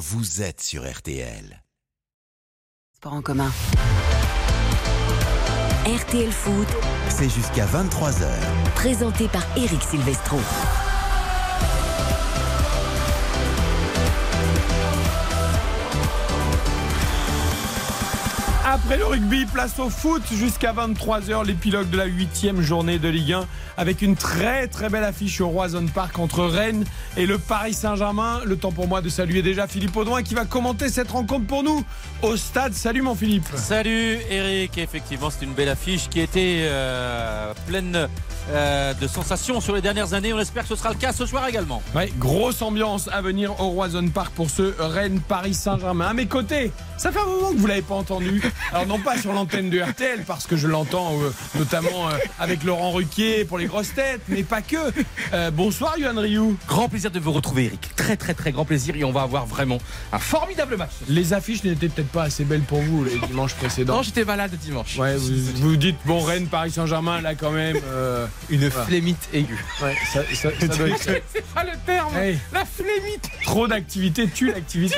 vous êtes sur RTL. Sport en commun. RTL Foot, C'est jusqu'à 23h. présenté par Eric Silvestro. Après le rugby, place au foot jusqu'à 23h, l'épilogue de la huitième journée de Ligue 1 avec une très très belle affiche au Roison Park entre Rennes et le Paris Saint-Germain. Le temps pour moi de saluer déjà Philippe Audouin qui va commenter cette rencontre pour nous au stade. Salut mon Philippe. Salut Eric, effectivement c'est une belle affiche qui était euh, pleine euh, de sensations sur les dernières années. On espère que ce sera le cas ce soir également. Ouais, grosse ambiance à venir au Roison Park pour ce Rennes-Paris Saint-Germain. À mes côtés, ça fait un moment que vous l'avez pas entendu. Alors non pas sur l'antenne de RTL parce que je l'entends euh, notamment euh, avec Laurent Ruquier pour les grosses têtes, mais pas que. Euh, bonsoir Yohan Ryu. Grand plaisir de vous retrouver, Eric. Très, très, très grand plaisir. Et on va avoir vraiment un formidable match. Les affiches n'étaient peut-être pas assez belles pour vous les dimanches précédents. Non, j'étais malade dimanche. Ouais, vous vous dites bon Rennes, Paris Saint-Germain là quand même. euh, Une Voilà. flémite aiguë. ouais, ça, ça- ça doit être- C'est pas le terme. Hey, La flémite. trop d'activité tue l'activité.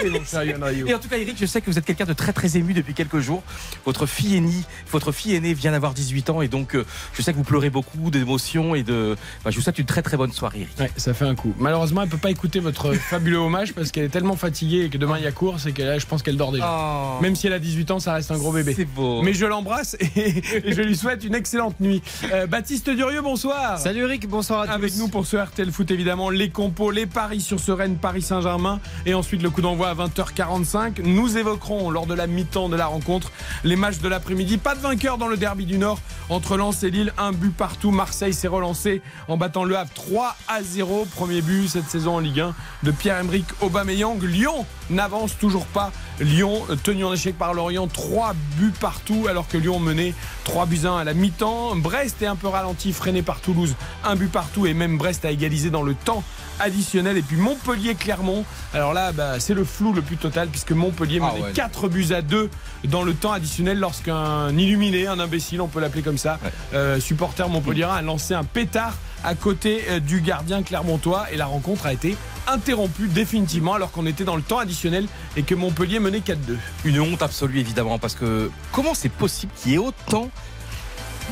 Et en tout cas, Eric, je sais que vous êtes quelqu'un de très, très ému depuis quelques jours. Votre fille aînée, votre fille aînée vient d'avoir 18 ans. Et donc, euh, je sais que vous pleurez beaucoup d'émotions et de. Enfin, je vous souhaite une très, très bonne soirée, Eric. Ouais, ça fait un coup. Malheureusement, elle peut pas écouter votre fabuleux hommage parce qu'elle est tellement fatiguée et que demain il y a course et que je pense qu'elle dort déjà. Oh, Même si elle a 18 ans, ça reste un gros bébé. c'est beau. Mais je l'embrasse et, et je lui souhaite une excellente nuit. Euh, Baptiste Durieux, bonsoir. Salut Eric, bonsoir à tous. Avec nous pour ce RTL Foot évidemment les compos, les paris sur ce Rennes Paris Saint-Germain et ensuite le coup d'envoi à 20h45. Nous évoquerons lors de la mi-temps de la rencontre les matchs de l'après-midi. Pas de vainqueur dans le derby du Nord entre Lens et Lille, un but partout. Marseille s'est relancé en battant le Havre 3 à 0. Premier but cette saison en Ligue 1 de Pierre-Emerick Aubameyang. Lyon n'avance toujours pas. Lyon euh, tenu en échec par Lorient, 3 buts partout alors que Lyon menait 3 buts 1 à la mi-temps. Brest est un peu ralenti, freiné par Toulouse, un but partout et même Brest a égalisé dans le temps additionnel. Et puis Montpellier-Clermont, alors là bah, c'est le flou le plus total puisque Montpellier Ah menait ouais. 4 buts à 2 dans le temps additionnel lorsqu'un illuminé, un imbécile, on peut l'appeler comme ça, Ouais. euh, supporter Montpellier a lancé un pétard à côté euh, du gardien clermontois et la rencontre a été interrompue définitivement alors qu'on était dans le temps additionnel et que Montpellier menait 4-2. Une honte absolue, évidemment, parce que comment c'est possible qu'il y ait autant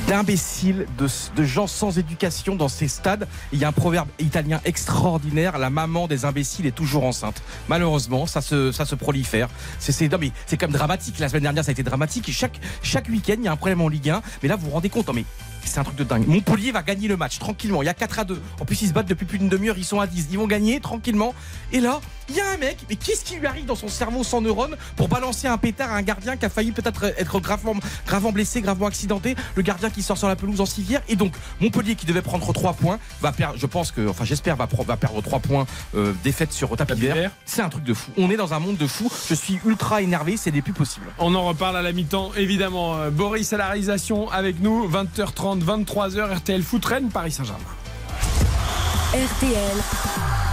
d'imbéciles, de, gens sans éducation dans ces stades? Il y a un proverbe italien extraordinaire la maman des imbéciles est toujours enceinte. Malheureusement, ça se, prolifère. C'est, c'est comme dramatique. La semaine dernière, ça a été dramatique. Chaque week-end, il y a un problème en Ligue 1. Mais là, vous vous rendez compte, non, mais c'est un truc de dingue. Montpellier va gagner le match tranquillement. Il y a 4 à 2. En plus, ils se battent depuis plus d'une demi-heure. Ils sont à 10. Ils vont gagner tranquillement. Et là, il y a un mec, mais qu'est-ce qui lui arrive dans son cerveau sans neurones pour balancer un pétard à un gardien qui a failli peut-être être gravement, gravement blessé, gravement accidenté? Le gardien qui sort sur la pelouse en civière. Et donc, Montpellier qui devait prendre 3 points va perdre, je pense que, enfin, j'espère, va, perdre 3 points euh, défaite sur tapis Tapis vert. vert. C'est un truc de fou. On est dans un monde de fou. Je suis ultra énervé. C'est des plus possibles. On en reparle à la mi-temps, évidemment. Euh, Boris à la réalisation avec nous, 20h30, 23h, RTL Foot Rennes, Paris Saint-Germain. RTL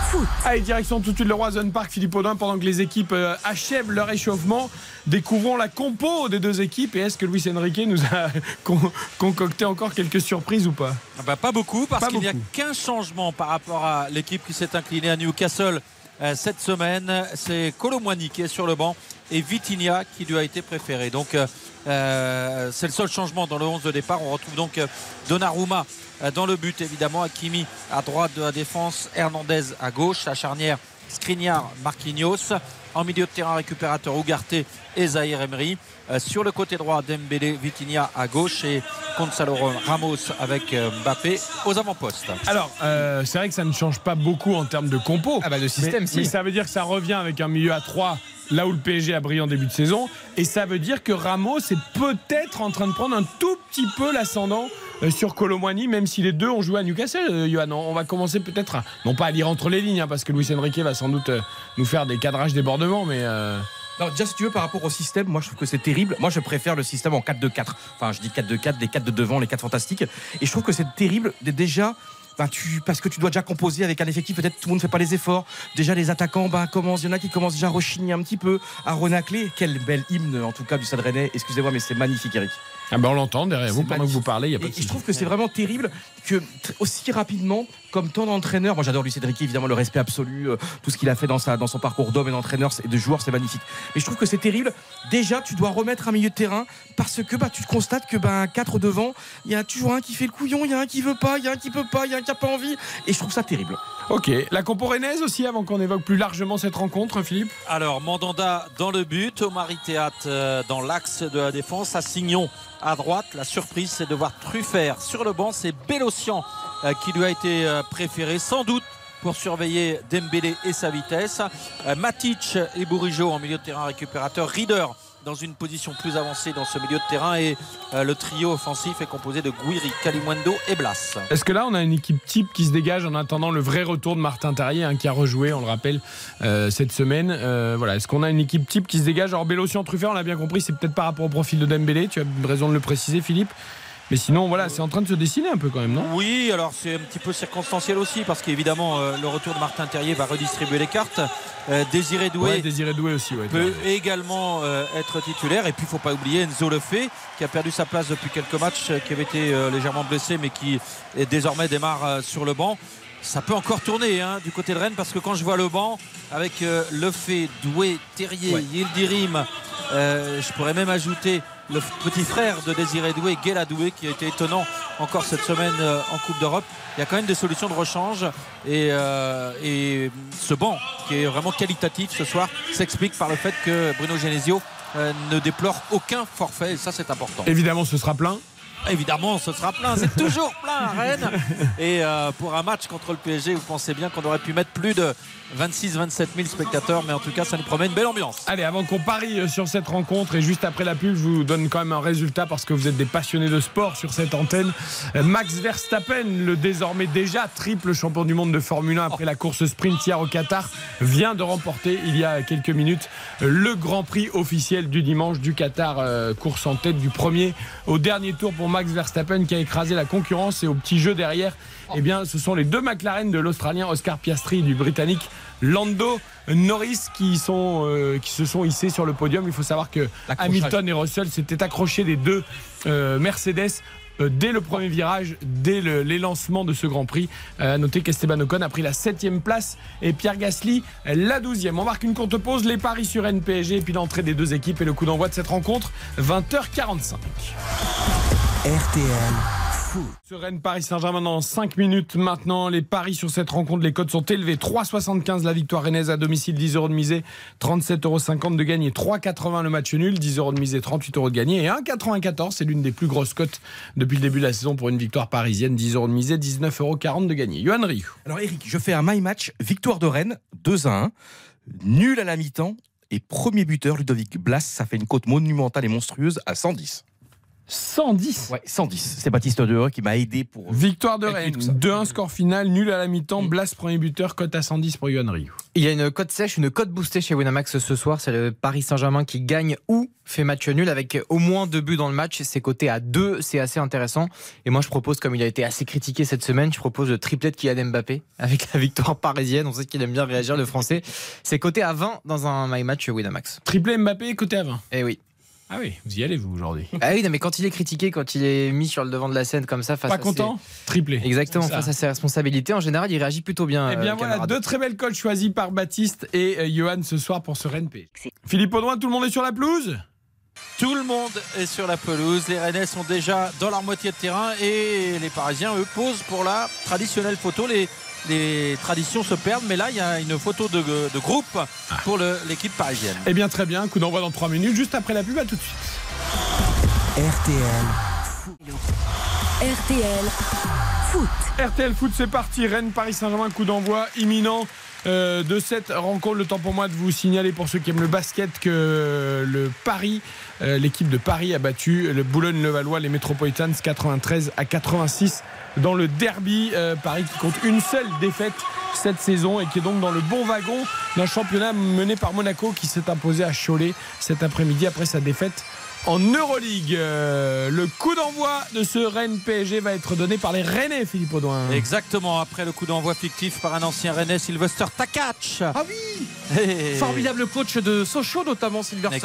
Foot. Allez, direction tout de suite le Roison Park, Philippe Audin, pendant que les équipes euh, achèvent leur échauffement. Découvrons la compo des deux équipes et est-ce que Luis Enrique nous a con- concocté encore quelques surprises ou pas? Ah bah, pas beaucoup parce qu'il n'y a qu'un changement par rapport à l'équipe qui s'est inclinée à Newcastle euh, cette semaine. C'est Colomwani qui est sur le banc et Vitinha qui lui a été préféré. Donc euh, euh, c'est le seul changement dans le 11 de départ. On retrouve donc euh, Donnarumma dans le but évidemment, Hakimi à droite de la défense, Hernandez à gauche, la charnière Skriniar, Marquinhos. En milieu de terrain récupérateur Ugarte et Zahir Emery. Euh, sur le côté droit, Dembélé, Vitinha à gauche et Gonzalo Ramos avec euh, Mbappé aux avant-postes. Alors, euh, c'est vrai que ça ne change pas beaucoup en termes de compo. Ah bah le système, mais, si. mais ça veut dire que ça revient avec un milieu à 3 là où le PSG a brillé en début de saison. Et ça veut dire que Ramos est peut-être en train de prendre un tout petit peu l'ascendant sur Colomwani, même si les deux ont joué à Newcastle. Johan, on va commencer peut-être, à- non pas à lire entre les lignes, hein, parce que Luis Enrique va sans doute nous faire des cadrages débordements, mais euh, Non, déjà, si tu veux, par rapport au système, moi, je trouve que c'est terrible. Moi, je préfère le système en 4-2-4. Enfin, je dis 4-2-4, les 4 de devant, les 4 fantastiques. Et je trouve que c'est terrible déjà ben, tu, parce que tu dois déjà composer avec un effectif, peut-être tout le monde ne fait pas les efforts. Déjà, les attaquants, ben, commencent, il y en a qui commencent déjà à rechigner un petit peu, à renacler. Quel bel hymne, en tout cas, du Stade Rennais. Excusez-moi, mais c'est magnifique, Eric. Ah ben on l'entend derrière vous pendant que vous parlez. Il y a pas Et, de et je trouve que c'est vraiment terrible que aussi rapidement, comme tant d'entraîneurs, moi j'adore Lucien Riquet, évidemment le respect absolu, euh, tout ce qu'il a fait dans, sa, dans son parcours d'homme et d'entraîneur et de joueur, c'est magnifique. Mais je trouve que c'est terrible. Déjà, tu dois remettre un milieu de terrain parce que bah, tu constates que ben quatre devant, il y a toujours un qui fait le couillon, il y a un qui veut pas, il y a un qui peut pas, il y a un qui a pas envie. Et je trouve ça terrible. Ok, la compo aussi avant qu'on évoque plus largement cette rencontre, Philippe. Alors, Mandanda dans le but, Omari Théâtre euh, dans l'axe de la défense, Assignon à droite. La surprise, c'est de voir Truffert sur le banc. C'est Bélocian euh, qui lui a été euh, préféré, sans doute pour surveiller Dembélé et sa vitesse. Matic et Bourigeau en milieu de terrain récupérateur. Reader dans une position plus avancée dans ce milieu de terrain. Et euh, le trio offensif est composé de Guiri, Kalimwendo et Blas. Est-ce que là, on a une équipe type qui se dégage en attendant le vrai retour de Martin Terrier, hein, qui a rejoué, on le rappelle, euh, cette semaine Euh, Voilà, est-ce qu'on a une équipe type qui se dégage? Alors, Bélocian, Truffert, on l'a bien compris, c'est peut-être par rapport au profil de Dembélé. Tu as raison de le préciser, Philippe? Mais sinon, voilà, c'est en train de se dessiner un peu quand même, non? Oui, alors c'est un petit peu circonstanciel aussi parce qu'évidemment euh, le retour de Martin Terrier va redistribuer les cartes. Euh, Désiré Doué Ouais, Désiré Doué aussi, ouais. peut également euh, être titulaire et puis il faut pas oublier Enzo Lefebvre qui a perdu sa place depuis quelques matchs, qui avait été légèrement blessé mais qui est désormais démarre sur le banc. Ça peut encore tourner hein, du côté de Rennes parce que quand je vois le banc avec euh, Lefebvre, Doué, Terrier, Ouais. Yildirim, euh, je pourrais même ajouter le petit frère de Désiré Doué, Guéla Doué, qui a été étonnant encore cette semaine euh, en Coupe d'Europe. Il y a quand même des solutions de rechange et, euh, et ce banc qui est vraiment qualitatif ce soir s'explique par le fait que Bruno Genesio euh, ne déplore aucun forfait et ça c'est important. Évidemment, ce sera plein. Évidemment, ce sera plein, c'est toujours plein à Rennes. Et euh, pour un match contre le PSG, vous pensez bien qu'on aurait pu mettre plus de 26-27 000 spectateurs, mais en tout cas, ça nous promet une belle ambiance. Allez, avant qu'on parie euh, sur cette rencontre et juste après la pub, je vous donne quand même un résultat parce que vous êtes des passionnés de sport sur cette antenne. Euh, Max Verstappen, le désormais déjà triple champion du monde de Formule 1 après la course sprint hier au Qatar, vient de remporter il y a quelques minutes le Grand Prix officiel du dimanche du Qatar. euh, course en tête du premier au dernier tour pour Max Verstappen qui a écrasé la concurrence et au petit jeu derrière, eh bien, ce sont les deux McLaren de l'Australien Oscar Piastri et du Britannique Lando Norris qui, sont, euh, qui se sont hissés sur le podium. Il faut savoir que. Hamilton et Russell s'étaient accrochés des deux euh, Mercedes. Euh, Dès le premier virage, dès le- les lancements de ce Grand Prix, Euh, à noter qu'Esteban Ocon a pris la 7 place et Pierre Gasly la 12e. On marque une courte pause, les paris sur NPSG et puis l'entrée des deux équipes et le coup d'envoi de cette rencontre, 20h45. RTL Rennes Paris Saint-Germain dans 5 minutes maintenant. Les paris sur cette rencontre, les codes sont élevés. 3,75 la victoire rennaise à domicile, 10 euros de misée, 37,50 euros de gagné, 3,80 le match nul, 10 euros de misée, 38 euros de gagné et 1,94 c'est l'une des plus grosses cotes depuis le début de la saison pour une victoire parisienne, 10 euros de misée, 19,40 euros de gagné. Johan Rioux. Alors Eric, je fais un my match, victoire de Rennes, 2 à 1, nul à la mi-temps et premier buteur Ludovic Blas, ça fait une cote monumentale et monstrueuse à 110. 110. Ouais, 110. C'est Baptiste Deheureux qui m'a aidé pour Victoire de Rennes, tout ça. 2-1 score final, nul à la mi-temps, Blas premier buteur, cote à 110 pour Johan Rioux. Il y a une cote sèche, une cote boostée chez Winamax ce soir. C'est le Paris Saint-Germain qui gagne ou fait match nul avec au moins deux buts dans le match. C'est coté à 2, c'est assez intéressant. Et moi, je propose, comme il a été assez critiqué cette semaine, je propose le triplet de Kylian Mbappé avec la victoire parisienne. On sait qu'il aime bien réagir, le français. C'est coté à 20 dans un my match Winamax. Triplé Mbappé, côté à 20. Eh oui. Ah oui, vous y allez vous aujourd'hui. Ah oui, non, mais quand il est critiqué, quand il est mis sur le devant de la scène comme ça, face Pas à content Triplé. ses... Exactement, face à ses responsabilités, en général, il réagit plutôt bien. Eh bien euh, voilà, camarade. deux très belles codes choisies par Baptiste et euh, Johan ce soir pour ce Rennes P. Philippe Audouin, tout le monde est sur la pelouse? Tout le monde est sur la pelouse. Les Rennais sont déjà dans leur moitié de terrain et les Parisiens, eux, posent pour la traditionnelle photo. Les, les traditions se perdent, mais là, il y a une photo de, de groupe pour le- l'équipe parisienne. Eh bien très bien, coup d'envoi dans 3 minutes, juste après la pub, à tout de suite. RTL RTL Foot. RTL Foot, c'est parti, Rennes, Paris Saint-Germain, coup d'envoi imminent. Euh, de cette rencontre, le temps pour moi de vous signaler pour ceux qui aiment le basket que le Paris, euh, l'équipe de Paris a battu le Boulogne-Levallois, les Metropolitans 93 à 86 dans le derby. Euh, Paris qui compte une seule défaite cette saison et qui est donc dans le bon wagon d'un championnat mené par Monaco qui s'est imposé à Cholet cet après-midi après sa défaite En Euroleague, euh, le coup d'envoi de ce Rennes PSG va être donné par les Rennais, Philippe Audouin. Exactement, après le coup d'envoi fictif par un ancien Rennais, Sylvester Takac. Ah oui Et- Formidable coach de Sochaux, notamment Sylvester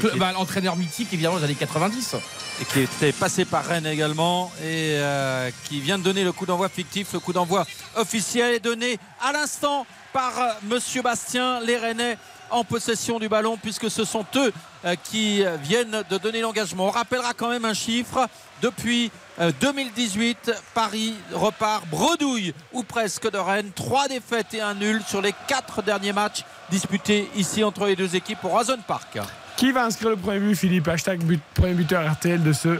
qui- Bah, L'entraîneur mythique, évidemment, des années 90. et qui était passé par Rennes également et euh, qui vient de donner le coup d'envoi fictif. Le coup d'envoi officiel est donné à l'instant par euh, Monsieur Bastien, les Rennais en possession du ballon puisque ce sont eux euh, qui euh, viennent de donner l'engagement. On rappellera quand même un chiffre. Depuis euh, 2018, Paris repart bredouille ou presque de Rennes. Trois défaites et un nul sur les quatre derniers matchs disputés ici entre les deux équipes au Roison Park. Qui va inscrire le premier but, Philippe? Hashtag but, premier buteur RTL de ce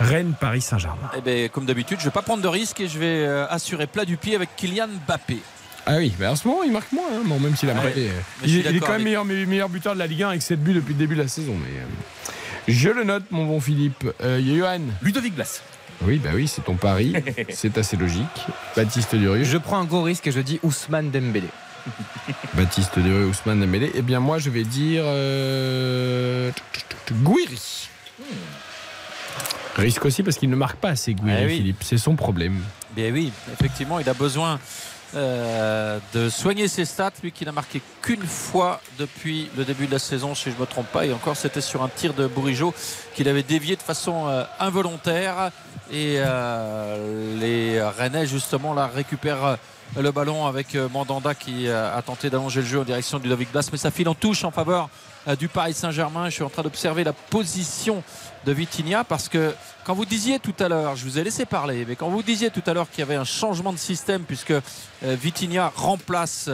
Rennes-Paris Saint-Germain. Eh ben, comme d'habitude, je ne vais pas prendre de risque et je vais euh, assurer plat du pied avec Kylian Mbappé. Ah oui, mais en ce moment, il marque moins, hein, bon, même s'il a Ouais, marqué. euh, Il, est quand même avec- meilleur, meilleur buteur de la Ligue 1 avec 7 buts depuis le début de la saison. Mais, euh, je le note, mon bon Philippe. Euh, Johan Ludovic Blas. Oui, bah oui, c'est ton pari. c'est assez logique. Baptiste Durieux. Je prends un gros risque et je dis Ousmane Dembélé. Baptiste Durieux, Ousmane Dembélé. Eh bien, moi, je vais dire. Euh... Gouiri. Risque aussi parce qu'il ne marque pas assez Gouiri, Eh oui. Philippe. C'est son problème. Bien oui, effectivement, il a besoin euh, de soigner ses stats, lui qui n'a marqué qu'une fois depuis le début de la saison, si je ne me trompe pas. Et encore, c'était sur un tir de Bourigeau qu'il avait dévié de façon euh, involontaire. Et euh, les Rennais, justement, là, récupèrent le ballon avec Mandanda qui a tenté d'allonger le jeu en direction du Ludovic Blas. Mais ça file en touche en faveur du Paris Saint-Germain. Je suis en train d'observer la position de Vitinha parce que quand vous disiez tout à l'heure, je vous ai laissé parler, mais quand vous disiez tout à l'heure qu'il y avait un changement de système puisque euh, Vitinha remplace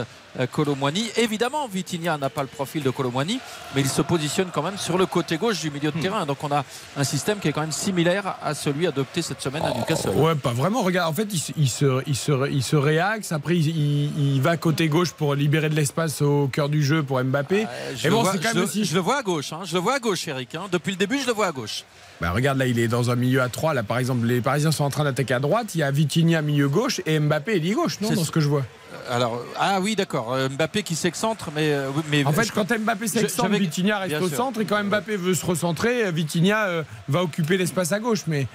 Colomwani, évidemment Vitinha n'a pas le profil de Colomwani, mais il se positionne quand même sur le côté gauche du milieu de terrain. Donc on a un système qui est quand même similaire à celui adopté cette semaine à Newcastle. Ouais, pas vraiment. Regarde, en fait, il, se- il se, il, se, il se réaxe. Après, il, il- il va côté gauche pour libérer de l'espace au cœur du jeu pour Mbappé. Euh, je, Et le bon, vois, quand même aussi- je le vois à gauche, hein. je le vois à gauche Eric. hein. Depuis le début je le vois à gauche. Bah, regarde, là, il est dans un milieu à 3. Là, par exemple, les Parisiens sont en train d'attaquer à droite. Il y a Vitinha milieu gauche et Mbappé est gauche, non Dans ce que je vois. Alors, ah oui d'accord, Euh, Mbappé qui s'excentre, mais, euh, mais En fait, je- quand Mbappé s'excentre, Vitinha reste au sûr. centre. Et quand Mbappé veut se recentrer, Vitinha euh, va occuper l'espace à gauche. Mais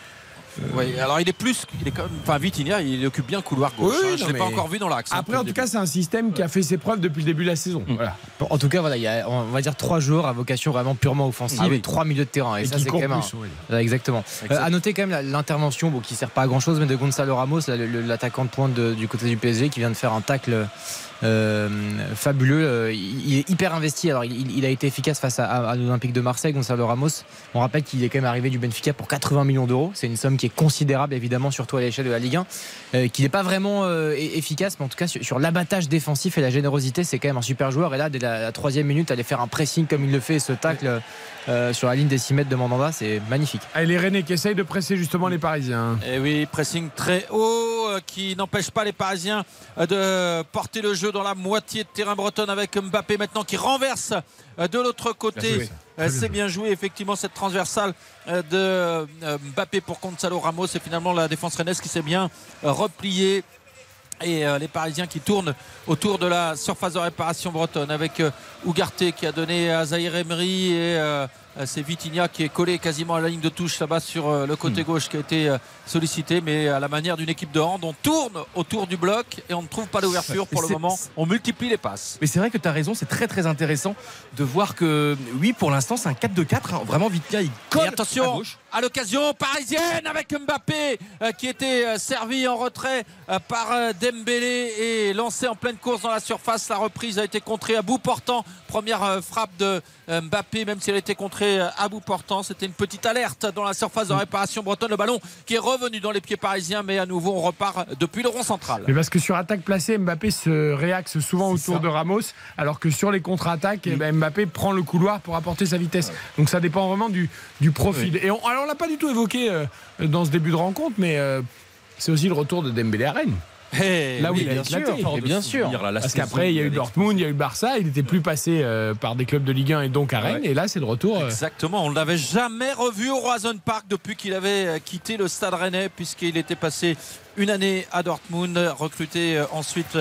Oui, alors il est plus, il est quand même, enfin Vitinha, il occupe bien le couloir gauche. Oui, hein. je non, l'ai pas encore vu dans l'axe. hein, après, en tout cas, c'est un système qui a fait ses preuves depuis le début de la saison. Voilà. Bon, En tout cas, voilà, il y a, on va dire trois joueurs à vocation vraiment purement offensive Ah oui. et trois milieux de terrain. Et, Et ça, c'est quand même. un- oui. Exactement. Euh, à noter quand même l'intervention, bon, qui sert pas à grand chose, mais de Gonzalo Ramos, l'attaquant de pointe de- du côté du PSG, qui vient de faire un tacle euh, fabuleux. Euh, Il, est hyper investi. Alors, il, il a été efficace face à, à l'Olympique de Marseille, Gonzalo Ramos. On rappelle qu'il est quand même arrivé du Benfica pour 80 millions d'euros. C'est une somme qui est considérable, évidemment, surtout à l'échelle de la Ligue 1. Euh, qui n'est pas vraiment euh, efficace, mais en tout cas sur, sur l'abattage défensif et la générosité, c'est quand même un super joueur. Et là, dès la, la troisième minute, aller faire un pressing comme il le fait, et ce tacle euh, sur la ligne des 6 mètres de Mandanda, c'est magnifique. Et les Rennais qui essayent de presser justement les Parisiens. Et oui, pressing très haut euh, qui n'empêche pas les Parisiens de porter le jeu dans la moitié de terrain bretonne avec Mbappé maintenant qui renverse euh, de l'autre côté. Euh, C'est bien joué effectivement cette transversale euh, de Mbappé pour Gonzalo Ramos. Et finalement la défense rennaise qui s'est bien repliée. Et euh, les Parisiens qui tournent autour de la surface de réparation bretonne avec euh, Ougarté qui a donné à Zahir Emery et euh, c'est Vitinha qui est collé quasiment à la ligne de touche là-bas sur euh, le côté gauche qui a été euh, sollicité mais à la manière d'une équipe de hand on tourne autour du bloc et on ne trouve pas d'ouverture pour le moment on multiplie les passes Mais c'est vrai que tu as raison, c'est très très intéressant de voir que, oui, pour l'instant, c'est un 4-2-4. hein. Vraiment, Vitia, il colle Et à attention gauche. à l'occasion parisienne avec Mbappé euh, qui était euh, servi en retrait euh, par euh, Dembélé et lancé en pleine course dans la surface. La reprise a été contrée à bout portant. Première euh, frappe de euh, Mbappé, même si elle était contrée euh, à bout portant. C'était une petite alerte dans la surface de réparation bretonne. Le ballon qui est revenu dans les pieds parisiens, mais à nouveau on repart depuis le rond central. Mais parce que sur attaque placée, Mbappé se réaxe souvent autour ça. de Ramos, alors que sur les contre-attaques, eh ben, Mbappé prend le couloir pour apporter sa vitesse. Donc ça dépend vraiment du, du profil. Et on, alors on l'a pas du tout évoqué euh, dans ce début de rencontre, mais euh, c'est aussi le retour de Dembélé à Rennes. Eh Là où oui, il a bien éclaté. sûr. Mais bien sûr. Parce qu'après, il y a eu Dortmund, il y a eu Barça, il n'était plus passé euh, par des clubs de Ligue 1 et donc à Rennes. Et là, c'est le retour. euh, Exactement, on ne l'avait jamais revu au Roison Park depuis qu'il avait euh, quitté le stade rennais puisqu'il était passé une année à Dortmund, recruté ensuite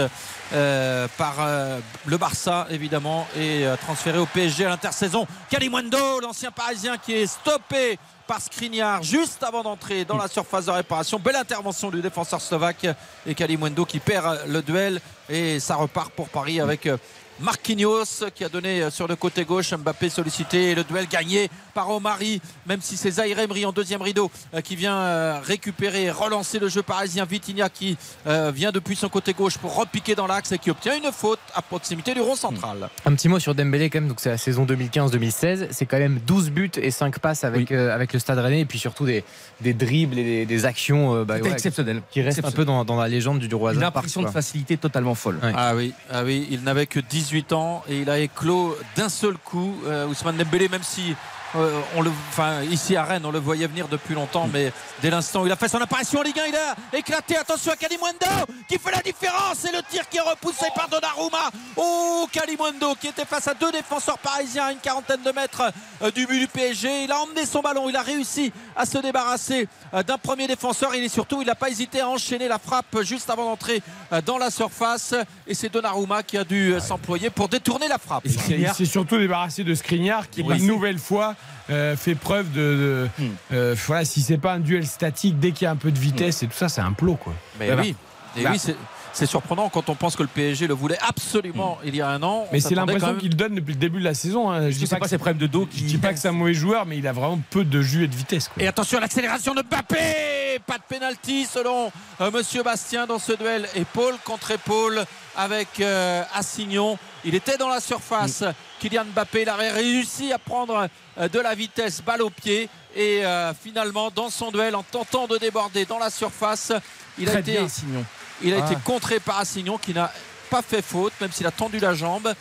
euh, par euh, le Barça évidemment et euh, transféré au PSG à l'intersaison. Kalimundo, l'ancien parisien qui est stoppé par Skriniar juste avant d'entrer dans la surface de réparation. Belle intervention du défenseur slovaque et Kalimundo qui perd le duel et ça repart pour Paris avec euh, Marquinhos qui a donné euh, sur le côté gauche Mbappé sollicité et le duel gagné par Omari même si c'est Zaire Emery en deuxième rideau euh, qui vient euh, récupérer relancer le jeu parisien Vitinha qui euh, vient depuis son côté gauche pour repiquer dans l'axe et qui obtient une faute à proximité du rond central Un petit mot sur Dembélé quand même, donc c'est la saison 2015-2016, c'est quand même 12 buts et 5 passes avec, euh, avec le Stade Rennais et puis surtout des, des dribbles et des, des actions euh, bah, C'était ouais, exceptionnel. qui restent un peu dans, dans la légende du, roi Une impression de facilité totalement folle. Ouais. Ah oui, ah oui, il n'avait que 18 ans et il a éclos d'un seul coup. Euh, Ousmane Dembélé, même si euh, on le, enfin ici à Rennes, on le voyait venir depuis longtemps, mais dès l'instant où il a fait son apparition en Ligue 1, il a éclaté. Attention à Kalimundo qui fait la différence et le tir qui est repoussé par Donnarumma. Oh Kalimundo qui était face à deux défenseurs parisiens à une quarantaine de mètres euh, du but du PSG. Il a emmené son ballon, il a réussi à se débarrasser euh, d'un premier défenseur. Il est surtout, il n'a pas hésité à enchaîner la frappe juste avant d'entrer dans la surface. Et c'est Donnarumma qui a dû s'employer pour détourner la frappe. Et Il s'est surtout débarrassé de Skriniar qui, Oui. une nouvelle fois, euh, fait preuve de. de- Hmm. euh, voilà, si c'est pas un duel statique, dès qu'il y a un peu de vitesse et tout ça, c'est un plot, quoi. Mais oui, et oui, c'est- c'est surprenant quand on pense que le PSG le voulait absolument il y a un an. Mais c'est l'impression même- qu'il donne depuis le début de la saison. hein. Je je dis sais pas que problèmes de dos qui. je dis pas que c'est un mauvais joueur, mais il a vraiment peu de jus et de vitesse. Quoi. Et attention à l'accélération de Mbappé Pas de pénalty selon euh, Monsieur Bastien dans ce duel. Épaule contre épaule avec euh, Assignon. Il était dans la surface. Mm. Kylian Mbappé il avait réussi à prendre euh, de la vitesse, balle au pied. Et euh, finalement, dans son duel, en tentant de déborder dans la surface, il a été, bien, Signon. il a Ah. été contré par Assignon qui n'a pas fait faute, même s'il a tendu la jambe.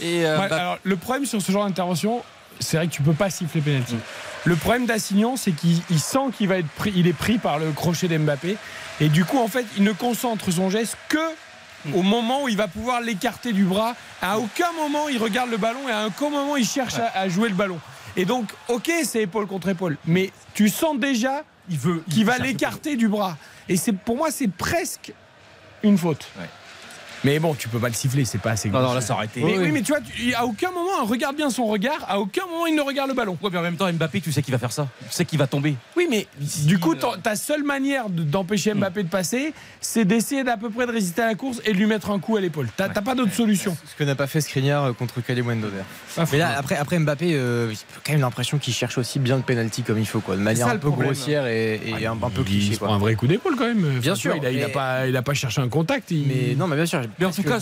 Et euh, Ouais, Mbappé- alors, le problème sur ce genre d'intervention, c'est vrai que tu peux pas siffler penalty. Le problème d'Assignon, c'est qu'il il sent qu'il va être pris, il est pris par le crochet d'Mbappé, et du coup, en fait, il ne concentre son geste que au moment où il va pouvoir l'écarter du bras. À aucun moment il regarde le ballon et à aucun moment il cherche à, à jouer le ballon. Et donc, ok, c'est épaule contre épaule, mais tu sens déjà qu'il va l'écarter du bras. Et c'est pour moi, c'est presque une faute. Ouais. Mais bon, tu peux pas le siffler, c'est pas assez Non, non, là, ça aurait été. Mais oui, mais tu vois, tu- à aucun moment, regarde bien son regard, à aucun moment il ne regarde le ballon. Ouais, mais en même temps, Mbappé, tu sais qu'il va faire ça. Tu sais qu'il va tomber. Oui, mais du coup, ta seule manière de- d'empêcher Mbappé de passer, c'est d'essayer d'à peu près de résister à la course et de lui mettre un coup à l'épaule. T'as t'as pas d'autre solution. Ce que n'a pas fait Skriniar euh, contre Kalimundo d'ailleurs. Pas Mais fou. là, après, après Mbappé, euh, j'ai quand même l'impression qu'il cherche aussi bien le penalty comme il faut, quoi, de manière ça, un peu problème. grossière et, et un, un peu il cliché. Quoi. un vrai coup d'épaule quand même. Bien Enfin, sûr, Il a, il a pas, il a pas cherché un contact. il- Mais non, mais bien sûr. Mais en tout cas,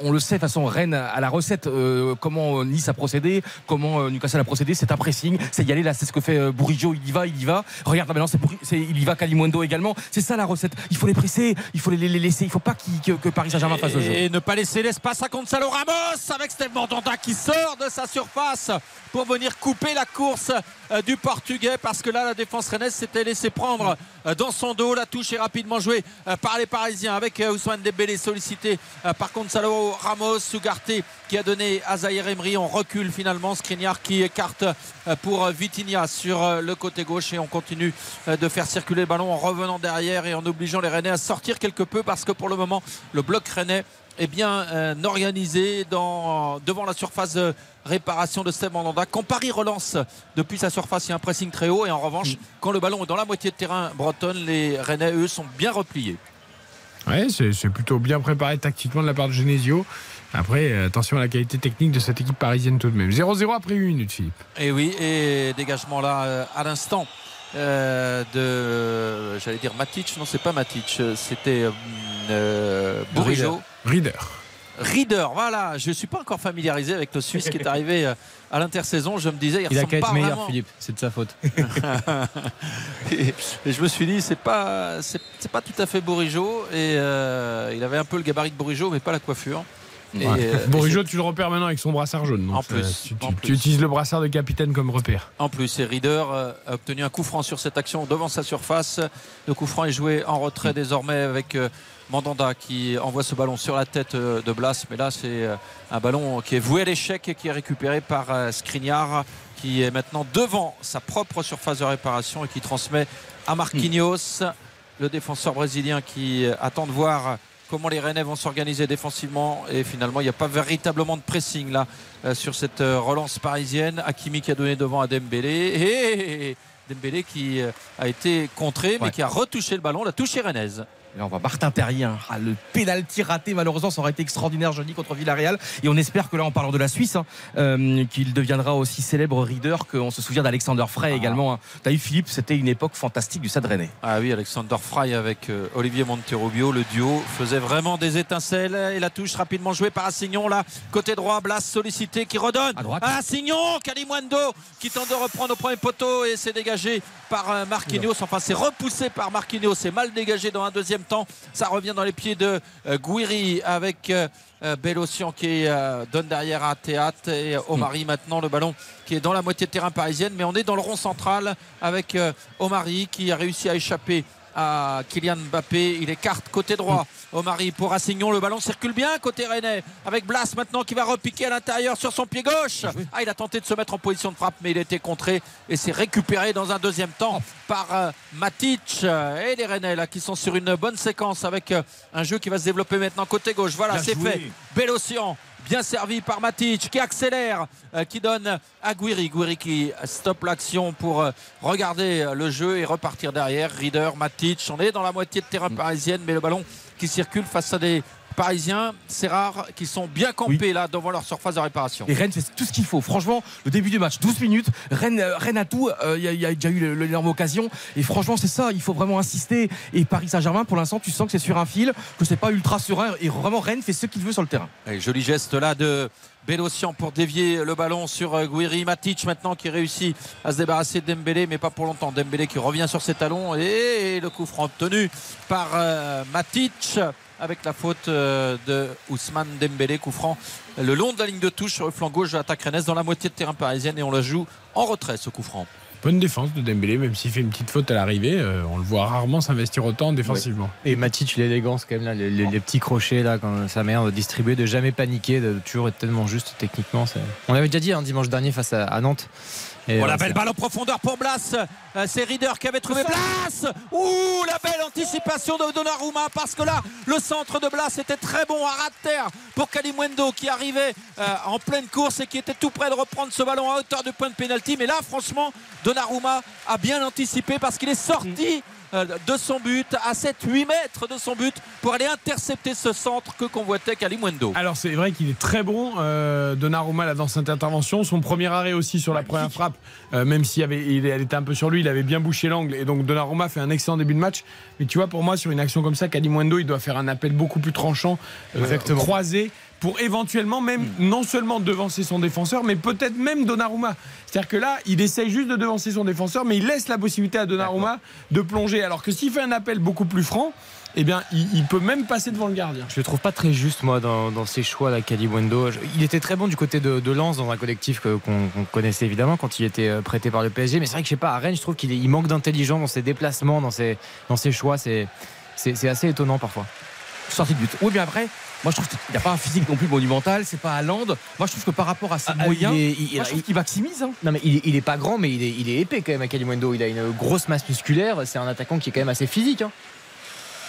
on le sait, de toute façon, Rennes à la recette, euh, comment Nice a procédé, comment euh, Newcastle a procédé, c'est un pressing, c'est y aller là, c'est ce que fait euh, il y va, il y va. Regarde maintenant, il y va Kalimundo également. C'est ça la recette. Il faut les presser, il faut les, laisser, il faut pas que, Paris Saint-Germain fasse le jeu. Et ne pas laisser l'espace à Gonzalo Ramos avec Steve Mandanda qui sort de sa surface pour venir couper la course euh, du Portugais parce que là la défense rennaise s'était laissé prendre euh, dans son dos. La touche est rapidement jouée euh, par les Parisiens avec euh, Ousmane Dembélé sollicité euh, par Gonzalo Ramos, Ugarte qui a donné à Zahir Emery. On recule finalement. Skriniar qui écarte euh, pour euh, Vitinha sur euh, le côté gauche et on continue euh, de faire circuler le ballon en revenant derrière et en obligeant les Rennais à sortir quelque peu parce que pour le moment le bloc rennais est bien euh, organisé dans, devant la surface de réparation de Steve Mandanda. Quand Paris relance depuis sa surface, il y a un pressing très haut et en revanche, quand le ballon est dans la moitié de terrain bretonne, les Rennais, eux, sont bien repliés. Ouais, c'est plutôt bien préparé tactiquement de la part de Genesio. Après, euh, attention à la qualité technique de cette équipe parisienne tout de même. 0-0 après une minute, Philippe. Et oui, et dégagement là euh, à l'instant euh, de, j'allais dire Matic, non c'est pas Matic, c'était euh. Reader. Reader, voilà, je suis pas encore familiarisé avec le Suisse qui est arrivé à l'intersaison. Je me disais, il, Il a qu'à être meilleur, vraiment. Philippe. C'est de sa faute. et, et je me suis dit, c'est pas, c'est, c'est pas tout à fait Bourigeau. Et euh, il avait un peu le gabarit de Bourigeau, mais pas la coiffure. Ouais. euh, Bourigeau, tu le repères maintenant avec son brassard jaune. donc En ça, plus, tu, tu- en tu plus. utilises le brassard de capitaine comme repère. En plus, et Reader euh, a obtenu un coup franc sur cette action devant sa surface. Le coup franc est joué en retrait désormais avec euh, Mandanda qui envoie ce ballon sur la tête euh, de Blas. Mais là, c'est euh, un ballon qui est voué à l'échec et qui est récupéré par euh, Skriniar qui est maintenant devant sa propre surface de réparation et qui transmet à Marquinhos. le défenseur brésilien qui attend de voir comment les Rennais vont s'organiser défensivement. Et finalement, il n'y a pas véritablement de pressing là sur cette relance parisienne. Hakimi qui a donné devant à Dembélé. Et Dembélé qui a été contré, mais Ouais. qui a retouché le ballon, la touche rennaise. Là, on voit Martin Terrier. hein. Ah, le pénalty raté, malheureusement, ça aurait été extraordinaire jeudi contre Villarreal. Et on espère que là, en parlant de la Suisse, hein, euh, qu'il deviendra aussi célèbre reader qu'on se souvient d'Alexander Frey Ah. également. hein. T'as vu, Philippe, c'était une époque fantastique du Stade Rennais. Ah oui, Alexander Fry avec euh, Olivier Monterrubio, le duo faisait vraiment des étincelles. Et la touche rapidement jouée par Assignon, là, côté droit, Blas sollicité qui redonne À droite. Assignon, Calimundo qui tente de reprendre au premier poteau et c'est dégagé par euh, Marquinhos. Enfin, c'est repoussé par Marquinhos, c'est mal dégagé dans un deuxième temps. Ça revient dans les pieds de euh, Guiri avec euh, euh, Bellocian qui donne derrière à Théâtre et Omari maintenant le ballon qui est dans la moitié de terrain parisienne mais on est dans le rond central avec Omari qui a réussi à échapper à Kylian Mbappé. Il écarte côté droit. Omari pour Assignon le ballon circule bien côté Rennais. Avec Blas maintenant qui va repiquer à l'intérieur sur son pied gauche. Ah il a tenté de se mettre en position de frappe mais il a été contré et c'est récupéré dans un deuxième temps par euh, Matic. Et les Rennais là qui sont sur une bonne séquence avec euh, un jeu qui va se développer maintenant côté gauche. Voilà c'est fait. Bellocian bien servi par Matic qui accélère euh, qui donne à Guiri. Guiri qui stoppe l'action pour euh, regarder euh, le jeu et repartir derrière. Reader Matic on est dans la moitié de terrain parisienne mais le ballon qui circule face à des Parisiens, c'est rare qu'ils sont bien campés là devant leur surface de réparation. Et Rennes fait tout ce qu'il faut. Franchement, le début du match, 12 minutes. Rennes, euh, Rennes a tout. Euh, Il y, a- il y a déjà eu l'énorme occasion. Et franchement, c'est ça. Il faut vraiment insister. Et Paris Saint-Germain, pour l'instant, tu sens que c'est sur un fil, que c'est pas ultra serein. Et vraiment, Rennes fait ce qu'il veut sur le terrain. Et joli geste là de Bellocian pour dévier le ballon sur euh, Guiri Matic maintenant qui réussit à se débarrasser de Dembélé mais pas pour longtemps Dembélé qui revient sur ses talons et le coup franc tenu par Matic avec la faute euh, de Ousmane Dembélé coup franc le long de la ligne de touche sur le flanc gauche de l'attaque rennaise dans la moitié de terrain parisienne et on la joue en retrait ce coup franc Bonne défense de Dembélé, même s'il fait une petite faute à l'arrivée. euh, on le voit rarement s'investir autant défensivement. Et Matic, l'élégance quand même là, les, les- les petits crochets là, quand sa manière de distribuer, de jamais paniquer, de toujours être tellement juste techniquement. On l'avait déjà dit un dimanche dernier face à, à Nantes. Et, euh, belle c'est- balle en profondeur pour Blas. Euh, C'est Reader qui avait trouvé Blas. Ouh, la belle anticipation de Donnarumma parce que là, le centre de Blas était très bon à ras de terre pour Kalimwendo qui arrivait euh, en pleine course et qui était tout près de reprendre ce ballon à hauteur du point de pénalty. Mais là, franchement, Donnarumma a bien anticipé parce qu'il est sorti. euh, De son but à 7-8 mètres de son but pour aller intercepter ce centre que convoitait Kalimwendo. Alors c'est vrai qu'il est très bon, euh, Donnarumma là dans cette intervention. Son premier arrêt aussi sur la première frappe, euh, même s'il avait, il, elle était un peu sur lui, il avait bien bouché l'angle et donc Donnarumma fait un excellent début de match. Mais tu vois, pour moi sur une action comme ça, Kalimundo il doit faire un appel beaucoup plus tranchant, euh, croisé pour éventuellement même non seulement devancer son défenseur, mais peut-être même Donnarumma. C'est-à-dire que là, il essaye juste de devancer son défenseur, mais il laisse la possibilité à Donnarumma de plonger. Alors que s'il fait un appel beaucoup plus franc, eh bien, il, il peut même passer devant le gardien. Je le trouve pas très juste, moi, dans, dans ses choix, là, Kalimundo. Je- Il était très bon du côté de, de Lens, dans un collectif que- qu'on connaissait évidemment quand il était euh, prêté par le PSG. Mais c'est vrai que je sais pas, à Rennes, je trouve qu'il manque d'intelligence dans ses déplacements, dans ses, dans ses choix. C'est assez étonnant parfois. Sortie de but. Oui, mais après, moi, je trouve qu'il n'y a pas un physique non plus monumental. C'est pas à Land. Moi, je trouve que par rapport à ses Ah, moyens, il est- il- moi, je trouve qu'il maximise. hein. Non mais il est, il est pas grand mais il est, il est épais quand même à Kalimundo. Il a une grosse masse musculaire. C'est un attaquant qui est quand même assez physique. hein.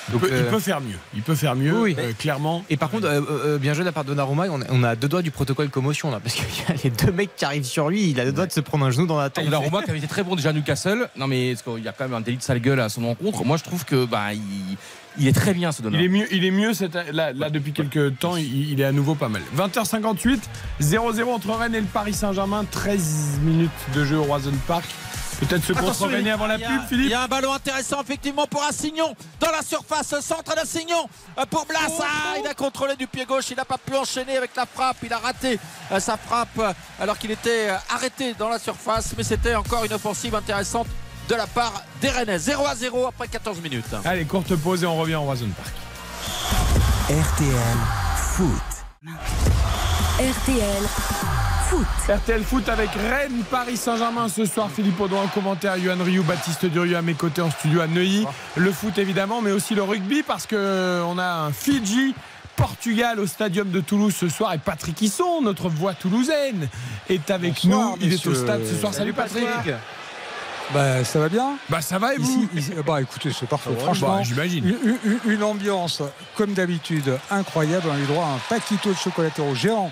Il Donc, peut, il euh, peut faire mieux. Il peut faire mieux, Oui, oui. euh, clairement. Et par contre, euh, euh, bien joué de la part de Donnarumma, on a, on a deux doigts du protocole commotion là, parce qu'il y a les deux mecs qui arrivent sur lui, il a deux doigts de se prendre un genou dans la tête. Donnarumma qui avait été très bon déjà à Newcastle. Non, mais qu'il y a quand même un délit de sale gueule à son encontre? Moi, je trouve que bah, il, il est très bien ce Il est Donnarumma. mieux, il est mieux cette- là, là, depuis quelques temps, il, il est à nouveau pas mal. 20h58, 0-0 entre Rennes et le Paris Saint-Germain, 13 minutes de jeu au Roison Park. Peut-être se contre avant la il y a- pub, Il Philippe. y a un ballon intéressant effectivement pour Assignon dans la surface, centre d'Assignon euh, pour Blas. Ah, il a contrôlé du pied gauche, il n'a pas pu enchaîner avec la frappe, il a raté euh, sa frappe euh, alors qu'il était arrêté dans la surface, mais c'était encore une offensive intéressante de la part des Rennais. 0 à 0 après 14 minutes. Allez, courte pause et on revient au Roison Park. RTL Foot. RTL Foot. RTL Foot avec Rennes, Paris Saint-Germain ce soir. Philippe Audouin en commentaire, Yohan Rioux, Baptiste Durieux à mes côtés en studio à Neuilly. Le foot évidemment, mais aussi le rugby parce que on a un Fidji. Portugal au stadium de Toulouse ce soir et Patrick Hisson, notre voix toulousaine, est avec Bonsoir, nous. Il est au stade ce soir. Salut, Patrick. Bah, ça va bien Bah ça va et vous ici- bah écoutez, c'est parfait. Ouais, Franchement, bah, j'imagine. une, une- une ambiance comme d'habitude incroyable. On a eu droit à un paquito de chocolatero géant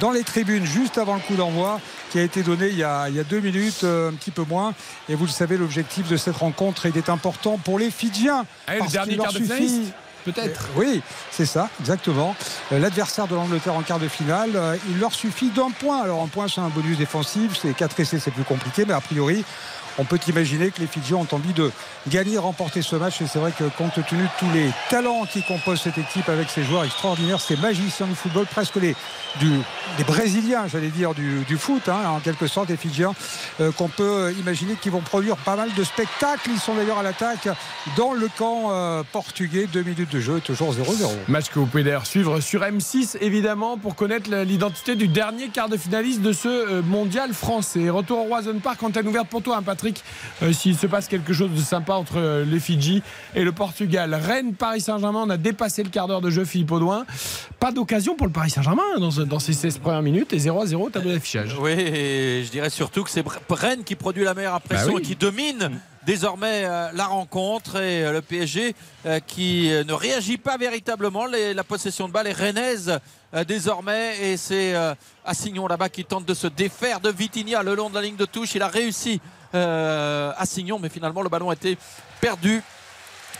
dans les tribunes juste avant le coup d'envoi qui a été donné il y a, il y a deux minutes, euh, un petit peu moins. Et vous le savez, l'objectif de cette rencontre il est important pour les Fidjiens. Ah, le dernier quart de suffit- Peut-être. euh, Oui, c'est ça, exactement. Euh, L'adversaire de l'Angleterre en quart de finale, il leur suffit d'un point. Alors un point, c'est un bonus défensif, c'est 4 essais, c'est plus compliqué, mais a priori, on peut imaginer que les Fidjiens ont envie de gagner, remporter ce match. Et c'est vrai que compte tenu de tous les talents qui composent cette équipe avec ces joueurs extraordinaires, ces magiciens du football, presque les, des Brésiliens, j'allais dire, du, du foot, hein, en quelque sorte, des Fidjiens, euh, qu'on peut imaginer qu'ils vont produire pas mal de spectacles. Ils sont d'ailleurs à l'attaque dans le camp euh, portugais. Deux minutes de jeu, toujours 0-0. Match que vous pouvez d'ailleurs suivre sur M6 évidemment pour connaître l'identité du dernier quart de finaliste de ce euh, mondial français. Retour au Roison Park, antenne ouverte pour toi, hein, Patrick. Euh, S'il se passe quelque chose de sympa entre euh, les Fidji et le Portugal. Rennes, Paris Saint-Germain, on a dépassé le quart d'heure de jeu, Philippe Audouin. Pas d'occasion pour le Paris Saint-Germain hein, dans, dans ces 16 premières minutes et 0 à 0 tableau d'affichage. Oui, et je dirais surtout que c'est Rennes qui produit la meilleure impression Bah oui. et qui domine désormais euh, la rencontre et euh, le PSG euh, qui ne réagit pas véritablement. Les- la possession de balle est rennaise désormais et c'est Assignon là-bas qui tente de se défaire de Vitinha le long de la ligne de touche. Il a réussi euh, Assignon, mais finalement le ballon a été perdu.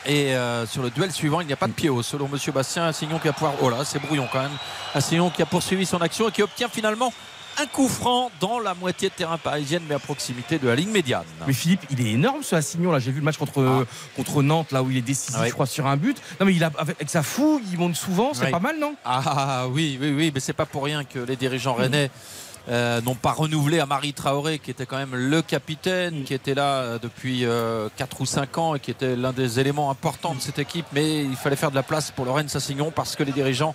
Et euh, sur le duel suivant, il n'y a pas de pied haut. Selon Monsieur Bastien, Assignon qui a pouvoir. Oh là, c'est brouillon quand même. Assignon qui a poursuivi son action et qui obtient finalement un coup franc dans la moitié de terrain parisienne, mais à proximité de la ligne médiane. Mais Philippe, il est énorme ce Assignon là. J'ai vu le match contre, contre Nantes là où il est décisif, Ah je crois, sur un but. Non mais il a avec, sa fougue, il monte souvent, c'est pas mal non? Ah oui, oui, oui, mais c'est pas pour rien que les dirigeants rennais euh, n'ont pas renouvelé à Marie Traoré, qui était quand même le capitaine, qui était là euh, depuis 4 ou 5 ans et qui était l'un des éléments importants de cette équipe. Mais il fallait faire de la place pour Lorraine Sassignon parce que les dirigeants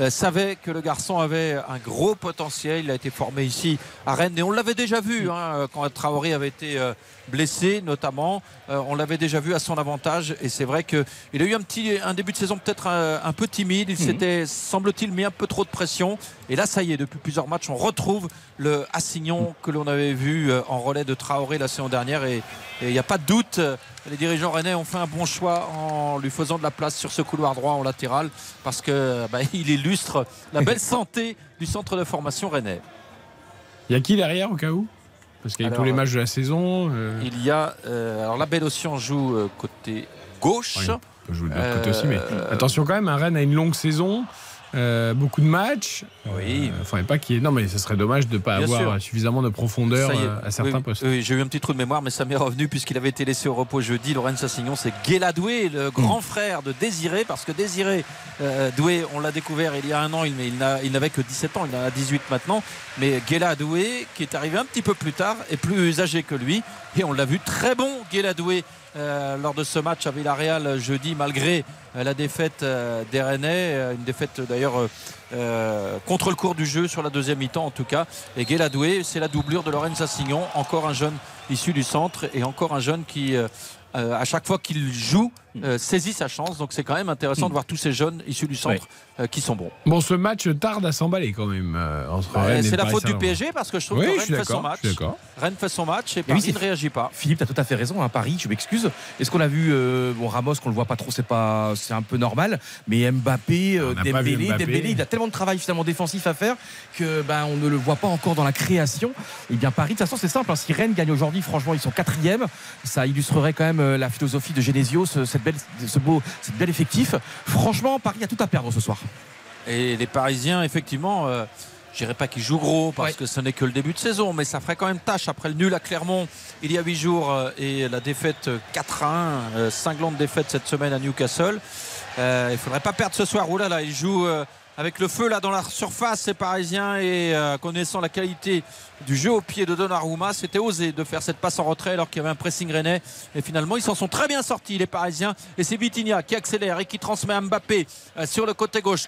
euh, savaient que le garçon avait un gros potentiel. Il a été formé ici à Rennes et on l'avait déjà vu hein, quand Traoré avait été euh, blessé, notamment. Euh, on l'avait déjà vu à son avantage et c'est vrai qu'il a eu un petit un début de saison peut-être un, un peu timide. Il s'était, semble-t-il, mis un peu trop de pression. Et là, ça y est, depuis plusieurs matchs, on retrouve le Assignon que l'on avait vu euh, en relais de Traoré la saison dernière. Et et il n'y a pas de doute, euh, les dirigeants rennais ont fait un bon choix en lui faisant de la place sur ce couloir droit en latéral parce que bah, il illustre la belle santé du centre de formation rennais. Il y a qui derrière au cas où? Parce qu'il y a tous les matchs de la saison. euh, Il y a euh, alors la Belle Océan joue euh, côté gauche. Oui. on peut jouer de l'autre côté Euh, aussi, mais attention quand même, un Rennes a une longue saison. Euh, beaucoup de matchs. Oui. Euh, faudrait pas qu'il y ait- Non, mais ce serait dommage de ne pas Bien avoir sûr. suffisamment de profondeur euh, à certains Oui, postes. oui, j'ai eu un petit trou de mémoire, mais ça m'est revenu puisqu'il avait été laissé au repos jeudi. Lorenz Sassignon, c'est Guéla Doué, le grand Mm. frère de Désiré, parce que Désiré euh, Doué, on l'a découvert il y a un an, il- mais il n'a- il n'avait que 17 ans, il en a 18 maintenant. Mais Guéla Doué, qui est arrivé un petit peu plus tard, est plus âgé que lui. Et on l'a vu très bon, Guéla Doué, euh, lors de ce match à Villarreal jeudi, malgré euh, la défaite euh, des Rennais, euh, une défaite d'ailleurs euh, euh, contre le cours du jeu sur la deuxième mi-temps en tout cas. Et Guéladoué, c'est la doublure de Lorenz Assignon, encore un jeune issu du centre et encore un jeune qui, euh, euh, à chaque fois qu'il joue, euh, saisit sa chance. Donc c'est quand même intéressant de voir tous ces jeunes issus du centre euh, qui sont bons. Bon, ce match tarde à s'emballer quand même euh, et c'est la faute du. PSG parce que je trouve Oui, que Rennes fait son match. Rennes fait son match et Paris c'est- ne réagit pas. Philippe, tu as tout à fait raison. À Paris, je m'excuse. Est-ce qu'on a vu euh, bon, Ramos, qu'on le voit pas trop, c'est pas, c'est un peu normal. Mais Mbappé, euh, Dembélé, Mbappé. Dembélé, il a tellement de travail finalement défensif à faire que ben on ne le voit pas encore dans la création. Et bien Paris, de toute façon, c'est simple. hein. Si Rennes gagne aujourd'hui, franchement, ils sont quatrième. Ça illustrerait quand même la philosophie de Genesio, ce, cette belle, ce beau, cette effectif. Franchement, Paris a tout à perdre ce soir. Et les Parisiens, effectivement, euh, je dirais pas qu'ils jouent gros parce Ouais. que ce n'est que le début de saison, mais ça ferait quand même tâche après le nul à Clermont il y a huit jours euh, et la défaite euh, 4 à 1, euh, cinglante défaite cette semaine à Newcastle. Euh, il faudrait pas perdre ce soir. Ouh là là, ils jouent euh, avec le feu là dans la surface, ces Parisiens, et euh, connaissant la qualité du jeu au pied de Donnarumma, c'était osé de faire cette passe en retrait alors qu'il y avait un pressing rennais. Et finalement, ils s'en sont très bien sortis, les Parisiens. Et c'est Vitinha qui accélère et qui transmet à Mbappé euh, sur le côté gauche.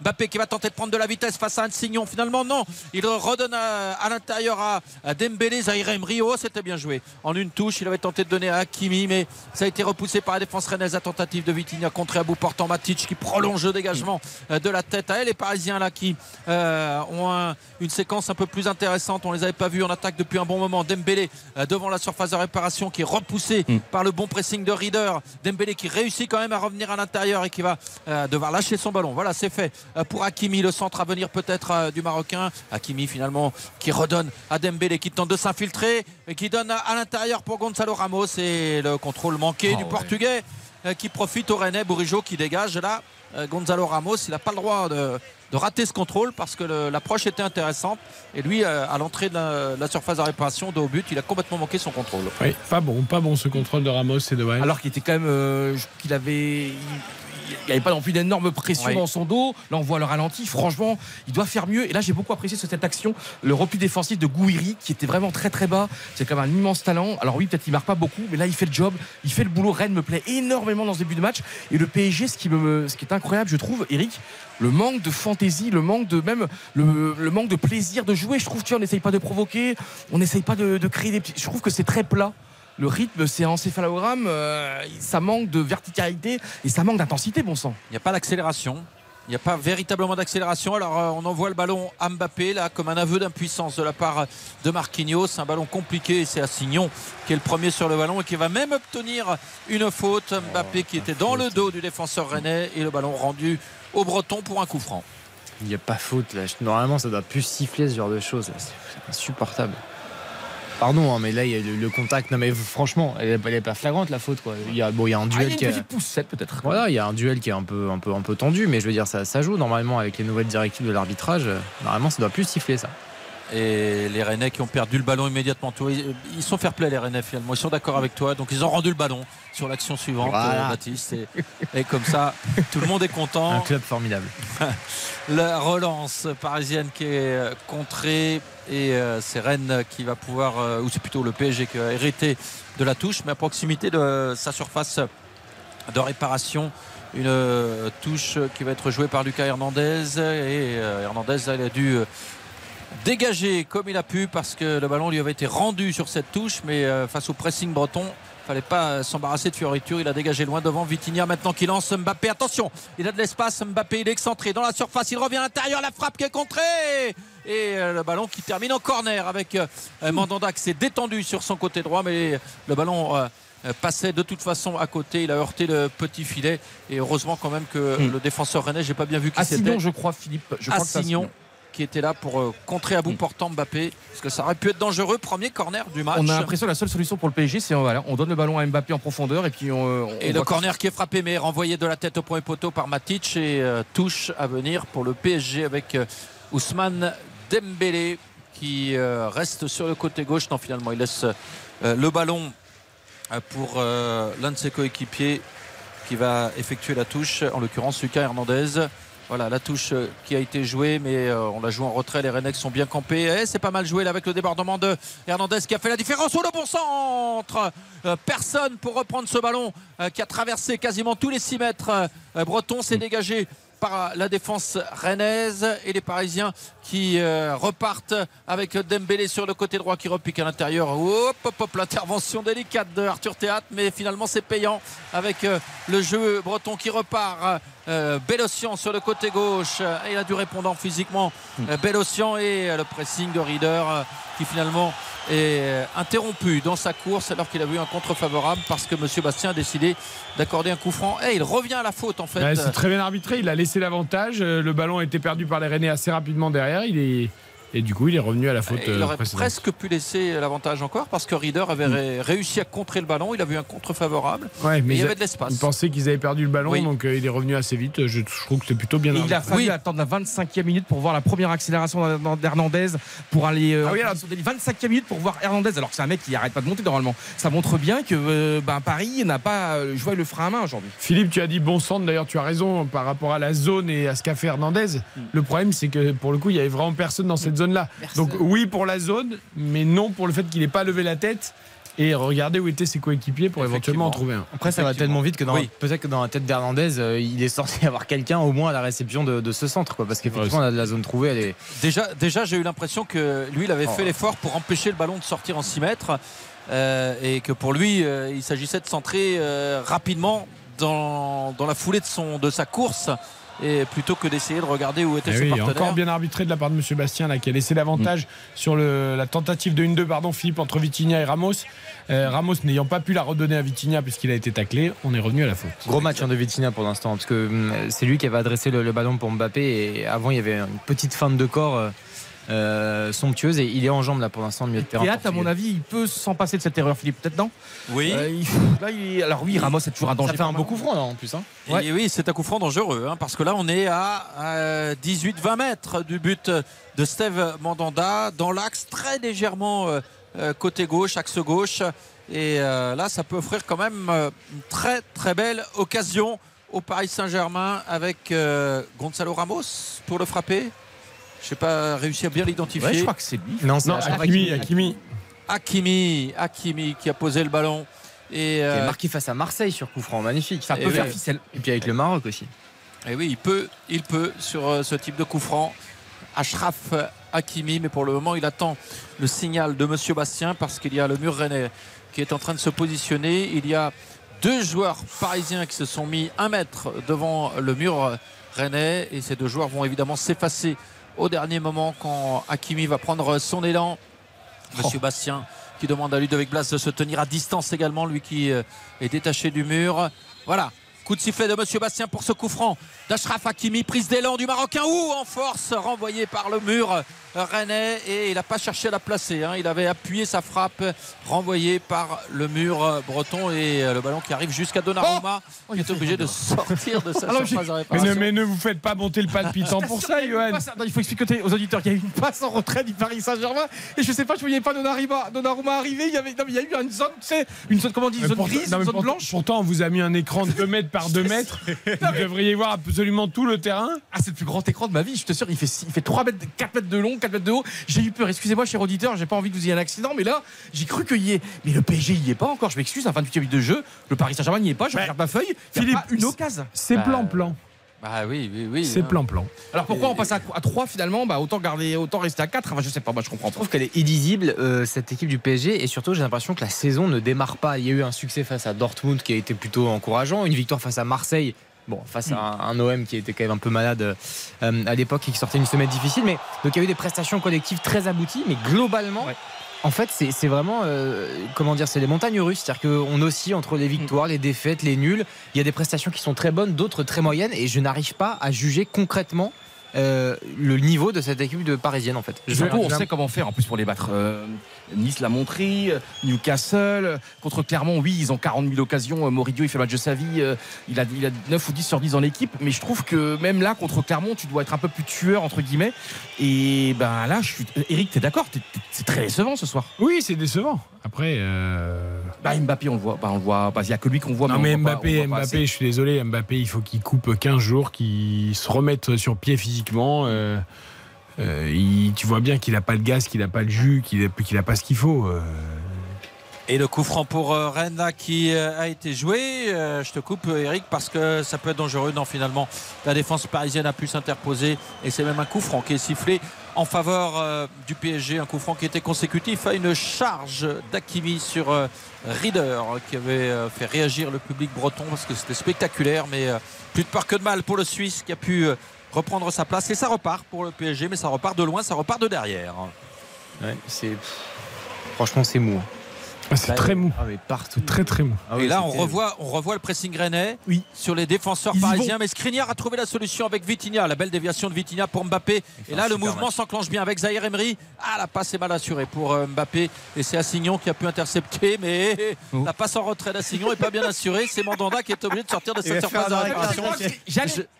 Mbappé qui va tenter de prendre de la vitesse face à un Signon. Finalement, non. Il redonne à, l'intérieur à, Dembélé, Zairem Rio. C'était bien joué. En une touche, il avait tenté de donner à Hakimi, mais ça a été repoussé par la défense rennaise. La tentative de Vitinha contre à bout portant Matic qui prolonge le dégagement euh, de la tête à elle. Les Parisiens là qui euh, ont un- une séquence un peu plus intéressante. Les avait pas vus en attaque depuis un bon moment. Dembélé euh, devant la surface de réparation qui est repoussé Mm. par le bon pressing de Reader. Dembélé qui réussit quand même à revenir à l'intérieur et qui va euh, devoir lâcher son ballon. Voilà, c'est fait euh, pour Hakimi, le centre à venir peut-être du Marocain. Hakimi finalement qui redonne à Dembélé qui tente de s'infiltrer et qui donne à, à l'intérieur pour Gonzalo Ramos et le contrôle manqué Oh, du ouais. Portugais qui profite au Rennais. Bourigeau qui dégage là. Gonzalo Ramos, il n'a pas le droit de, de rater ce contrôle parce que l'approche était intéressante. Et lui, euh, à l'entrée de la, de la surface de réparation, de haut but, il a complètement manqué son contrôle. Oui, pas bon, pas bon ce contrôle de Ramos, c'est dommage. Alors qu'il était quand même. euh, qu'il avait. Il n'y avait pas non plus d'énorme pression Oui. dans son dos. Là, on voit le ralenti. Franchement, il doit faire mieux. Et là, j'ai beaucoup apprécié sur cette action le repli défensif de Gouiri, qui était vraiment très très bas. C'est quand même un immense talent. Alors, oui, peut-être il marque pas beaucoup, mais là, il fait le job. Il fait le boulot. Rennes me plaît énormément dans ce début de match. Et le PSG, ce qui, me, ce qui est incroyable, je trouve, Eric, le manque de fantaisie, le manque de même le, le manque de plaisir de jouer. Je trouve, tu vois, on n'essaye pas de provoquer, on n'essaye pas de, de créer des petits. Je trouve que c'est très plat. Le rythme, c'est encéphalogramme, euh, ça manque de verticalité et ça manque d'intensité, bon sang. Il n'y a pas d'accélération. Il n'y a pas véritablement d'accélération. Alors euh, on envoie le ballon à Mbappé là comme un aveu d'impuissance de la part de Marquinhos. Un ballon compliqué. C'est Assignon qui est le premier sur le ballon et qui va même obtenir une faute. Mbappé qui était dans le dos du défenseur rennais et le ballon rendu au Breton pour un coup franc. Il n'y a pas faute là. Normalement, ça doit plus siffler ce genre de choses. C'est c'est insupportable. Pardon, hein, mais là, il y a le, le contact. Non, mais franchement, elle est, elle est pas flagrante la faute. Quoi. Il y a, bon, il y a un Ah, il y duel a une qui poussette peut-être. Voilà, il y a un duel qui est un peu, un peu, un peu tendu, mais je veux dire, ça, ça joue normalement avec les nouvelles directives de l'arbitrage. Normalement, ça doit plus siffler ça. Et les Rennais qui ont perdu le ballon immédiatement. Toi, Ils sont fair play les Rennais finalement. Ils sont d'accord avec toi. Donc ils ont rendu le ballon sur l'action suivante, Voilà. euh, Baptiste. Et, et comme ça, tout le monde est content. Un club formidable. La relance parisienne qui est euh, contrée et euh, c'est Rennes qui va pouvoir, euh, ou c'est plutôt le PSG qui a hérité de la touche, mais à proximité de sa surface de réparation. Une touche qui va être jouée par Lucas Hernandez et Hernandez il a dû dégager comme il a pu parce que le ballon lui avait été rendu sur cette touche mais euh, face au pressing breton fallait pas s'embarrasser de fioriture il a dégagé loin devant Vitinha maintenant qui lance Mbappé. Attention il a de l'espace Mbappé il est excentré dans la surface il revient à l'intérieur la frappe qui est contrée et euh, le ballon qui termine en corner avec euh, Mandanda qui s'est détendu sur son côté droit mais le ballon passait de toute façon à côté. Il a heurté le petit filet et heureusement quand même que Mm. le défenseur rennais j'ai pas bien vu qui c'était. Assignon, je crois, Philippe. Je crois que qui était là pour euh, contrer à bout Mm. portant Mbappé parce que ça aurait pu être dangereux premier corner du match On a l'impression que la seule solution pour le PSG, c'est voilà, on donne le ballon à Mbappé en profondeur et puis on. on et le corner qui est frappé mais renvoyé de la tête au point poteau par Matic et euh, touche à venir pour le PSG avec euh, Ousmane Dembélé qui reste sur le côté gauche non finalement il laisse le ballon pour l'un de ses coéquipiers qui va effectuer la touche en l'occurrence Lucas Hernandez voilà la touche euh, qui a été jouée mais euh, on la joue en retrait. Les Rennais sont bien campés. C'est pas mal joué là avec le débordement de Hernandez qui a fait la différence. Oh le bon centre. Euh, personne pour reprendre ce ballon qui a traversé quasiment tous les 6 mètres Breton s'est dégagé par la défense rennaise et les Parisiens qui euh, repartent avec Dembélé sur le côté droit qui repique à l'intérieur. Hop, hop, hop, l'intervention délicate de Arthur Théâtre, mais finalement c'est payant avec euh, le jeu breton qui repart. Euh, sur le côté gauche, euh, il a du répondant physiquement. Euh, Bélocian et le pressing de Reader qui finalement est euh, interrompu dans sa course alors qu'il a vu un contre favorable parce que M. Bastien a décidé d'accorder un coup franc. Et il revient à la faute en fait. C'est très bien arbitré. Il a laissé l'avantage. Euh, Le ballon a été perdu par les Rennais assez rapidement derrière. Il est et du coup, il est revenu à la faute il euh, aurait précédente. presque pu laisser l'avantage encore parce que Reader avait ré- réussi à contrer le ballon. Il a vu un contre favorable. Ouais, Mais mais il y avait de l'espace. ils pensaient qu'ils avaient perdu le ballon, Oui. donc euh, il est revenu assez vite. Je, je trouve que c'est plutôt bien il a fallu Oui. attendre la 25e minute pour voir la première accélération d'Her- d'Hernandez pour aller euh, Ah oui, alors- position d'élite. 25e minute pour voir Hernandez alors que c'est un mec qui arrête pas de monter normalement. Ça montre bien que euh, ben, Paris n'a pas joué le frein à main aujourd'hui. Philippe, tu as dit bon centre. D'ailleurs, tu as raison par rapport à la zone et à ce qu'a fait Hernandez. Le problème, c'est que pour le coup, il y avait vraiment personne dans cette zone-là. Donc oui pour la zone, mais non pour le fait qu'il n'ait pas levé la tête et regardez où étaient ses coéquipiers pour éventuellement en trouver un. Après, ça va tellement vite que Oui. peut-être que dans la tête d'Hernandez, euh, il est censé y avoir quelqu'un au moins à la réception de, de ce centre. Quoi, parce qu'effectivement, Ouais, la, la zone trouvée, elle est. Déjà, déjà j'ai eu l'impression que lui, il avait fait Oh. l'effort pour empêcher le ballon de sortir en 6 mètres euh, et que pour lui, euh, il s'agissait de centrer euh, rapidement dans, dans la foulée de, son, de sa course. Et plutôt que d'essayer de regarder où étaient Eh ses oui, partenaires. encore bien arbitré de la part de M. Bastien là, qui a laissé l'avantage Mm. sur le- la tentative de 1-2 pardon Philippe entre Vitinha et Ramos. Euh, Ramos n'ayant pas pu la redonner à Vitinha puisqu'il a été taclé, on est revenu à la faute. Gros match hein, de Vitinha pour l'instant, parce que hum, c'est lui qui avait adressé le, le ballon pour Mbappé. Et avant, il y avait une petite feinte de corps euh, somptueuse. Et il est en jambes là pour l'instant, le milieu de terrain. Et à mon avis, il peut s'en passer de cette erreur, Philippe, peut-être non? Oui. Euh, il- là, il- Alors oui, Ramos c'est toujours un danger. Ça fait un beau coup franc là en plus. hein. Ouais. Et oui, c'est un coup franc dangereux, hein, parce que là, on est à 18-20 mètres du but de Steve Mandanda, dans l'axe très légèrement euh, côté gauche, axe gauche. Et euh, là, ça peut offrir quand même une très très belle occasion au Paris Saint-Germain avec euh, Gonzalo Ramos pour le frapper. Je n'ai pas réussi à bien l'identifier. Ouais, je crois que c'est lui. Non, c'est Hakimi, Hakimi, Hakimi. Hakimi, Hakimi qui a posé le ballon. Et, qui euh, est marqué face à Marseille sur coup franc, magnifique. Ça Et peut oui. faire ficelle. Et puis avec le Maroc aussi. Et oui, il peut, il peut sur euh, ce type de coup franc. Ashraf Hakimi, mais pour le moment, il attend le signal de Monsieur Bastien parce qu'il y a le mur rennais qui est en train de se positionner. Il y a deux joueurs parisiens qui se sont mis un mètre devant le mur rennais et ces deux joueurs vont évidemment s'effacer au dernier moment quand Hakimi va prendre son élan. Monsieur Bastien qui demande à Ludovic Blas de se tenir à distance également, lui qui euh, est détaché du mur. Voilà, coup de sifflet de Monsieur Bastien pour ce coup franc d'Ashraf Hakimi, prise d'élan du Marocain ou en force, renvoyé par le mur rennais et il n'a pas cherché à la placer. hein. Il avait appuyé sa frappe, renvoyé par le mur breton et euh, le ballon qui arrive jusqu'à Donnarumma Oh, qui est obligé de sortir de sa Alors, surface de Mais ne, mais ne vous faites pas monter le palpitant pour ça, Il Johan. non, il faut expliquer aux auditeurs qu'il y a eu une passe en retrait du Paris Saint-Germain et je sais pas, je voyais pas Donnarumma, Donnarumma arriver. Il y avait, non, mais il y a eu une zone, tu sais, une zone, comment on dit, une zone grise, non, une zone blanche. Pourtant, on vous a mis un écran de 2 mètres par 2 mètres. Vous devriez voir absolument tout le terrain. Ah, c'est le plus grand écran de ma vie, je te sûr. Il fait, il fait 3 mètres, 4 mètres de long, 4 mètres de haut. J'ai eu peur. Excusez-moi, cher auditeur, j'ai pas envie que vous ayez un accident, mais là, j'ai cru qu'il y ait. Mais le PSG, il y est pas encore. Je m'excuse, à 28 minutes de jeu. Le Paris Saint-Germain n'y est pas. Je regarde ma feuille. Philippe, pas une occasion. C'est Bah, plan-plan. Ah oui, oui, oui. C'est hein. plan-plan. Alors pourquoi Et- on passe à, 3 finalement? Bah, autant, garder, autant rester à 4. Enfin, je sais pas, moi je comprends Je trouve qu'elle est illisible, euh, cette équipe du PSG, et surtout j'ai l'impression que la saison ne démarre pas. Il y a eu un succès face à Dortmund qui a été plutôt encourageant, une victoire face à Marseille, bon, face à un, un OM qui était quand même un peu malade euh, à l'époque et qui sortait une semaine difficile. Mais donc il y a eu des prestations collectives très abouties, mais globalement. Ouais. En fait, c'est vraiment, euh, comment dire, c'est les montagnes russes. C'est-à-dire qu'on oscille entre les victoires, les défaites, les nuls. Il y a des prestations qui sont très bonnes, d'autres très moyennes, et je n'arrive pas à juger concrètement euh, le niveau de cette équipe de parisienne, en fait. Surtout, on sait comment faire en plus pour les battre. Euh, nice l'a montré, euh, Newcastle, contre Clermont, oui, ils ont 40 000 occasions. Moridio, il fait le match de sa vie. euh, il, a, il a 9 ou 10 sur 10 dans l'équipe. Mais je trouve que même là, contre Clermont, tu dois être un peu plus tueur, entre guillemets. Et ben là, je suis. Eric, t'es d'accord C'est très décevant ce soir. Oui, c'est décevant. Après. euh, Bah, Mbappé, on le voit. Bah, on le voit. Bah, il n'y a que lui qu'on voit. Non on mais le voit pas- Mbappé, pas Mbappé, je suis désolé, Mbappé, il faut qu'il coupe 15 jours, qu'il se remette sur pied physiquement. euh, euh, il- tu vois bien qu'il n'a pas le gaz, qu'il n'a pas le jus, qu'il n'a pas ce qu'il faut. euh. Et le coup franc pour Rennes là, qui a été joué. Je te coupe Eric parce que ça peut être dangereux. Non finalement la défense parisienne a pu s'interposer et c'est même un coup franc qui est sifflé en faveur euh, du PSG. Un coup franc qui était consécutif à une charge d'Akimi sur euh, Rieder qui avait euh, fait réagir le public breton parce que c'était spectaculaire mais plus de peur que de mal pour le Suisse qui a pu reprendre sa place et ça repart pour le PSG mais ça repart de loin, ça repart de derrière. C'est franchement c'est mou. Ah, c'est très mou. Ah mais partout. Très très mou. Ah et là, on revoit, on revoit le pressing rennais Oui. sur les défenseurs Ils parisiens. Mais Skriniar a trouvé la solution avec Vitinha. La belle déviation de Vitinha pour Mbappé. Et là, le mouvement s'enclenche bien avec Zahir Emery. Ah, la passe est mal assurée pour euh, Mbappé. Et c'est Assignon qui a pu intercepter. Mais Oh. la passe en retrait d'Assignon est pas bien assurée. C'est Mandanda qui est obligé de sortir de cette surface.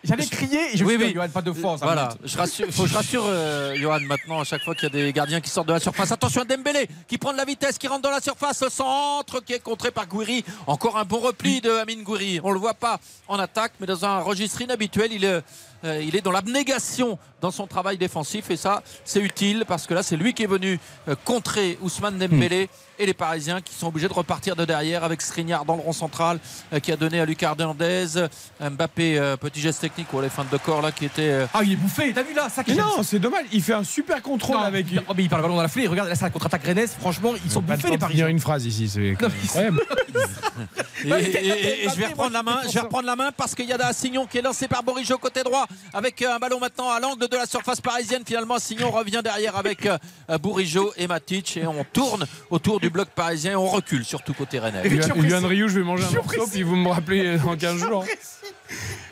J'allais crier et je Oui, oui. Johan, pas de force. Voilà, je rassure, faut que je rassure euh, Johan maintenant à chaque fois qu'il y a des gardiens qui sortent de la surface. Attention à Dembélé qui prend de la vitesse, qui rentre dans la surface, le centre qui est contré par Gouiri. Encore un bon repli de Amine Gouiri. On le voit pas en attaque, mais dans un registre inhabituel, il est, euh, il est dans l'abnégation dans son travail défensif et ça c'est utile parce que là c'est lui qui est venu euh, contrer Ousmane Dembélé et les Parisiens qui sont obligés de repartir de derrière avec Skriniar dans le rond central euh, qui a donné à Lucas Hernandez Mbappé euh, petit geste technique ou les feintes de corps là qui était euh, Ah, il est bouffé, t'as vu là ça qui Mais non, c'est dommage. Il fait un super contrôle Non, avec. il, oh, mais il parle le ballon dans la foulée. Regarde, là, c'est la contre-attaque Rennes. Franchement, ils sont bouffés les de finir Parisiens. une phrase ici, c'est Non, incroyable. Et, et- et- et je vais reprendre la main, je vais reprendre la main parce qu'il y a Assignon qui est lancé par Bourigeau côté droit. Avec un ballon maintenant à l'angle de la surface parisienne. Finalement, Signon revient derrière avec euh, Bourigeau et Matic et on tourne autour du bloc parisien et on recule surtout côté Rennais. Yuan Ryu, je vais manger un morceau puis vous me rappelez dans 15 jours.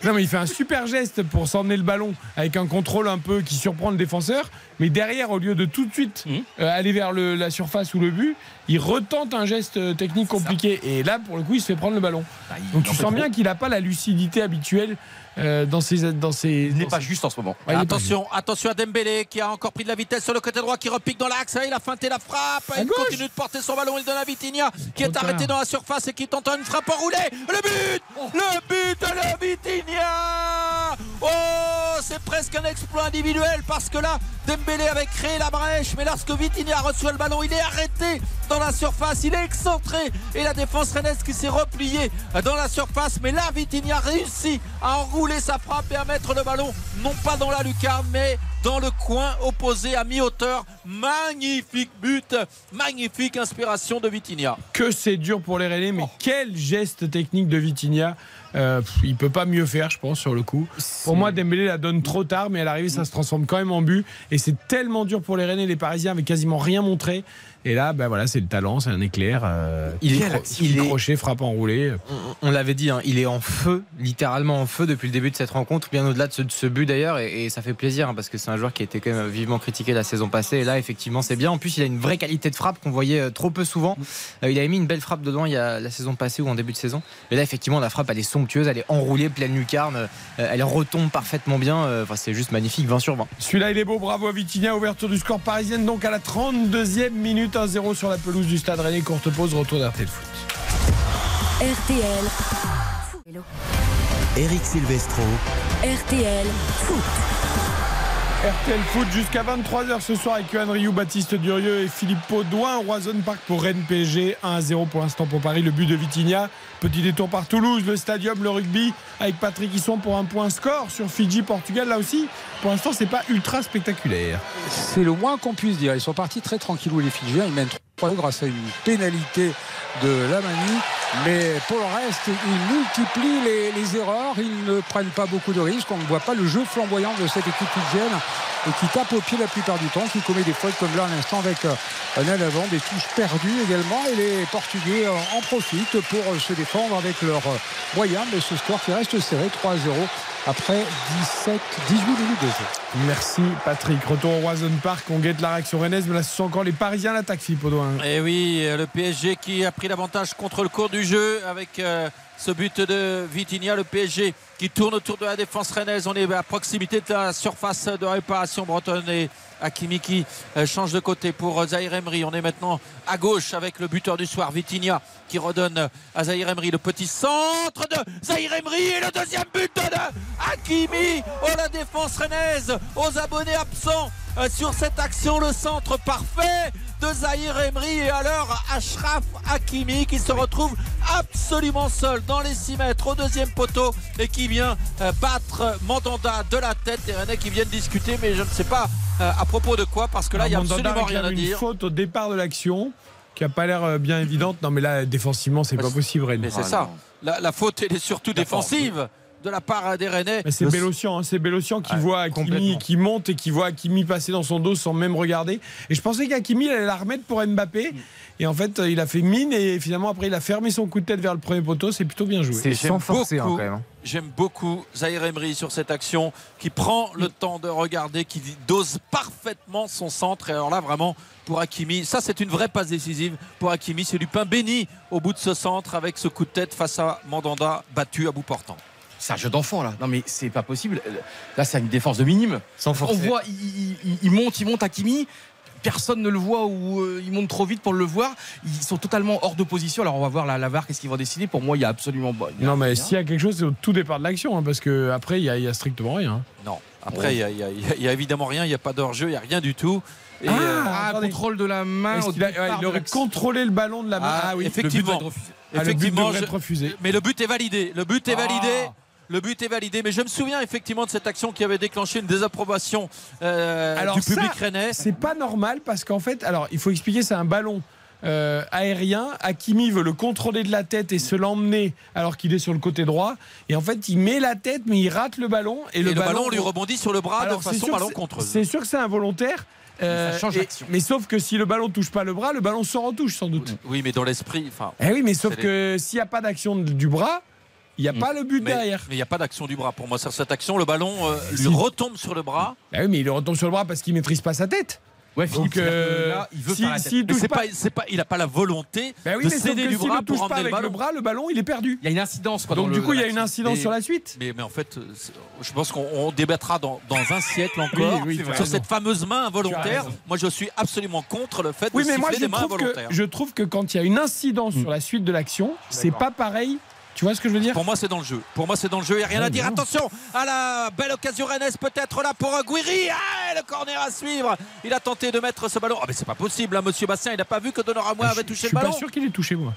Non mais il fait un super geste pour s'emmener le ballon avec un contrôle un peu qui surprend le défenseur. Mais derrière, au lieu de tout de suite euh, aller vers le- la surface ou le but, il retente un geste euh, technique compliqué. Et là, pour le coup, il se fait prendre le ballon. Bah, Donc tu sens bien qu'il n'a pas la lucidité habituelle euh, dans ses. Dans ses Il n'est pas ses- juste en ce moment. Ouais, pas attention, attention à Dembélé qui a encore pris de la vitesse sur le côté droit, qui repique dans l'axe. Il a feinté la frappe. À Il gauche. continue de porter son ballon. Il donne à Vitinha qui est arrêté dans la surface et qui tente une frappe enroulée. Le but Le but de Vitinha Oh C'est presque un exploit individuel parce que là, Dembélé avait créé la brèche. Mais lorsque Vitinha reçoit le ballon, il est arrêté dans la surface. Il est excentré. Et la défense rennaise qui s'est repliée dans la surface. Mais là, Vitinha réussit à enrouler sa frappe et à mettre le ballon, non pas dans la lucarne, mais dans le coin opposé à mi-hauteur. Magnifique but, magnifique inspiration de Vitinha. Que c'est dur pour les Rennais, mais Oh. quel geste technique de Vitinha. Euh, il peut pas mieux faire, je pense, sur le coup. Pour moi, Dembélé la donne trop tard, mais à l'arrivée, ça se transforme quand même en but. Et c'est tellement dur pour les Rennais. Les Parisiens avaient quasiment rien montré. Et là, ben voilà, c'est le talent, c'est un éclair. euh, Il est, il est- crochet, frappe enroulée. on, on l'avait dit, hein, il est en feu, littéralement en feu depuis le début de cette rencontre, bien au-delà de ce, de ce but d'ailleurs, et, et ça fait plaisir hein, parce que c'est un joueur qui a été quand même vivement critiqué la saison passée. Et là, effectivement, c'est bien. En plus, il a une vraie qualité de frappe qu'on voyait euh, trop peu souvent. Euh, il avait mis une belle frappe dedans il y a la saison passée ou en début de saison. Mais là, effectivement, la frappe, elle est somptueuse, elle est enroulée, pleine lucarne, euh, elle retombe parfaitement bien. Euh, Enfin, c'est juste magnifique, 20 sur 20. Celui-là, il est beau. Bravo à Vitinha. Ouverture du score parisienne, donc à la 32e minute, 1-0 sur la pelouse du stade Rennais. Courte pause, retour d'RTL Foot. RTL. Eric Silvestro. RTL Foot. RTL Foot jusqu'à 23h ce soir avec Yohan Rioux, Baptiste Durieux et Philippe Paudouin. Roison Park pour Rennes PSG. 1-0 pour l'instant pour Paris. Le but de Vitinha. Petit détour par Toulouse, le stadium, le rugby avec Patrick Hisson pour un point score sur Fidji, Portugal. Là aussi, pour l'instant, c'est pas ultra spectaculaire. C'est le moins qu'on puisse dire. Ils sont partis très tranquillou les Fidjiens. Ils mènent 3 grâce à une pénalité de Lamani. Mais pour le reste, ils multiplient les, erreurs. Ils ne prennent pas beaucoup de risques. On ne voit pas le jeu flamboyant de cette équipe fidjienne et qui tape au pied la plupart du temps, qui commet des fautes comme là à l'instant avec euh, un à l'avant, des touches perdues également. Et les Portugais euh, en profitent pour euh, se défendre avec leurs euh, moyens. Mais ce score qui reste serré, 3-0 après 17, 18 minutes de jeu. Merci Patrick. Retour au Roison Park. On guette la réaction rennaise, mais là, ce sont encore les Parisiens à l'attaque, Philippe Paudouin. Et oui, euh, le PSG qui a pris l'avantage contre le cours du jeu avec euh, ce but de Vitinha. Le PSG qui tourne autour de la défense rennaise. On est à proximité de la surface de réparation bretonne et Hakimi qui euh, change de côté pour euh, Zahir Emery. On est maintenant à gauche avec le buteur du soir, Vitinha, qui redonne euh, à Zahir Emery le petit centre de Zahir Emery et le deuxième but de Hakimi. Oh la défense rennaise aux abonnés absents sur cette action, le centre parfait de Zahir Emery et alors Ashraf Hakimi qui se retrouve absolument seul dans les 6 mètres au deuxième poteau et qui vient battre Mandanda de la tête. Les Rennais qui viennent discuter, mais je ne sais pas euh, à propos de quoi parce que là il n'y a absolument rien à une dire. faute au départ de l'action qui a pas l'air euh, bien évidente. Non, mais là, défensivement, c'est pas possible, Rennes. Mais c'est Ah, ça. La, la faute elle est surtout défensive de la part des Rennais. Mais c'est Bélocian, hein, c'est Bélocian qui Ouais, voit Hakimi, qui monte et qui voit Hakimi passer dans son dos sans même regarder. Et je pensais qu'Hakimi allait la remettre pour Mbappé. Et en fait, il a fait mine et finalement après il a fermé son coup de tête vers le premier poteau. C'est plutôt bien joué. C'est sans forcer hein, quand même. hein. J'aime beaucoup Zahir Emery sur cette action qui prend le temps de regarder, qui dose parfaitement son centre. Et alors là, vraiment, pour Hakimi, ça c'est une vraie passe décisive pour Hakimi. C'est du pain béni au bout de ce centre avec ce coup de tête face à Mandanda battu à bout portant. C'est un jeu d'enfant là. Non mais c'est pas possible. Là c'est une défense de minime. Sans On forcer. voit, il, il- monte, il monte à Kimi. Personne ne le voit ou euh, il monte trop vite pour le voir. Ils sont totalement hors de position. Alors on va voir la, la VAR, qu'est-ce qu'ils vont décider. Pour moi, il y a absolument pas. Non, mais s'il y a quelque chose, c'est au tout départ de l'action. hein, parce que après, il y, y a strictement rien. Non. Après, il n'y a, évidemment rien, il n'y a pas d'hors-jeu, il n'y a rien du tout. Et, Ah, euh, Ah, contrôle de la main. A- ouais, il aurait contrôlé le ballon de la main. Ah, oui, effectivement. Le but doit être refusé. Ah, le but effectivement, devrait je- être refusé. Mais le but est validé. Le but est Ah. Le but est validé. Mais je me souviens effectivement de cette action qui avait déclenché une désapprobation euh, Alors du ça, public rennais. C'est pas normal parce qu'en fait, alors il faut expliquer, c'est un ballon euh, aérien. Hakimi veut le contrôler de la tête et se l'emmener alors qu'il est sur le côté droit. Et en fait, il met la tête, mais il rate le ballon. Et, Et le, ballon, lui rebondit sur le bras Alors, de c'est façon sûr que malencontreuse. c'est- sûr que c'est involontaire. euh, ça change et- l'action. mais sauf que si le ballon touche pas le bras, le ballon sort en touche sans doute. Oui, mais dans l'esprit, enfin. Eh oui, mais sauf que s'il n'y a pas d'action du bras, il n'y a Mm. pas le but Mais derrière. mais il n'y a pas d'action du bras. Pour moi, sur cette action, le ballon euh, lui Si. retombe sur le bras. Ah oui, mais il retombe sur le bras parce qu'il maîtrise pas sa tête. Ouais, Donc, euh, là, il veut si- s'il Mais touche pas, pas, pas, il n'a pas la volonté Bah oui, de céder du s'il bras ne touche pour pas emmener le le ballon. bras, le ballon, il est perdu. Il y a une incidence. quoi, Donc du le- coup, il y a une incidence sur la suite. Mais, mais en fait, je pense qu'on on débattra dans, dans un siècle encore Oui, oui, sur cette fameuse main involontaire. Moi, je suis absolument contre le fait Oui, de mais moi, siffler des mains trouve, que, involontaires. je trouve que quand il y a une incidence sur la suite de l'action, c'est pas pareil. Tu vois ce que je veux dire Pour moi, c'est dans le jeu. Pour moi, c'est dans le jeu. Il n'y a rien Ouais, à dire. Attention à la belle occasion rennaise, peut-être là pour Guiri. Ah, le corner à suivre. Il a tenté de mettre ce ballon. Ah, mais c'est pas possible. hein, Monsieur Bastien, il n'a pas vu que Donnarumma avait Je touché je le suis ballon. pas sûr qu'il ait touché, moi.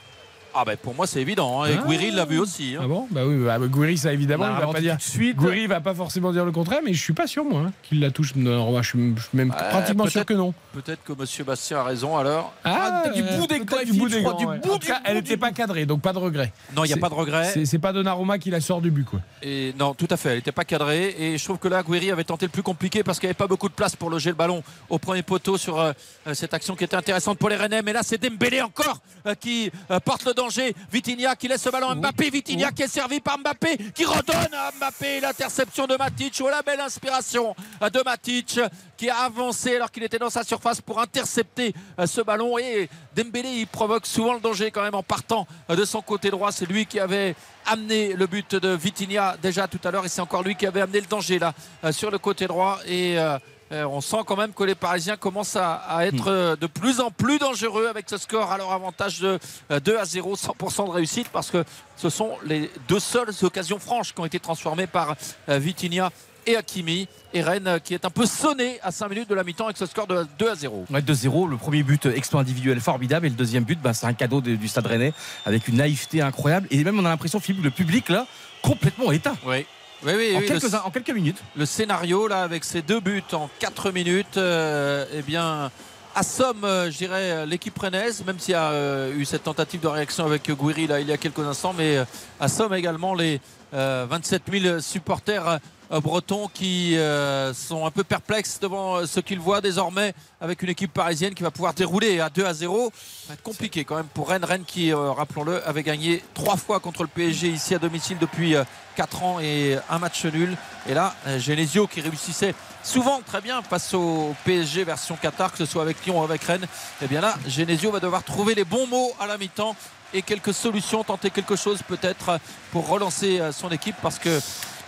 Ah, ben pour moi, c'est évident. hein, Et Ah. Guiri l'a vu aussi. hein. Ah bon? Bah oui, bah, Gouiri, ça évidemment, a il va pas dire. suite. Gouiri va pas forcément dire le contraire, mais je suis pas sûr, moi, hein, qu'il la touche. Non, je suis même Ouais, pratiquement sûr que non. Peut-être que Monsieur Bastien a raison alors. Ah, du bout des peut-être gants, du bout Philippe, des gants, du ouais. bout cas, bout elle n'était pas cadrée, donc pas de regret. Non, il n'y a pas de regret. C'est pas Donnarumma qui la sort du but, quoi. Et non, tout à fait. Elle n'était pas cadrée. Et je trouve que là, Guiri avait tenté le plus compliqué parce qu'il n'y avait pas beaucoup de place pour loger le ballon au premier poteau sur euh, euh, cette action qui était intéressante pour les Rennais. Mais là, c'est Dembélé encore euh, qui euh, porte le danger. Vitinha qui laisse le ballon à Mbappé. Vitinha qui est servi par Mbappé qui redonne à Mbappé l'interception de Matic. Oh la belle inspiration de Matic qui a avancé alors qu'il était dans sa surface pour intercepter euh, ce ballon. Et Dembélé, il provoque souvent le danger quand même en partant euh, de son côté droit. C'est lui qui avait amené le but de Vitinha déjà tout à l'heure et c'est encore lui qui avait amené le danger là euh, sur le côté droit et euh, on sent quand même que les Parisiens commencent à, à être euh, de plus en plus dangereux avec ce score. À leur avantage de euh, 2 à 0, 100% de réussite parce que ce sont les deux seules occasions franches qui ont été transformées par euh, Vitinha et Hakimi. Et Rennes euh, qui est un peu sonné à 5 minutes de la mi-temps avec ce score de 2 à 0. Ouais, 2-0, le premier but exploit individuel formidable et le deuxième but, bah, c'est un cadeau de- du Stade Rennais avec une naïveté incroyable. Et même on a l'impression Philippe le public là complètement éteint. Oui. Oui, oui, en, oui, quelques, le- en quelques minutes. le scénario là avec ces deux buts en 4 minutes euh, eh bien assomme euh, je dirais l'équipe rennaise même s'il y a euh, eu cette tentative de réaction avec Gouiri là il y a quelques instants mais assomme également les euh, 27 000 supporters bretons qui euh, sont un peu perplexes devant euh, ce qu'ils voient désormais avec une équipe parisienne qui va pouvoir dérouler à 2 à 0 ça va être compliqué quand même pour Rennes. Rennes qui euh, rappelons-le avait gagné trois fois contre le PSG ici à domicile depuis 4 ans et un match nul. Et là euh, Genesio qui réussissait souvent très bien face au PSG version Qatar que ce soit avec Lyon ou avec Rennes. Et bien là Genesio va devoir trouver les bons mots à la mi-temps et quelques solutions tenter quelque chose peut-être pour relancer euh, son équipe parce que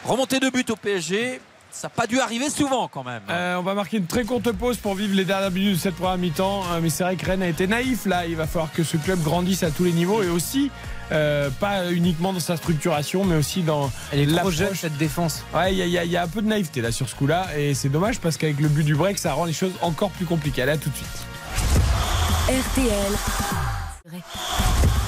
remonter deux buts au PSG ça n'a pas dû arriver souvent quand même Euh, on va marquer une très courte pause pour vivre les dernières minutes de cette première mi-temps. Euh, mais c'est vrai que Rennes a été naïf là. Il va falloir que ce club grandisse à tous les niveaux et aussi euh, pas uniquement dans sa structuration, mais aussi dans Elle est trop jeune cette défense. Ouais, il y, y a un peu de naïveté là sur ce coup-là et c'est dommage parce qu'avec le but du break, ça rend les choses encore plus compliquées. Allez, à tout de suite. RTL.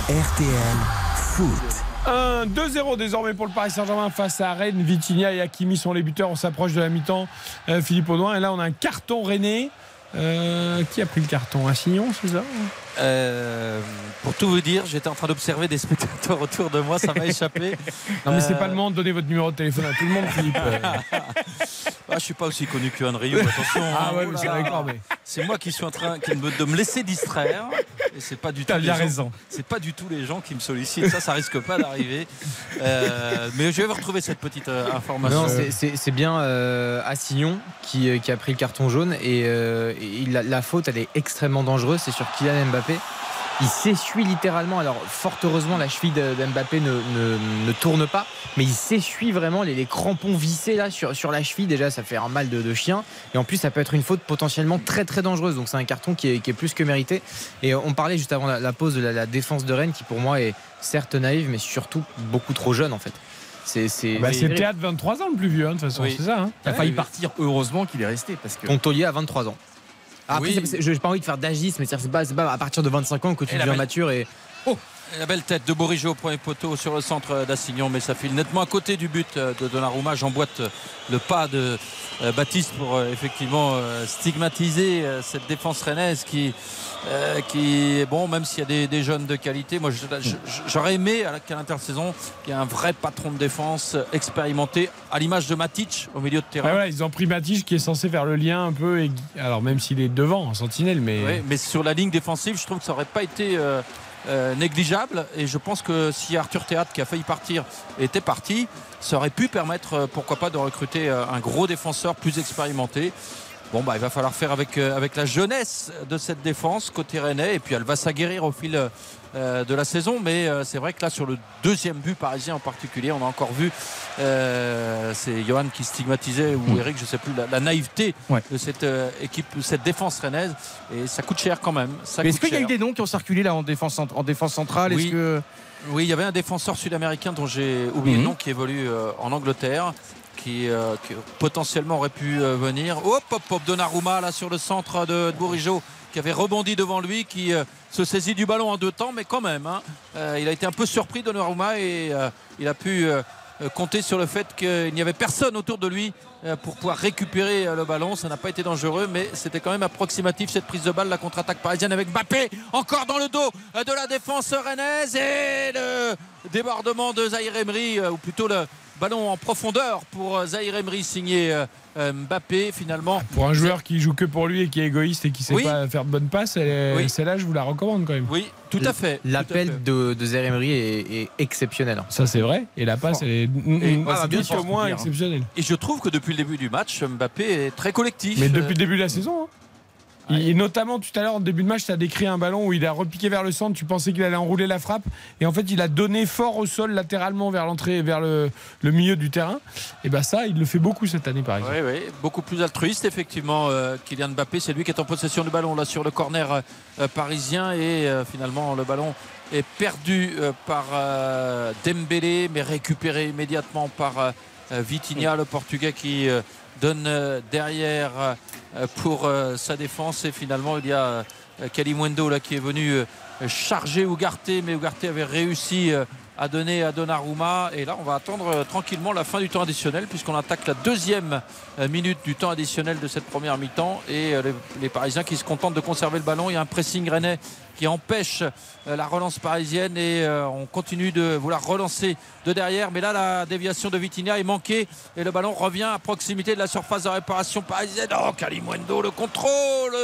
RTL Foot. 1 2-0 désormais pour le Paris Saint-Germain face à Rennes. Vitinha et Hakimi sont les buteurs. On s'approche de la mi-temps. Euh, Philippe Audouin. Et là, on a un carton René. Euh, qui a pris le carton? Un Signon, c'est ça? Euh, pour tout vous dire j'étais en train d'observer des spectateurs autour de moi ça m'a échappé Non, mais c'est Euh, pas le moment de donner votre numéro de téléphone à tout le monde, Philippe. Euh, ah, je suis pas aussi connu que Henry attention ah ouais, mais là c'est là. d'accord, mais. C'est moi qui suis en train qui me- de me laisser distraire et c'est pas du tout. T'as les bien gens- raison. C'est pas du tout les gens qui me sollicitent. Ça, ça risque pas d'arriver. Euh, mais je vais vous retrouver cette petite euh, information. Non, c'est- c'est c'est bien euh, Assignon qui, qui a pris le carton jaune et, euh, et la, la faute elle est extrêmement dangereuse, c'est sur Kylian Mbappé. Il s'essuie littéralement, alors fort heureusement la cheville d'Mbappé ne, ne, ne tourne pas, mais il s'essuie vraiment les, les crampons vissés là sur, sur la cheville, déjà ça fait un mal de, de chien, et en plus ça peut être une faute potentiellement très très dangereuse, donc c'est un carton qui est, qui est plus que mérité. Et on parlait juste avant la, la pause de la, la défense de Rennes qui pour moi est certes naïve, mais surtout beaucoup trop jeune en fait. C'est c'est- Bah. Théâtre 23 ans le plus vieux, hein, de toute façon, Oui. c'est ça. hein. Il a failli partir, heureusement qu'il est resté parce que Pontolier à 23 ans. Après, Oui. c'est- j'ai pas envie de faire d'agisme, mais c'est pas, à partir de 25 ans que tu Et deviens ma- mature et La belle tête de Bourigeau au premier poteau sur le centre d'Assignon, mais ça file nettement à côté du but de Donnarumma. J'emboîte le pas de euh, Baptiste pour euh, effectivement euh, stigmatiser cette défense rennaise qui, qui bon, même s'il y a des, jeunes de qualité, moi j'aurais aimé qu'à l'intersaison qu'il y ait un vrai patron de défense expérimenté à l'image de Matic au milieu de terrain. ils ont pris Matic qui est censé faire le lien un peu, alors même s'il est devant en sentinelle, mais. mais sur la ligne défensive, je trouve que ça n'aurait pas été. négligeable et je pense que si Arthur Théâtre qui a failli partir était parti ça aurait pu permettre, euh, pourquoi pas, de recruter euh, un gros défenseur plus expérimenté. Bon, bah, il va falloir faire avec, euh, avec la jeunesse de cette défense côté rennais et puis elle va s'aguerrir au fil de la saison. Mais c'est vrai que là, sur le deuxième but parisien en particulier, on a encore vu, c'est Johan qui stigmatisait ou Eric, je sais plus, la, naïveté de cette équipe, cette défense rennaise. Et ça coûte cher quand même. Est-ce qu'il y a eu des noms qui ont circulé là en défense, en défense centrale? Oui. que... Oui, il y avait un défenseur sud-américain dont j'ai oublié le mhm. nom qui évolue euh, en Angleterre. Qui, euh, potentiellement aurait pu euh, venir. Hop, hop, hop, Donnarumma là sur le centre de, de qui avait rebondi devant lui, qui se saisit du ballon en deux temps, mais quand même, hein. il a été un peu surpris Donnarumma et il a pu euh, compter sur le fait qu'il n'y avait personne autour de lui euh, pour pouvoir récupérer euh, le ballon. Ça n'a pas été dangereux, mais c'était quand même approximatif cette prise de balle, la contre-attaque parisienne avec Mbappé encore dans le dos de la défense rennaise et le débordement de Zahir Emery, ou plutôt le ballon en profondeur pour Zahir Emery signé Mbappé finalement. Pour un joueur qui joue que pour lui et qui est égoïste et qui sait pas faire de bonnes passes, celle-là je vous la recommande quand même. Oui, tout à fait. L'appel de, de Emery est, exceptionnel. Hein. Ça c'est vrai. Et la passe elle est, ah, bien sûr, moins exceptionnelle. Et je trouve que depuis le début du match, Mbappé est très collectif. Mais depuis le début de la saison. Hein. Et notamment tout à l'heure, au début de match, tu as décrit un ballon où il a repiqué vers le centre, tu pensais qu'il allait enrouler la frappe, et en fait il a donné fort au sol latéralement vers l'entrée, vers le, milieu du terrain. Et bien ça, il le fait beaucoup cette année par exemple. Oui, oui, beaucoup plus altruiste effectivement. Euh, Kylian Mbappé, c'est lui qui est en possession du ballon là sur le corner euh, parisien, et euh, finalement le ballon est perdu par Dembélé, mais récupéré immédiatement par Vitinha, le Portugais qui donne derrière euh, pour euh, sa défense. Et finalement, il y a Kalimwendo là, qui est venu euh, charger Ugarte, mais Ugarte avait réussi à donner à Donnarumma. Et là, on va attendre tranquillement la fin du temps additionnel, puisqu'on attaque la deuxième minute du temps additionnel de cette première mi-temps. Et les, Parisiens qui se contentent de conserver le ballon. Il y a un pressing rennais qui empêche la relance parisienne. Et on continue de vouloir relancer de derrière. Mais là, la déviation de Vitinha est manquée. Et le ballon revient à proximité de la surface de réparation parisienne. Oh, Kalimwendo, le contrôle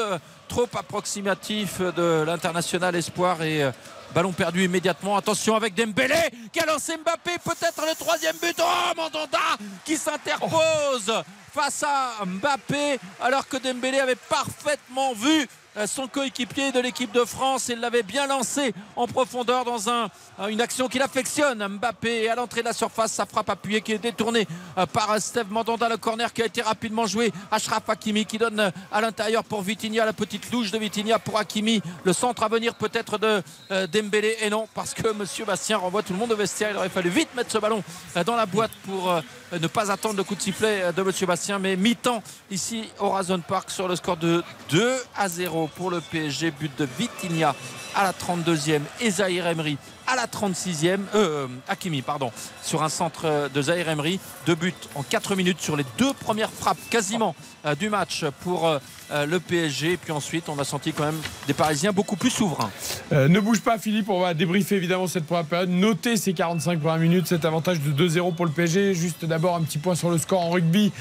trop approximatif de l'international espoir. Et Ballon perdu immédiatement. Attention avec Dembélé qui a lancé Mbappé. Peut-être le troisième but. Oh, Mandanda qui s'interpose face à Mbappé alors que Dembélé avait parfaitement vu euh, son coéquipier de l'équipe de France. Il l'avait bien lancé en profondeur dans euh, une action qu'il affectionne. Mbappé à l'entrée de la surface, sa frappe appuyée qui est détournée euh, par Steve Mandanda. Le corner qui a été rapidement joué. Ashraf Hakimi qui donne à l'intérieur pour Vitinha. La petite louche de Vitinha pour Hakimi. Le centre à venir peut-être de Dembélé. Et non, parce que Monsieur Bastien renvoie tout le monde au vestiaire. Il aurait fallu vite mettre ce ballon dans la boîte pour ne pas attendre le coup de sifflet de Monsieur Bastien. Mais mi-temps ici au Razon Park sur le score de 2 à 0 pour le PSG. But de Vitinha à la 32e et Zahir Emery à la 36e. Euh, Hakimi, pardon, sur un centre de Zahir Emery. Deux buts en 4 minutes sur les deux premières frappes quasiment euh, du match pour euh, le PSG. Et puis ensuite, on a senti quand même des Parisiens beaucoup plus souverains. ne bouge pas, Philippe. On va débriefer évidemment cette première période. Notez ces 45 premières minutes, cet avantage de 2-0 pour le PSG. Juste d'abord un petit point sur le score en rugby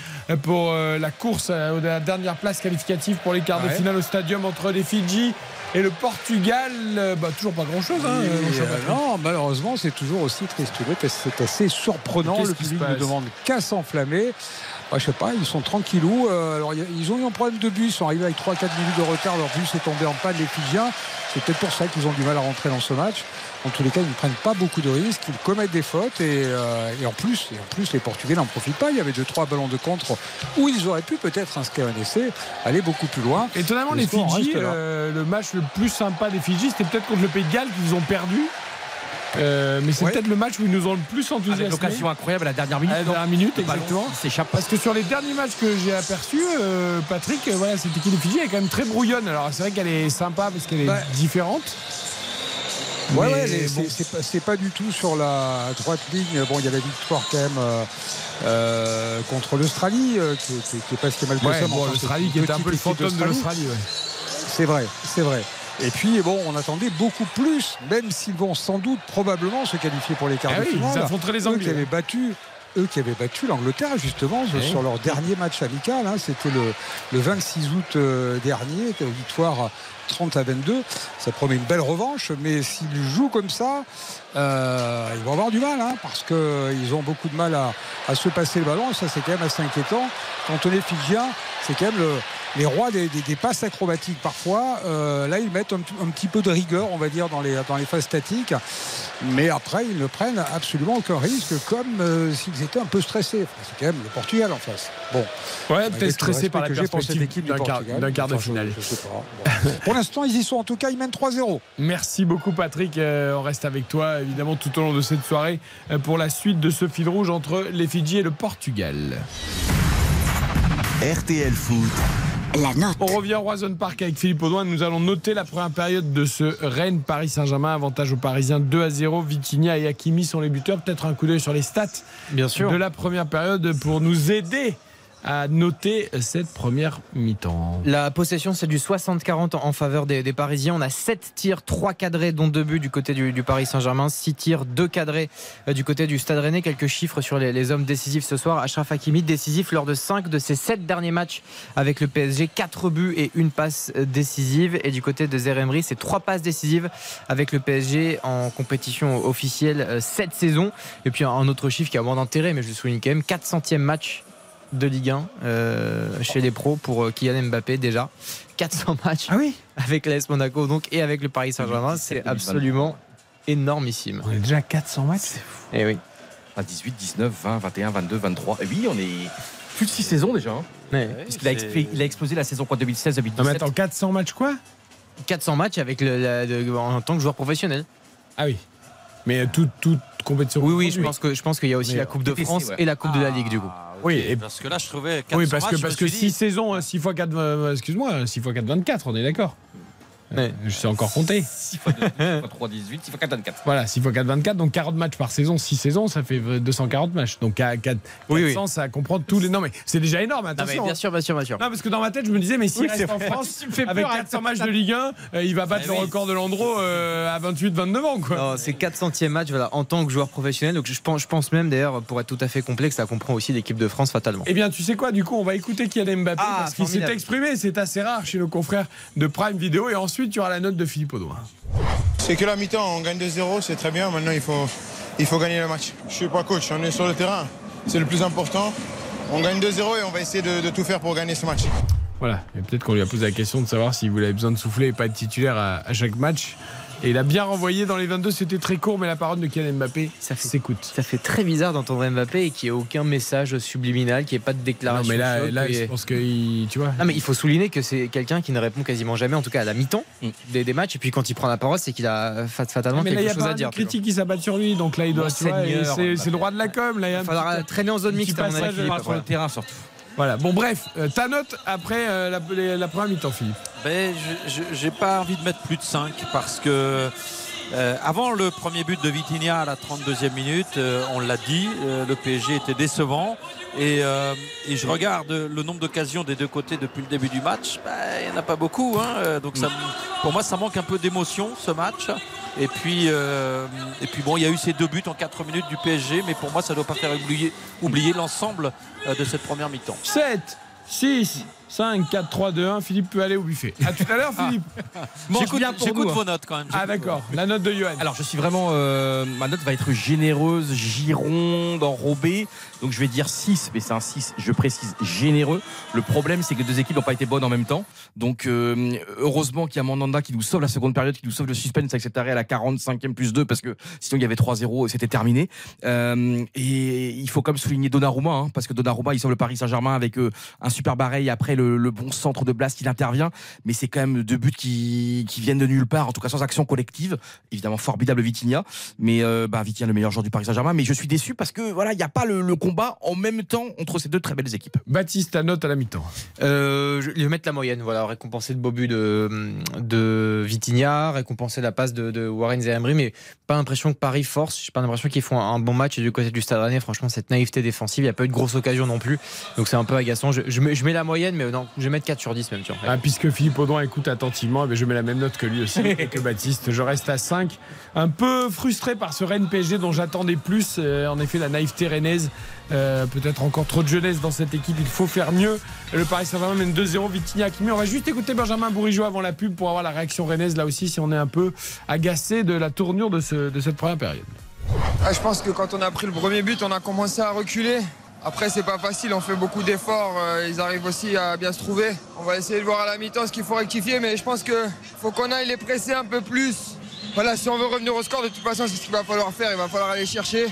pour la course à la dernière place qualificative pour les quarts de finale au stadium entre les Fidji et le Portugal, euh, bah, toujours pas grand-chose. Hein, euh, non, malheureusement, c'est toujours aussi triste. C'est assez surprenant. Le public ne demande qu'à s'enflammer. Bah, je sais pas, ils sont tranquillous. Euh, alors, ils ont eu un problème de bus. Ils sont arrivés avec 3-4 minutes de retard. Leur bus est tombé en panne, les Fidjiens. C'est peut-être pour ça qu'ils ont du mal à rentrer dans ce match. En tous les cas, ils ne prennent pas beaucoup de risques, ils commettent des fautes et, euh, en, plus, et en plus, les Portugais n'en profitent pas. Il y avait deux trois ballons de contre où ils auraient pu peut-être inscrire un essai, aller beaucoup plus loin. Étonnamment, les Fidji, euh, le match le plus sympa des Fidji, c'était peut-être contre le Pays de Galles qu'ils ont perdu. Euh, mais c'est peut-être le match où ils nous ont le plus enthousiasmé. L'occasion incroyable à la dernière minute. À la dernière minute, exactement. Parce que sur les derniers matchs que j'ai aperçus, Patrick, voilà, cette équipe de Fidji est quand même très brouillonne. Alors c'est vrai qu'elle est sympa parce qu'elle est différente. Ouais, ouais, bon. c'est- pas, c'est pas du tout sur la droite ligne. Bon, il y a la victoire quand même euh, euh, contre l'Australie, euh, qui, qui- qui est pas si mal que Ouais, ça. mais bon, enfin, c'est l'Australie qui était un peu le fantôme de l'Australie. ouais. C'est vrai, c'est vrai. Et puis, bon, on attendait beaucoup plus, même s'ils vont sans doute probablement se qualifier pour les quarts Ah de oui, finale. ils affronteraient les Eux qui Anglais. avaient battu. Eux qui avaient battu l'Angleterre justement Oui. sur leur dernier match amical, hein. c'était le, le 26 août euh, dernier, victoire 30 à 22. Ça promet une belle revanche, mais s'ils jouent comme ça, euh, ils vont avoir du mal, hein, parce qu'ils ont beaucoup de mal à, à se passer le ballon. Ça, c'est quand même assez inquiétant. Quand on est Fidjien, c'est quand même le- les rois des, des- des passes acrobatiques parfois. Euh, là, ils mettent un, un petit peu de rigueur, on va dire, dans les, dans les phases statiques. Mais après, ils ne prennent absolument aucun risque, comme euh, s'ils étaient un peu stressés. Enfin, c'est quand même le Portugal en face. Bon. Ouais, peut-être stressé par la perspective équipe du d'un quart, Portugal. d'un quart de Enfin, je- finale. je sais pas. Bon. Pour l'instant, ils y sont. En tout cas, ils mènent 3-0. Merci beaucoup Patrick, Euh, on reste avec toi évidemment tout au long de cette soirée euh, pour la suite de ce fil rouge entre les Fidji et le Portugal. RTL Foot. La note. On revient au Roison Park avec Philippe Audouin. Nous allons noter la première période de ce Rennes Paris Saint-Germain. Avantage aux Parisiens 2 à 0. Vitinha et Hakimi sont les buteurs. Peut-être un coup d'œil sur les stats Bien sûr. de la première période pour nous aider à noter cette première mi-temps. La possession, c'est du 60-40 en faveur des, des Parisiens. On a 7 tirs, 3 cadrés, dont 2 buts du côté du, du Paris Saint-Germain. 6 tirs, 2 cadrés euh, du côté du Stade Rennais. Quelques chiffres sur les, les hommes décisifs ce soir. Achraf Hakimi, décisif lors de 5 de ses 7 derniers matchs avec le PSG. 4 buts et une passe euh, décisive. Et du côté de Zeremri, c'est 3 passes décisives avec le PSG en compétition officielle 7 saisons. Et puis un autre chiffre qui a moins d'intérêt, mais je le souligne quand même 400e match de Ligue 1 euh, chez les pros pour euh, Kylian Mbappé déjà 400 matchs Ah oui avec l'AS Monaco donc et avec le Paris Saint-Germain c'est 2017, absolument énormissime On est déjà à 400 matchs. et oui À 18, 19, 20, 21, 22, 23. Et oui, on est plus de 6 saisons déjà. hein. Ouais. A, il a explosé la saison quoi, 2016, 2017. Non mais attends, 400 matchs quoi? 400 matchs avec le, la- de- en tant que joueur professionnel Ah oui. Mais toute, toute compétition. oui oui je pense que je pense qu'il y a aussi Mais la Coupe de France ouais. et la Coupe de la Ligue du coup Ah, ok. Oui, et- parce que là, je trouvais 400 Oui, parce que, matchs, parce que me suis 6 dit, saisons, 6 fois 4, excuse-moi, 6 fois 4, 24, on est d'accord. Ouais. Je sais encore compter. 6 fois 2, 6 fois 3, 18, 6 fois 4, 24. Voilà, 6 fois 4, 24, donc 40 matchs par saison, 6 saisons, ça fait 240 matchs. Donc à 4, Oui, 400, ça comprend tous les. Non, mais c'est déjà énorme, Non, mais attention. bien hein. sûr bien sûr bien sûr Non, parce que dans ma tête, je me disais, mais s'il Oui, reste c'est en. France, Tu avec peur, 400 matchs de Ligue 1, euh, il va battre Eh le oui. record de Landreau euh, à 28, 29 ans, quoi. Non, c'est 400e match voilà, en tant que joueur professionnel. Donc je pense, je pense même d'ailleurs, pour être tout à fait complet, que ça comprend aussi l'équipe de France fatalement. Eh bien, tu sais quoi, du coup, on va écouter Kylian Mbappé Ah, parce qu'il s'est exprimé. C'est assez rare chez nos confrères de Prime Video. Et ensuite, tu auras la note de Philippe Audouin. C'est que la mi-temps, on gagne 2-0, c'est très bien. Maintenant, il faut, il faut gagner le match. Je suis pas coach, on est sur le terrain. C'est le plus important. On gagne 2-0 et on va essayer de, de tout faire pour gagner ce match. Voilà, et peut-être qu'on lui a posé la question de savoir s'il voulait besoin de souffler et pas être titulaire à, à chaque match. Et il a bien renvoyé dans les 22, c'était très court, mais la parole de Kylian Mbappé, Ça s'écoute. Ça fait très bizarre d'entendre Mbappé et qu'il n'y ait aucun message subliminal, qu'il n'y ait pas de Non, déclaration. mais là, choc, là et- je pense que, il- tu vois. Non, mais il faut souligner que c'est quelqu'un qui ne répond quasiment jamais, en tout cas à la mi-temps Mm. des, des matchs. Et puis quand il prend la parole, c'est qu'il a fat- fatalement mais il y quelque a chose à dire. tu vois. critiques qui s'abattent sur lui, donc là, il doit, c'est le droit de la com. Là, il y a Il petit- traîner en zone mixte, Sur le terrain surtout. Voilà, bon, bref, euh, ta note après euh, la, la première mi-temps, Philippe. Ben, j'ai pas envie de mettre plus de 5 parce que euh, avant le premier but de Vitinha à la 32e minute, euh, on l'a dit, euh, le PSG était décevant. Et, euh, et je regarde le nombre d'occasions des deux côtés depuis le début du match. Ben, il n'y en a pas beaucoup. hein. Euh, Donc ça, pour moi, ça manque un peu d'émotion ce match. Et puis, euh, et puis bon, il y a eu ces deux buts en 4 minutes du PSG, mais pour moi, ça ne doit pas faire oublier, oublier l'ensemble de cette première mi-temps. 7, 6, 5, 4, 3, 2, 1. Philippe peut aller au buffet. À tout à l'heure, Philippe. Mange J'écoute bien pour j'écoute nous, hein. vos notes quand même. Ah, d'accord. La note de Johan. Alors je suis vraiment euh, ma note va être généreuse, gironde, enrobée. Donc je vais dire 6, mais c'est un 6, je précise, généreux. Le problème c'est que deux équipes n'ont pas été bonnes en même temps. Donc euh, heureusement qu'il y a Mandanda qui nous sauve la seconde période, qui nous sauve le suspense avec cet arrêt à la 45e plus 2 parce que sinon il y avait 3-0 et c'était terminé. Euh, et il faut comme souligner Donnarumma hein, parce que Donnarumma il sauve le Paris Saint-Germain avec euh, un super barreil après le, le bon centre de Blas qui intervient, mais c'est quand même deux buts qui, qui viennent de nulle part, en tout cas sans action collective. Évidemment, formidable Vitinha, mais euh, bah, Vitinha le meilleur joueur du Paris Saint-Germain. Mais je suis déçu parce que voilà, il n'y a pas le, le combat en même temps entre ces deux très belles équipes. Baptiste, ta note à la mi-temps. Euh, je vais mettre la moyenne, voilà, récompenser le beau but de, de Vitinha, récompenser la passe de, de Warren Zahemri, mais pas l'impression que Paris force, j'ai pas l'impression qu'ils font un bon match et du côté du Stade Rennais, franchement, cette naïveté défensive, il n'y a pas eu de grosse occasion non plus, donc c'est un peu agaçant. Je, je, mets, je mets la moyenne, mais non, je vais mettre 4 sur 10 même. Ah, puisque Philippe Audouin écoute attentivement, eh bien, je mets la même note que lui aussi et que Baptiste. Je reste à 5. Un peu frustré par ce Rennes PSG dont j'attendais plus. Euh, en effet, la naïveté rennaise. Euh, Peut-être encore trop de jeunesse dans cette équipe. Il faut faire mieux. Le Paris Saint-Germain mène 2-0. Vitinha qui met. On va juste écouter Benjamin Bourigeau avant la pub pour avoir la réaction rennaise là aussi si on est un peu agacé de la tournure de cette première période. Ah, je pense que quand on a pris le premier but, on a commencé à reculer. Après, c'est pas facile, on fait beaucoup d'efforts. euh, Ils arrivent aussi à bien se trouver. On va essayer de voir à la mi-temps ce qu'il faut rectifier, mais je pense qu'il faut qu'on aille les presser un peu plus. Voilà, si on veut revenir au score, de toute façon, c'est ce qu'il va falloir faire. Il va falloir aller chercher.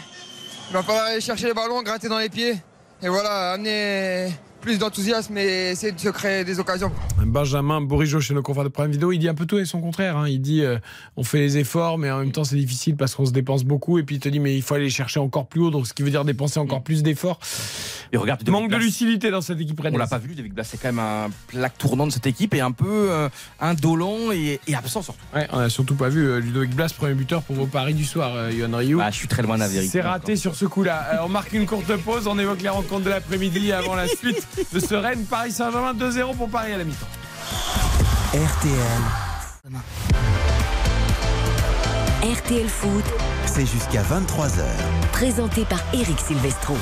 Il va falloir aller chercher les ballons, gratter dans les pieds. Et voilà, amener plus d'enthousiasme et essayer de se créer des occasions. Benjamin Bourigeau chez nos confrères de Prime Vidéo, il dit un peu tout et son contraire. hein. Il dit euh, on fait les efforts, mais en même temps c'est difficile parce qu'on se dépense beaucoup. Et puis il te dit mais il faut aller chercher encore plus haut, donc ce qui veut dire dépenser encore plus d'efforts. Et regarde, Manque de lucidité dans cette équipe On rennaise. l'a pas vu, David Blas, c'est quand même un plaque tournant de cette équipe et un peu euh, indolent et, et absent surtout. Ouais, on a surtout pas vu euh, Ludovic Blas, premier buteur pour vos paris du soir, euh, Yohan Ryu. Bah, je suis très loin d'Averic. C'est raté sur ce coup-là. Euh, on marque une courte pause, on évoque les rencontres de l'après-midi avant la suite de ce Rennes Paris Saint-Germain 2-0 pour Paris à la mi-temps. RTL, RTL Foot, c'est jusqu'à 23h. présenté par Eric Silvestro.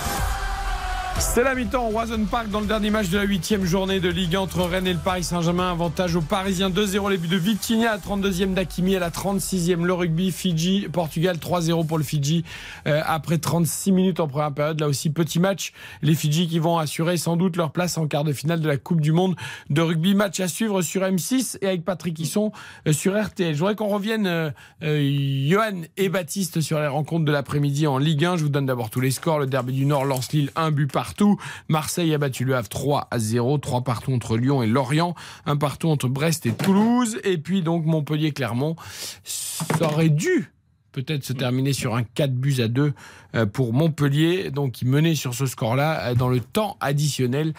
C'est la mi-temps au Roison Park dans le dernier match de la huitième journée de Ligue 1 entre Rennes et le Paris Saint-Germain. Avantage aux Parisiens 2-0 les buts de Vitinha à 32e d'Akimi à la 36e. Le rugby Fidji, Portugal 3-0 pour le Fidji euh, après 36 minutes en première période. Là aussi petit match. Les Fidji qui vont assurer sans doute leur place en quart de finale de la Coupe du Monde de rugby. Match à suivre sur M6 et avec Patrick Hisson euh, sur RTL. Je voudrais qu'on revienne euh, euh, Johan et Baptiste sur les rencontres de l'après-midi en Ligue 1. Je vous donne d'abord tous les scores. Le derby du Nord lance Lille un but partout. Marseille a battu le Havre 3 à 0. 3 partout entre Lyon et Lorient. Un partout entre Brest et Toulouse. Et puis donc Montpellier-Clermont. Ça aurait dû peut-être se terminer sur un 4 buts à 2 euh, pour Montpellier, donc qui menait sur ce score-là euh, dans le temps additionnel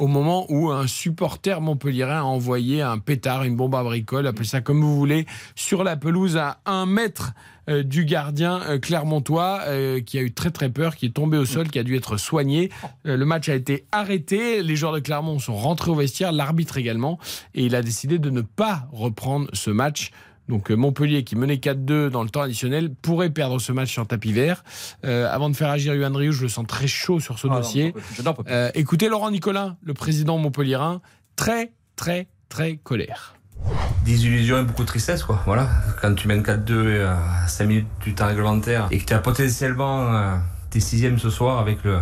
au moment où un supporter montpelliérain a envoyé un pétard, une bombe à bricole, appelez ça comme vous voulez, sur la pelouse à un mètre euh, du gardien clermontois qui a eu très très peur, qui est tombé au sol, qui a dû être soigné. Le match a été arrêté, les joueurs de Clermont sont rentrés au vestiaire, l'arbitre également, et il a décidé de ne pas reprendre ce match. Donc euh, Montpellier qui menait 4-2 dans le temps additionnel pourrait perdre ce match sur tapis vert. Euh, avant de faire agir Yuan Ryu, je le sens très chaud sur ce Ah dossier. Euh, écoutez Laurent Nicolin, le président montpelliérain, très très très colère. Désillusion et beaucoup de tristesse, quoi. Voilà. Quand tu mènes 4-2 euh, à 5 minutes du temps réglementaire et que tu as potentiellement euh, tes sixièmes ce soir avec le,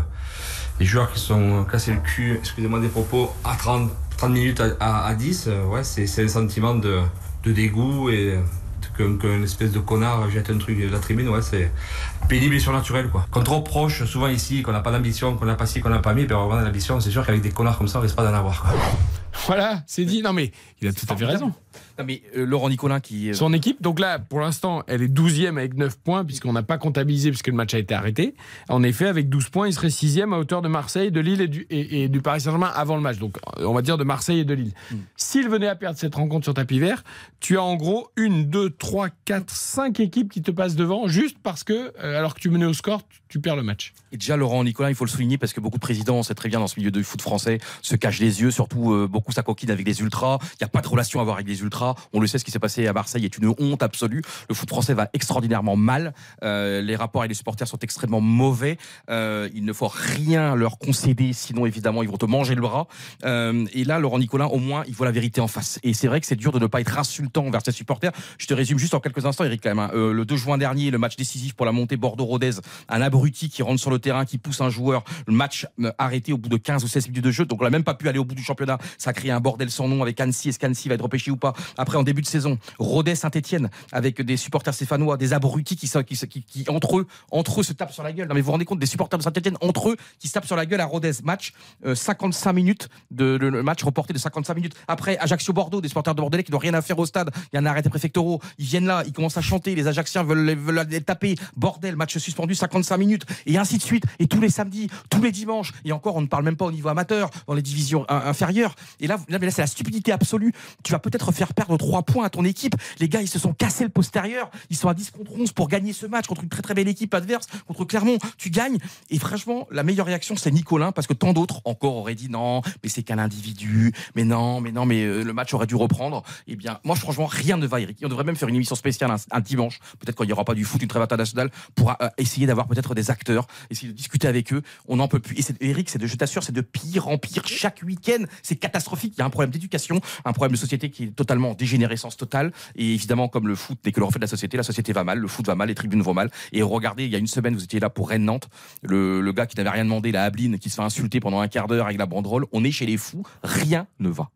les joueurs qui sont cassés le cul, excusez-moi des propos, à 30, 30 minutes à, à- à 10, euh, ouais, c'est c'est un sentiment de, de dégoût et qu'un qu'un espèce de connard jette un truc de la tribune, ouais, c'est pénible et surnaturel, quoi. Quand on reproche souvent ici qu'on n'a pas d'ambition, qu'on n'a pas ci, qu'on n'a pas mis, ben on avoir l'ambition, c'est sûr qu'avec des connards comme ça, on risque pas d'en avoir. Voilà, c'est dit. Non mais il a tout à fait raison. Non, mais euh, Laurent Nicolin qui. euh, Son équipe, donc là, pour l'instant, elle est 12e avec 9 points, puisqu'on n'a pas comptabilisé, puisque le match a été arrêté. En effet, avec 12 points, il serait 6e à hauteur de Marseille, de Lille et du, et, et du Paris Saint-Germain avant le match. Donc, on va dire de Marseille et de Lille. S'il venait à perdre cette rencontre sur tapis vert, tu as en gros une, deux, trois, quatre, cinq équipes qui te passent devant, juste parce que, euh, alors que tu menais au score, tu, tu perds le match. Et déjà, Laurent Nicolin, il faut le souligner parce que beaucoup de présidents, on sait très bien dans ce milieu de foot français, se cachent les yeux, surtout euh, beaucoup ça coquine avec les ultras. Il n'y a pas de relation à avoir avec les ultras. On le sait, ce qui s'est passé à Marseille est une honte absolue. Le foot français va extraordinairement mal. Euh, les rapports avec les supporters sont extrêmement mauvais. Euh, il ne faut rien leur concéder, sinon évidemment ils vont te manger le bras. Euh, et là, Laurent Nicolin, au moins, il voit la vérité en face. Et c'est vrai que c'est dur de ne pas être insultant envers ses supporters. Je te résume juste en quelques instants, Eric, quand même. hein. Le 2 juin dernier, le match décisif pour la montée Bordeaux-Rodez, un abruti qui rentre sur le terrain, qui pousse un joueur, le match arrêté au bout de 15 ou 16 minutes de jeu. Donc on n'a même pas pu aller au bout du championnat. Ça créé un bordel sans nom avec Annecy. Est-ce qu'Annecy va être repêché ou pas Après, en début de saison, Rodez Saint-Etienne avec des supporters stéphanois, des abrutis qui, entre eux, se tapent sur la gueule. Non mais vous vous rendez compte des supporters de Saint-Etienne entre eux qui se tapent sur la gueule à Rodez. Match euh, 55 minutes de le, match reporté de 55 minutes. Après Ajaccio Bordeaux, des supporters de Bordelais qui n'ont rien à faire au stade. Il y a un arrêté préfectoraux. Ils viennent là, ils commencent à chanter. Les Ajacciens veulent, les- taper. Bordel, match suspendu 55 minutes et ainsi de suite. Et tous les samedis, tous les dimanches. Et encore, on ne parle même pas au niveau amateur, dans les divisions in- inférieures. Et là, c'est la stupidité absolue. Tu vas peut-être faire perdre 3 points à ton équipe. Les gars, ils se sont cassés le postérieur. Ils sont à 10 contre 11 pour gagner ce match contre une très très belle équipe adverse, contre Clermont. Tu gagnes. Et franchement, la meilleure réaction, c'est Nicolin, parce que tant d'autres encore auraient dit non, mais c'est qu'un individu. Mais non, mais non, mais euh, le match aurait dû reprendre. Eh bien, moi, franchement, rien ne va, Eric. On devrait même faire une émission spéciale un, dimanche, peut-être quand il n'y aura pas du foot, une trêve internationale, pour euh, essayer d'avoir peut-être des acteurs, essayer de discuter avec eux. On n'en peut plus. Et Eric, c'est de, je t'assure, c'est de pire en pire chaque week-end. C'est catastrophique. Il y a un problème d'éducation, un problème de société qui est totalement en dégénérescence totale. Et évidemment, comme le foot n'est que le reflet de la société, la société va mal, le foot va mal, les tribunes vont mal. Et regardez, il y a une semaine, vous étiez là pour Rennes-Nantes, le, le gars qui n'avait rien demandé, la Abeline, qui se fait insulter pendant un quart d'heure avec la banderole. On est chez les fous, rien ne va.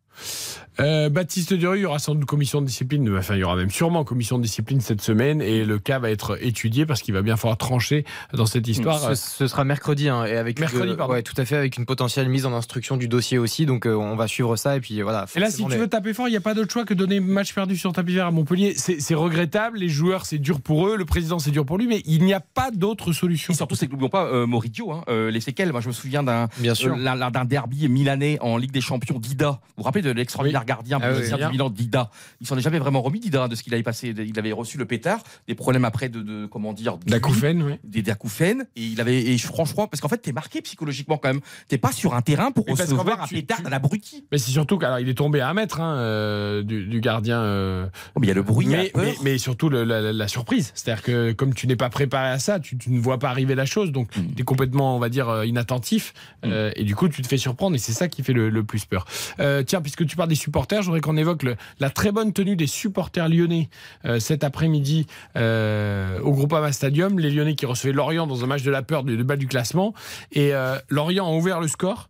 Euh, Baptiste Durieux, il y aura sans doute commission de discipline, enfin il y aura même sûrement commission de discipline cette semaine et le cas va être étudié parce qu'il va bien falloir trancher dans cette histoire. Ce, ce sera mercredi hein, et avec Mercredi, euh, ouais, tout à fait avec une potentielle mise en instruction du dossier aussi. Donc euh, on va suivre ça et puis voilà. Et là, si tu les- veux taper fort, il n'y a pas d'autre choix que donner match perdu sur tapis vert à Montpellier. C'est regrettable, les joueurs, c'est dur pour eux, le président, c'est dur pour lui, mais il n'y a pas d'autre solution. Et surtout, c'est que n'oublions pas euh, hein, euh, les séquelles. Moi, je me souviens d'un euh, derby milanais en Ligue des Champions d'Ida. Vous vous rappelez de l'extraordinaire gardien Ah oui, du Milan d'Ida Il s'en est jamais vraiment remis d'Ida de ce qu'il avait passé. Il avait reçu le pétard, des problèmes après de, de comment dire, D'acouphènes, oui. des d'acouphènes. Et il avait, et franchement, parce qu'en fait, t'es marqué psychologiquement quand même. T'es pas sur un terrain pour recevoir fait, un tu- pétard tu- d'un abruti. Mais c'est surtout qu'il est tombé à un mètre hein, euh, du, du gardien. euh, Oh, mais il y a le bruit, il y a la mais, peur. mais, mais surtout le- la, la- la surprise. C'est-à-dire que comme tu n'es pas préparé à ça, tu, tu ne vois pas arriver la chose, donc Mm. tu es complètement, on va dire, euh, inattentif, euh, et du coup tu te fais surprendre, et c'est ça qui fait le, le plus peur. Tiens, puisque tu parles des supporters, je voudrais qu'on évoque le- la très bonne tenue des supporters lyonnais euh, cet après-midi euh, au Groupama Stadium. Les Lyonnais qui recevaient Lorient dans un match de la peur du, du bas du classement, et euh, Lorient a ouvert le score.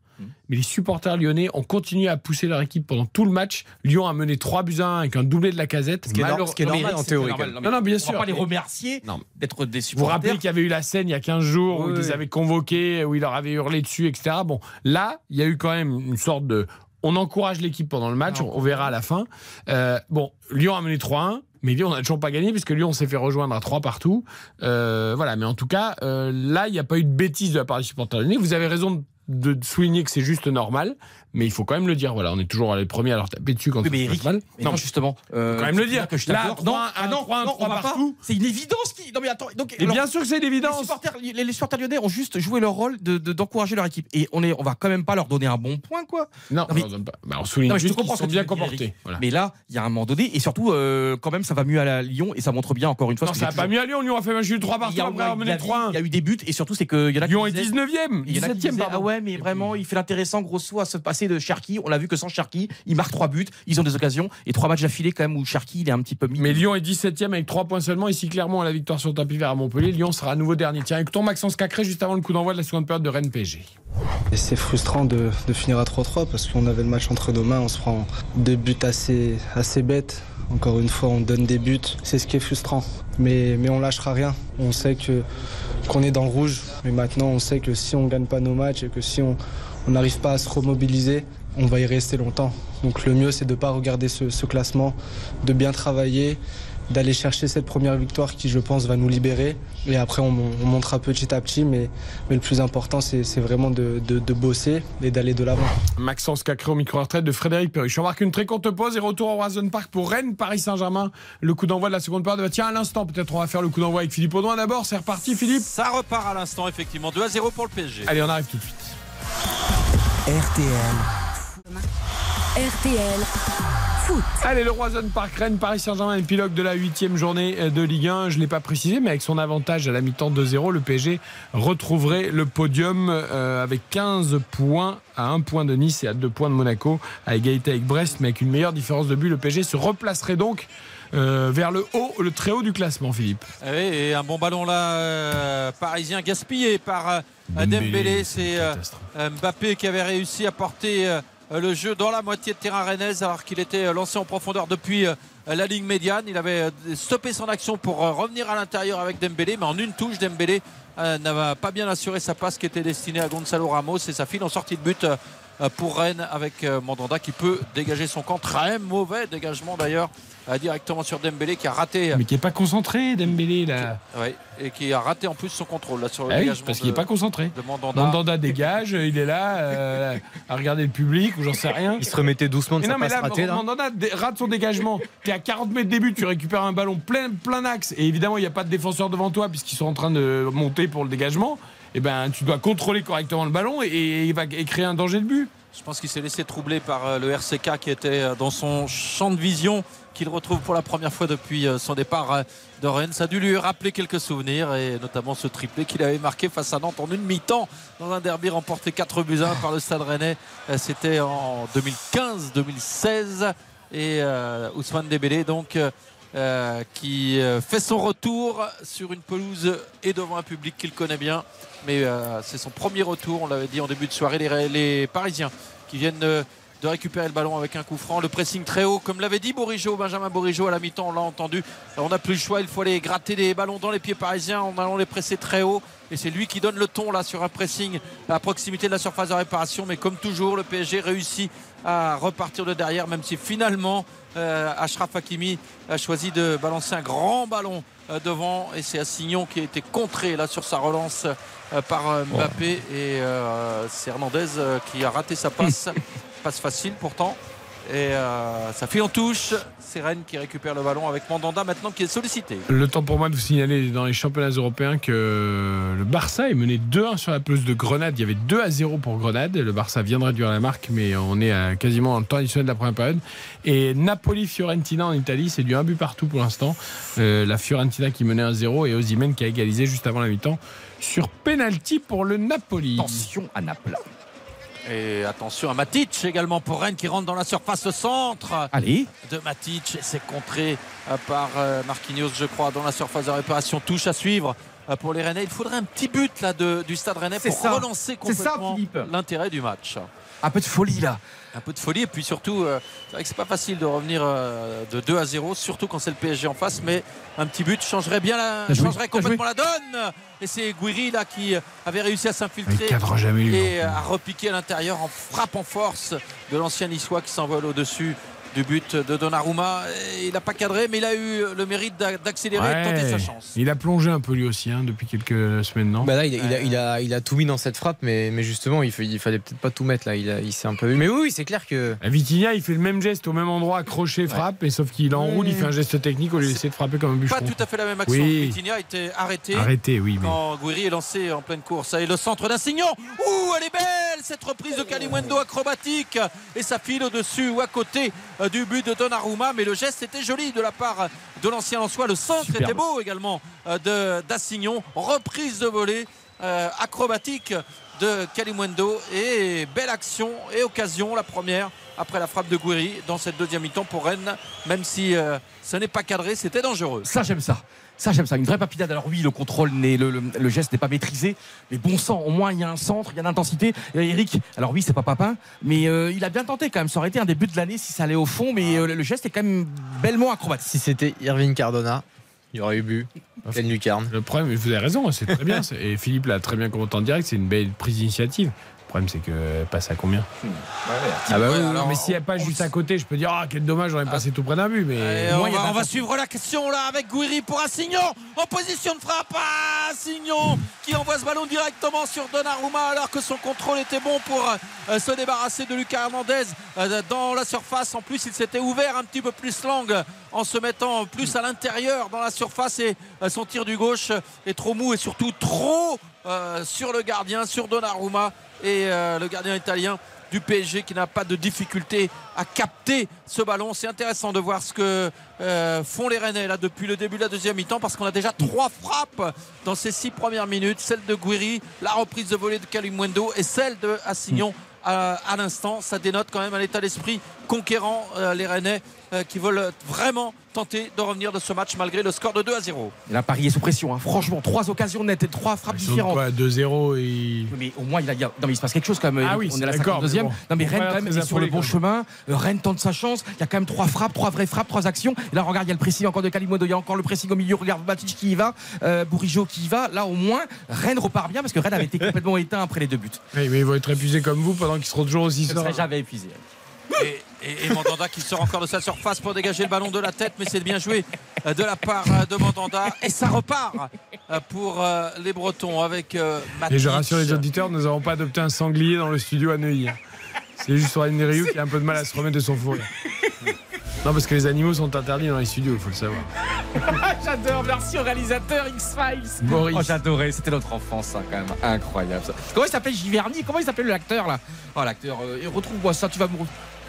Mais les supporters lyonnais ont continué à pousser leur équipe pendant tout le match. Lyon a mené 3 buts à 1 avec un doublé de la casette. Ce qui est nor- Malheure- ce qui est normal en théorie. normal. Non, non, bien on sûr. va pas les remercier d'être des Vous vous supporters. rappelez qu'il y avait eu la scène il y a 15 jours où Oui, ils les oui. avaient convoqués, où il leur avait hurlé dessus, etc. Bon, là, il y a eu quand même une sorte de. On encourage l'équipe pendant le match, on, on verra à la fin. Euh, bon, Lyon a mené 3-1. Mais Lyon n'a toujours pas gagné puisque Lyon s'est fait rejoindre à 3 partout. Euh, voilà, mais en tout cas, euh, là, il n'y a pas eu de bêtises de la part des supporters lyonnais. Vous avez raison de, de souligner que c'est juste normal, mais il faut quand même le dire. Voilà, on est toujours les premiers à leur taper dessus quand Oui, mais Eric, mal. mais non, justement. euh, Faut quand même le dire. Que je Là, t'adore. 3-1, non, ah non, 3-1, non, on 3 va pas. C'est une évidence qui. Non mais attends. Donc, Et alors, bien sûr que c'est les l'évidence. supporters, les, les supporters lyonnais ont juste joué leur rôle de- de- d'encourager leur équipe. Et on est, on va quand même pas leur donner un bon point, quoi. Non, Non, mais- on donne pas. Bah, on souligne Non, juste qu'ils sont que bien comportés. Voilà. Mais là, il y a un moment donné, et surtout, euh, quand même, ça va mieux à la Lyon et ça montre bien encore une fois. Non, que ça j'ai pas mieux à Lyon. Lyon a fait match nul 3 Il partout a, il y mené a- 3-1. il y a eu des buts et surtout c'est qui Lyon est disaient- 19ème, il y en a qui 17ème, disaient, pardon. Ah ouais, mais vraiment, il fait l'intéressant, grosso, à se passer de Cherki. On l'a vu que sans Cherki, il marque trois buts, ils ont des occasions et trois matchs d'affilée quand même où Cherki, il est un petit peu mis. Mais Lyon est 17ème avec 3 points seulement. Ici, clairement, à la victoire sur tapis vert à Montpellier. Lyon sera à nouveau dernier. Tiens, écoutons Maxence Cacré juste avant le coup d'envoi de la seconde période de Rennes PSG. Et c'est frustrant de, de finir à 3-3 parce qu'on avait le match entre nos mains, on se prend deux buts assez, assez bêtes. Encore une fois, on donne des buts, c'est ce qui est frustrant. Mais, mais on lâchera rien. On sait que qu'on est dans le rouge, mais maintenant on sait que si on gagne pas nos matchs et que si on on n'arrive pas à se remobiliser, on va y rester longtemps. Donc le mieux c'est de ne pas regarder ce, ce classement, de bien travailler, d'aller chercher cette première victoire qui je pense va nous libérer. Et après on, on montera petit à petit, mais, mais le plus important c'est vraiment de, de- de bosser et d'aller de l'avant. Maxence Cacré au micro-retraite de Frédéric Perruche. On marque une très courte pause et retour au Roison Park pour Rennes, Paris Saint-Germain. Le coup d'envoi de la seconde période. Bah, Tiens, à l'instant, peut-être on va faire le coup d'envoi avec Philippe Audouin d'abord. C'est reparti, Philippe. Ça repart à l'instant, effectivement. 2 à 0 pour le PSG. Allez, on arrive tout de suite. RTL. RTL Foot. Allez, le Roison Park Rennes, Paris Saint-Germain, épilogue de la huitième journée de Ligue 1. Je ne l'ai pas précisé, mais avec son avantage à la mi-temps 2-0, le PSG retrouverait le podium euh, avec 15 points à 1 point de Nice et à 2 points de Monaco, à égalité avec Brest, mais avec une meilleure différence de but. Le PSG se replacerait donc euh, vers le haut, le très haut du classement, Philippe. Ah oui, et un bon ballon là, euh, parisien gaspillé par euh, Dembélé. C'est Mbappé qui avait réussi à porter le jeu dans la moitié de terrain rennaise alors qu'il était lancé en profondeur depuis euh, la ligne médiane. Il avait stoppé son action pour euh, revenir à l'intérieur avec Dembélé, mais en une touche, Dembélé n'avait pas bien assuré sa passe qui était destinée à Gonzalo Ramos et ça file en sortie de but pour Rennes avec euh, Mandanda qui peut dégager son camp. Très mauvais dégagement d'ailleurs euh, directement sur Dembélé qui a raté. Mais qui est pas concentré, Dembélé là. Ouais, et qui a raté en plus son contrôle là sur le Ah oui, dégagement. parce qu'il de- n'est pas concentré. de Mandanda. Mandanda dégage, il est là euh, à regarder le public ou j'en sais rien. Il se remettait doucement de Mais sa non, mais là, ratée. là. Mandanda rate son dégagement. Tu es à 40 mètres des buts, tu récupères un ballon plein, plein axe. Et évidemment, il n'y a pas de défenseur devant toi puisqu'ils sont en train de monter pour le dégagement. Et ben, tu dois contrôler correctement le ballon et, il va créer un danger de but. Je pense qu'il s'est laissé troubler par euh, le RCK qui était euh, dans son champ de vision, qu'il retrouve pour la première fois depuis euh, son départ de Rennes. Ça a dû lui rappeler quelques souvenirs et notamment ce triplé qu'il avait marqué face à Nantes en une mi-temps dans un derby remporté 4 buts 1 par le Stade Rennais. C'était en 2015-2016 et Ousmane Dembélé donc. qui fait son retour sur une pelouse et devant un public qu'il connaît bien. Mais euh, c'est son premier retour, on l'avait dit en début de soirée, les, Parisiens qui viennent de, de récupérer le ballon avec un coup franc. Le pressing très haut, comme l'avait dit Bourigeau, Benjamin Bourigeau à la mi-temps, on l'a entendu. On n'a plus le choix, il faut aller gratter des ballons dans les pieds parisiens en allant les presser très haut. Et c'est lui qui donne le ton là sur un pressing à proximité de la surface de réparation. Mais comme toujours, le PSG réussit à repartir de derrière, même si finalement euh, Ashraf Hakimi a choisi de balancer un grand ballon euh, devant. Et c'est Assignon qui a été contré là sur sa relance euh, par Mbappé. Et c'est Hernandez qui a raté sa passe. Passe facile pourtant et euh, ça file en touche c'est Rennes qui récupère le ballon avec Mandanda maintenant qui est sollicité Le temps pour moi de vous signaler dans les championnats européens que le Barça est mené 2-1 sur la pelouse de Grenade. Il y avait 2 à 0 pour Grenade. Le Barça vient de réduire la marque, mais on est à quasiment dans le temps additionnel de la première période. Et Napoli-Fiorentina en Italie, c'est du 1 but partout pour l'instant. Euh, la Fiorentina qui menait 1-0 et Osimhen qui a égalisé juste avant la mi-temps sur penalty pour le Napoli. Attention à Naples. Et attention à Matic également pour Rennes qui rentre dans la surface centre Allez. de Matic. C'est contré euh, par euh, Marquinhos, je crois, dans la surface de réparation. Touche à suivre euh, pour les Rennais. Il faudrait un petit but là de- du Stade Rennais pour ça. relancer complètement l'intérêt du match. Un peu de folie là. Un peu de folie. Et puis surtout, euh, c'est vrai que c'est pas facile de revenir euh, de 2 à 0, surtout quand c'est le PSG en face, mais un petit but changerait bien la, changerait complètement la donne. Et c'est Guiri là qui avait réussi à Il s'infiltrer et à repiquer à l'intérieur en frappe en force de l'ancien niçois qui s'envole au-dessus du but de Donnarumma. Il n'a pas cadré, mais il a eu le mérite d'a- d'accélérer et de tenter Ouais. sa chance. Il a plongé un peu lui aussi hein, depuis quelques semaines, non? Bah là, il, a- il a, il, a, il a tout mis dans cette frappe, mais, mais justement, il, il fallait peut-être pas tout mettre là. Il, s'est un peu vu. Mais oui, oui, c'est clair que. À Vitinha, il fait le même geste au même endroit, accroché, frappe, et sauf qu'il enroule, il fait un geste technique au lieu d'essayer de frapper comme un Pas bûcheron. tout à fait la même action. Oui. Vitinha a été arrêté. Arrêtez, oui, mais. Quand Guiri est lancé en pleine course. Et le centre d'Insignon. Ouh, elle est belle cette reprise de Kalimwendo acrobatique. Et ça file au-dessus ou à côté du but de Donnarumma. Mais le geste était joli de la part de l'ancien Lançois. Le centre Superbe. était beau également euh, de d'Assignon. Reprise de volée euh, acrobatique de Kalimwendo. Et belle action et occasion, la première après la frappe de Guiri dans cette deuxième mi-temps pour Rennes. Même si euh, ce n'est pas cadré, c'était dangereux. Ça, j'aime ça. Ça, j'aime ça. Une vraie papillade. Alors, oui, le contrôle, n'est, le, le- le geste n'est pas maîtrisé. Mais bon sang, au moins, il y a un centre, il y a l'intensité. Et Eric, alors oui, c'est pas Papin, mais euh, il a bien tenté quand même. Ça aurait été un début de l'année si ça allait au fond, mais euh, le, geste est quand même bellement acrobatique. Si c'était Irving Cardona, il y aurait eu but. Quelle lucarne. Le problème, vous avez raison, c'est très bien. Et Philippe l'a très bien commenté en direct, c'est une belle prise d'initiative. Le problème, c'est que elle passe à combien Ah bah oui, Ouais, alors, Mais s'il n'y a pas juste à côté, je peux dire, ah, quel dommage, j'aurais passé tout près d'un but. Mais Et on, va, on suivre la question là avec Guiri pour Assignon en position de frappe. Ah, Assignon qui envoie ce ballon directement sur Donnarumma alors que son contrôle était bon pour euh, se débarrasser de Lucas Hernandez euh, dans la surface. En plus, il s'était ouvert un petit peu plus langue en se mettant plus à l'intérieur dans la surface et euh, son tir du gauche est trop mou et surtout trop euh, sur le gardien, sur Donnarumma et euh, le gardien italien du PSG qui n'a pas de difficulté à capter ce ballon. C'est intéressant de voir ce que font les Rennais là depuis le début de la deuxième mi-temps parce qu'on a déjà trois frappes dans ces six premières minutes. Celle de Guiri, la reprise de volée de Kalimwendo et celle de Assignon à, l'instant. Ça dénote quand même un état d'esprit conquérant les Rennais qui veulent vraiment tenter de revenir de ce match malgré le score de 2 à 0. Et là, Paris est sous pression. hein. Franchement, trois occasions nettes et trois frappes Ils différentes. quoi 2-0 et. Mais au moins, il, a, non, mais il se passe quelque chose quand même. Ah oui, on est à la d'accord, 52e. mais bon, non, mais Rennes, quand même, est sur le bon chemin. Euh, Rennes tente sa chance. Il y a quand même trois frappes, trois vraies frappes, trois actions. Et là, regarde, il y a le pressing encore de Kalimodo. Il y a encore le pressing au milieu. Regarde Matic qui y va, euh, Bourigeau qui y va. Là, au moins, Rennes repart bien parce que Rennes avait été complètement éteint après les deux buts. Oui, mais ils vont être épuisés comme vous pendant qu'ils seront toujours aussi Je sereins. jamais épuisé. Et, et- et Mandanda qui sort encore de sa surface pour dégager le ballon de la tête, mais c'est bien joué euh, de la part euh, de Mandanda. Et ça repart euh, pour les Bretons avec euh, Et je rassure les auditeurs, nous n'avons pas adopté un sanglier dans le studio à Neuilly. hein. C'est juste sur Rioux qui a un peu de mal à se remettre de son fou rire. Non, parce que les animaux sont interdits dans les studios, il faut le savoir. J'adore, merci au réalisateur X-Files. Boris. Oh, j'adorais, c'était notre enfance, ça, quand même. Incroyable, ça. Comment il s'appelle Giverny? Comment il s'appelle l'acteur, là? Oh, l'acteur, euh, et retrouve-moi ça, tu vas me.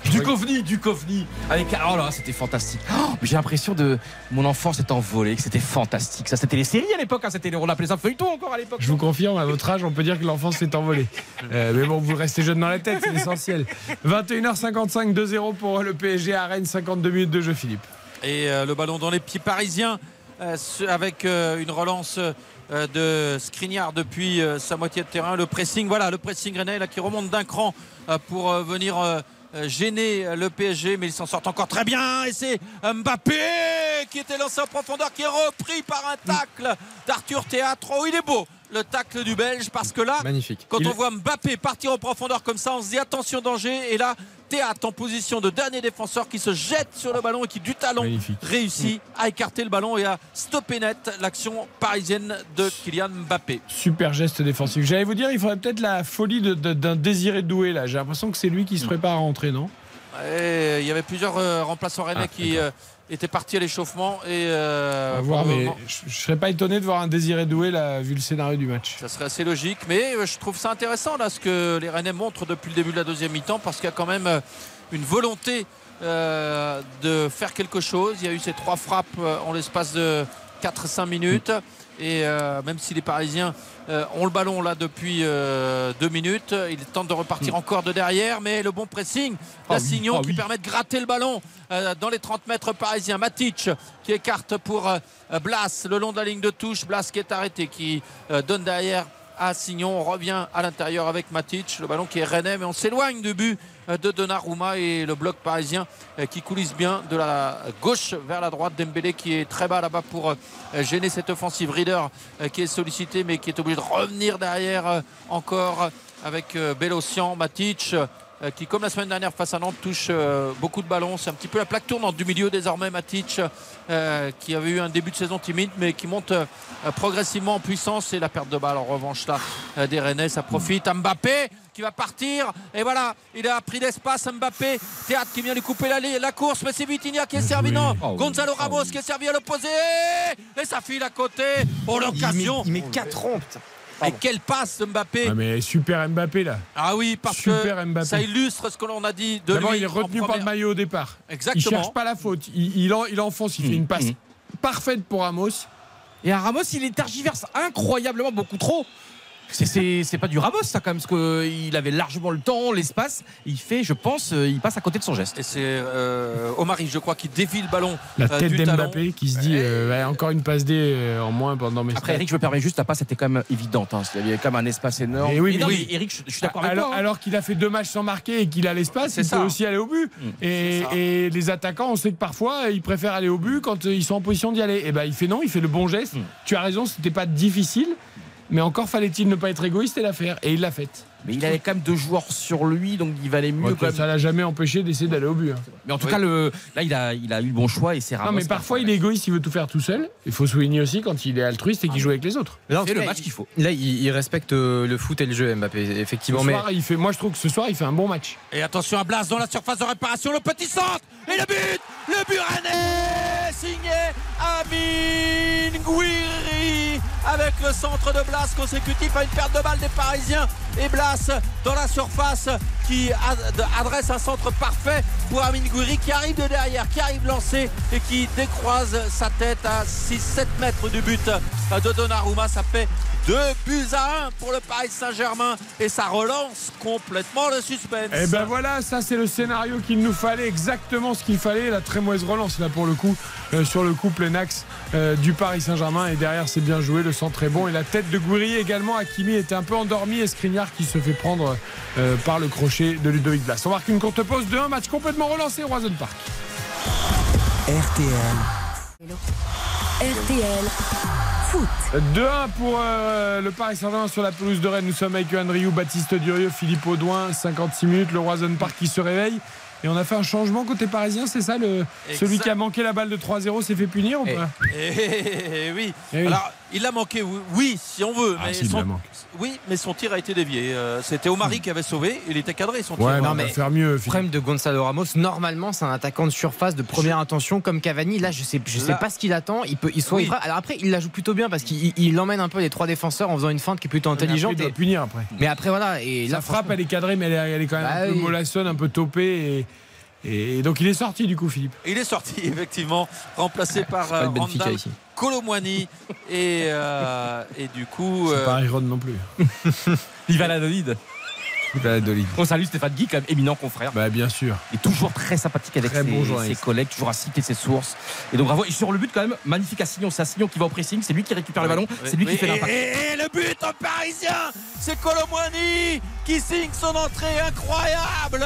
Duchovny, Duchovny. Avec, oh là, c'était fantastique. Oh, J'ai l'impression de. Mon enfance est envolée, que c'était fantastique. Ça, c'était les séries à l'époque, hein, c'était, on appelait ça feuilleton encore à l'époque. Je vous confirme, à votre âge, on peut dire que l'enfance s'est envolée. Euh, mais bon, vous restez jeune dans la tête, c'est l'essentiel. 21h55, 2-0 pour le PSG à Rennes, 52 minutes de jeu, Philippe. Et euh, le ballon dans les pieds parisiens euh, avec euh, une relance euh, de Skriniar depuis sa moitié de terrain. Le pressing, voilà, le pressing là, qui remonte d'un cran pour venir gêner le PSG, mais il s'en sort encore très bien. Et c'est Mbappé qui était lancé en profondeur, qui est repris par un tacle d'Arthur Théâtre. Il est beau le tacle du Belge parce que là, Magnifique. quand Il- on voit Mbappé partir en profondeur comme ça, on se dit attention danger. Et là, Théâtre en position de dernier défenseur qui se jette sur le ballon et qui du talon Magnifique. réussit à écarter le ballon et à stopper net l'action parisienne de Kylian Mbappé. Super geste défensif. J'allais vous dire, il faudrait peut-être la folie de- de- d'un désiré doué là. J'ai l'impression que c'est lui qui se prépare à rentrer, non? Et il y avait plusieurs euh, remplaçants rennais Ah, qui étaient partis à l'échauffement et euh, voir, mais je, je serais pas étonné de voir un désiré doué là, vu le scénario du match. ça serait assez logique, mais euh, je trouve ça intéressant là ce que les Rennais montrent depuis le début de la deuxième mi-temps parce qu'il y a quand même euh, une volonté euh, de faire quelque chose. Il y a eu ces trois frappes en l'espace de 4-5 minutes. Et euh, même si les Parisiens euh, ont le ballon là depuis euh, deux minutes, ils tentent de repartir encore de derrière, mais le bon pressing Ah oui, d'Assignon ah qui oui. permet de gratter le ballon dans les 30 mètres parisiens. Matic qui écarte pour Blas le long de la ligne de touche. Blas qui est arrêté, qui donne derrière à Signon. On revient à l'intérieur avec Matic, le ballon qui est rennais, mais on s'éloigne du but de Donnarumma et le bloc parisien euh, qui coulisse bien de la gauche vers la droite. Dembélé qui est très bas là-bas pour euh, gêner cette offensive. Reader euh, qui est sollicité mais qui est obligé de revenir derrière encore avec Bélocian, Matic. Euh, qui, comme la semaine dernière face à Nantes, touche euh, beaucoup de ballons. C'est un petit peu la plaque tournante du milieu désormais. Matic, euh, qui avait eu un début de saison timide, mais qui monte progressivement en puissance. Et la perte de balle, en revanche, là, des Rennais, ça profite. Mbappé qui va partir. Et voilà, il a pris d'espace. Mbappé, Théâtre qui vient lui couper la, course, mais c'est Vitinha qui est servi. Non, Oh oui. Gonzalo Oh Ramos oui. qui est servi à l'opposé. Et ça file à côté pour l'occasion. Il met 4 ans, putain. Et quelle passe de Mbappé Ah, mais super Mbappé là. Ah oui, parce Super que Mbappé. ça illustre ce que l'on a dit de D'abord, lui. il est en retenu par le maillot au départ. Exactement. Il cherche pas la faute. Il, il, en- il enfonce, il fait une passe parfaite pour Ramos. Et à Ramos, il est tergiverse incroyablement beaucoup trop. C'est- pas du Ramos, ça, quand même, parce qu'il avait largement le temps, l'espace. Il fait, je pense, euh, il passe à côté de son geste. Et c'est euh, Omari, je crois, qui dévie le ballon. La euh, tête d'Mbappé qui se dit euh, ouais, encore une passe D euh, en moins pendant mes Après. Eric, je me permets juste, la passe était quand même évidente. hein. Il y avait quand même un espace énorme. Mais oui, non, mais- mais Eric, je, je suis d'accord avec alors, toi. hein. alors qu'il a fait deux matchs sans marquer et qu'il a l'espace, il ça. peut aussi aller au but. Et, ça. et les attaquants, on sait que parfois, ils préfèrent aller au but quand euh, ils sont en position d'y aller. Et ben, il fait non, il fait le bon geste. Tu as raison, c'était pas difficile. Mais encore fallait-il ne pas être égoïste et la faire. Et il l'a faite. Mais il avait quand même deux joueurs sur lui, donc il valait mieux Ouais, quand même. ça l'a jamais empêché d'essayer d'aller au but. hein. Mais en tout Oui. cas, le, là, il a, il a eu le bon choix et c'est Ramos. Non, mais parfois, il est égoïste, il veut tout faire tout seul. Il faut souligner aussi quand il est altruiste et qu'il joue avec les autres. Tout le match il- qu'il faut. Là, il, il respecte euh, le foot et le jeu, Mbappé, Ce effectivement. Mais soir, il fait, moi, je trouve que ce soir, il fait un bon match. Et attention à Blas dans la surface de réparation, le petit centre et le but Le but rennais signé Amin Gouiri avec le centre de Blas consécutif à une perte de balle des Parisiens et Blas dans la surface qui ad- adresse un centre parfait pour Amine Gouiri qui arrive de derrière, qui arrive lancé et qui décroise sa tête à 6-7 mètres du but de Donnarumma. Ça fait 2 buts à 1 pour le Paris Saint-Germain et ça relance complètement le suspense. Et ben voilà, ça c'est le scénario qu'il nous fallait, exactement ce qu'il fallait. La très mauvaise relance là pour le coup euh, sur le couple Nax euh, du Paris Saint-Germain et derrière c'est bien joué, le centre est bon et la tête de Gouiri également. Hakimi était un peu endormi et Skriniar qui se fait prendre euh, par le crochet de Ludovic Blas. On marque une courte pause de un match complètement relancé au Roison Park. RTL. RTL Foot. 2-1 pour euh, le Paris Saint-Germain sur la pelouse de Rennes. Nous sommes avec Yohan Rioux, Baptiste Durieux, Philippe Audouin. 56 minutes, le Roison Park qui se réveille. Et on a fait un changement côté parisien, c'est ça le, Celui qui a manqué la balle de 3-0 s'est fait punir ou pas? Eh oui. Eh oui. Alors, il l'a manqué, oui, oui, si on veut. Ah, mais si, il son-. Oui, mais son tir a été dévié. Euh, C'était Omari qui avait sauvé. Il était cadré son tir. Ouais, Non, on va mais- faire mieux. Le problème de Gonzalo Ramos, normalement, c'est un attaquant de surface de première intention comme Cavani. Là, je sais, je sais Là- pas ce qu'il attend. Il peut, il soit Oui. il frappe. Alors après, il la joue plutôt bien parce qu'il il emmène un peu les trois défenseurs en faisant une feinte qui est plutôt intelligente. il doit punir après. Mais après, voilà. Et La là, frappe, elle est cadrée, mais elle est, elle est quand même Bah un peu oui. mollassonne, un peu topée. Et, et donc il est sorti du coup, Philippe. Il est sorti, effectivement, remplacé par pas euh, Randall ici. Colomwani. Et, euh, et du coup. C'est euh, pas Iron non plus. Viva la Dolide. Valladolid. On salue Stéphane Guy, quand même éminent confrère. Bah bien sûr. Il est toujours très sympathique avec Très ses, bon journaliste. ses collègues, toujours à citer ses sources. Et donc bravo. Et sur le but, quand même, magnifique Assignon. C'est Assignon qui va au pressing, c'est lui qui récupère le ballon, c'est lui qui fait l'impact. et- et le but en parisien, c'est Colomwani qui signe son entrée incroyable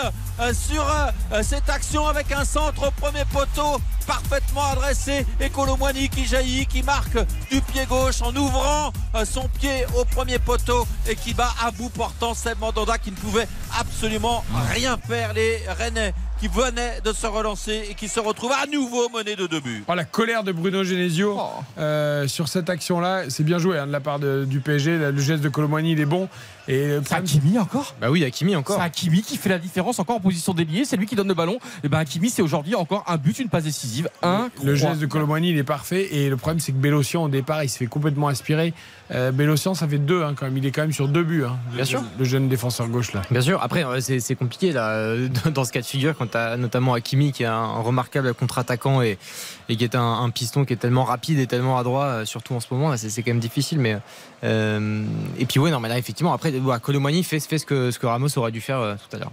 sur euh, cette action avec un centre au premier poteau parfaitement adressé et Colomwani qui jaillit, qui marque du pied gauche en ouvrant euh, son pied au premier poteau et qui bat à bout portant Seb Mandanda qui ne pouvait absolument rien faire. Les Rennais qui venaient de se relancer et qui se retrouvent à nouveau menés de deux buts. Oh, la colère de Bruno Genesio Oh. euh, sur cette action-là, c'est bien joué hein, de la part de- du PSG. Le geste de Colomani, il est bon. Et le C'est problème, Hakimi encore? Bah oui, Hakimi encore. C'est Hakimi qui fait la différence encore en position d'ailier, c'est lui qui donne le ballon. Et ben Hakimi, c'est aujourd'hui encore un but, une passe décisive. Un, le geste de Colomani, il est parfait. Et le problème, c'est que Bélocian, au départ, il se fait complètement aspirer. Euh, Bélocian, ça fait deux hein, quand même. Il est quand même sur deux buts. hein, Bien le, sûr. Le jeune défenseur gauche là. Bien sûr, après euh, c'est compliqué là euh, dans ce cas de figure quand as notamment Hakimi qui est un remarquable contre-attaquant et, et qui est un, un piston qui est tellement rapide et tellement adroit, euh, surtout en ce moment, là, c'est quand même difficile. Mais euh, et puis ouais, non, mais là effectivement après, voilà, Colomani fait, fait ce que ce que Ramos aurait dû faire euh, tout à l'heure.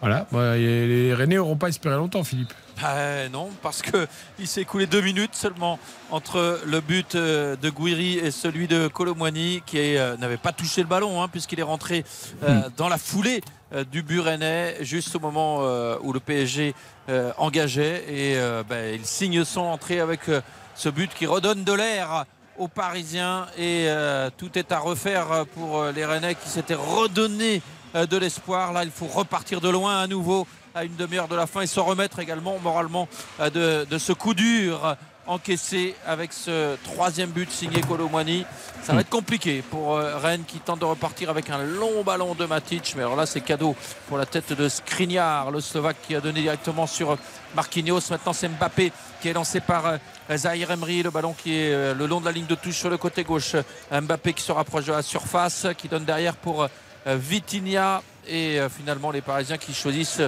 Voilà. Bah, les Rennais n'auront pas espéré longtemps, Philippe. Bah, non, parce que il s'est écoulé deux minutes seulement entre le but euh, de Guiri et celui de Colomwani qui euh, n'avait pas touché le ballon hein, puisqu'il est rentré euh, dans la foulée euh, du but rennais juste au moment euh, où le PSG euh, engageait et euh, bah, il signe son entrée avec euh, ce but qui redonne de l'air aux Parisiens et euh, tout est à refaire pour euh, les Rennais qui s'étaient redonnés euh, de l'espoir. Là, il faut repartir de loin à nouveau à une demi-heure de la fin et se remettre également moralement euh, de, ce coup dur euh, encaissé avec ce troisième but signé Colomwani. Ça va être compliqué pour euh, Rennes qui tente de repartir avec un long ballon de Matic. Mais alors là, c'est cadeau pour la tête de Skriniar, le Slovaque qui a donné directement sur Marquinhos. Maintenant, c'est Mbappé qui est lancé par euh, Zahir Emery. Le ballon qui est euh, le long de la ligne de touche sur le côté gauche. Mbappé qui se rapproche de la surface, qui donne derrière pour Vitinha. Et finalement, les Parisiens qui choisissent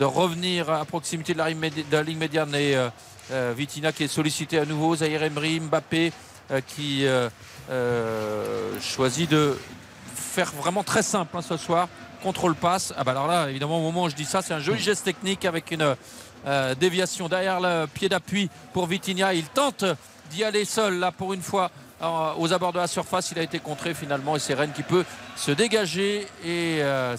de revenir à proximité de la, ligne médi- de la ligne médiane. Et euh, Vitinha qui est sollicité à nouveau. Zahir Emery, Mbappé euh, qui euh, choisit de faire vraiment très simple hein, ce soir. Contrôle passe. Ah bah alors là, évidemment, au moment où je dis ça, c'est un joli geste technique avec une déviation derrière le pied d'appui pour Vitinha. Il tente d'y aller seul là pour une fois aux abords de la surface. Il a été contré finalement et c'est Rennes qui peut se dégager et euh,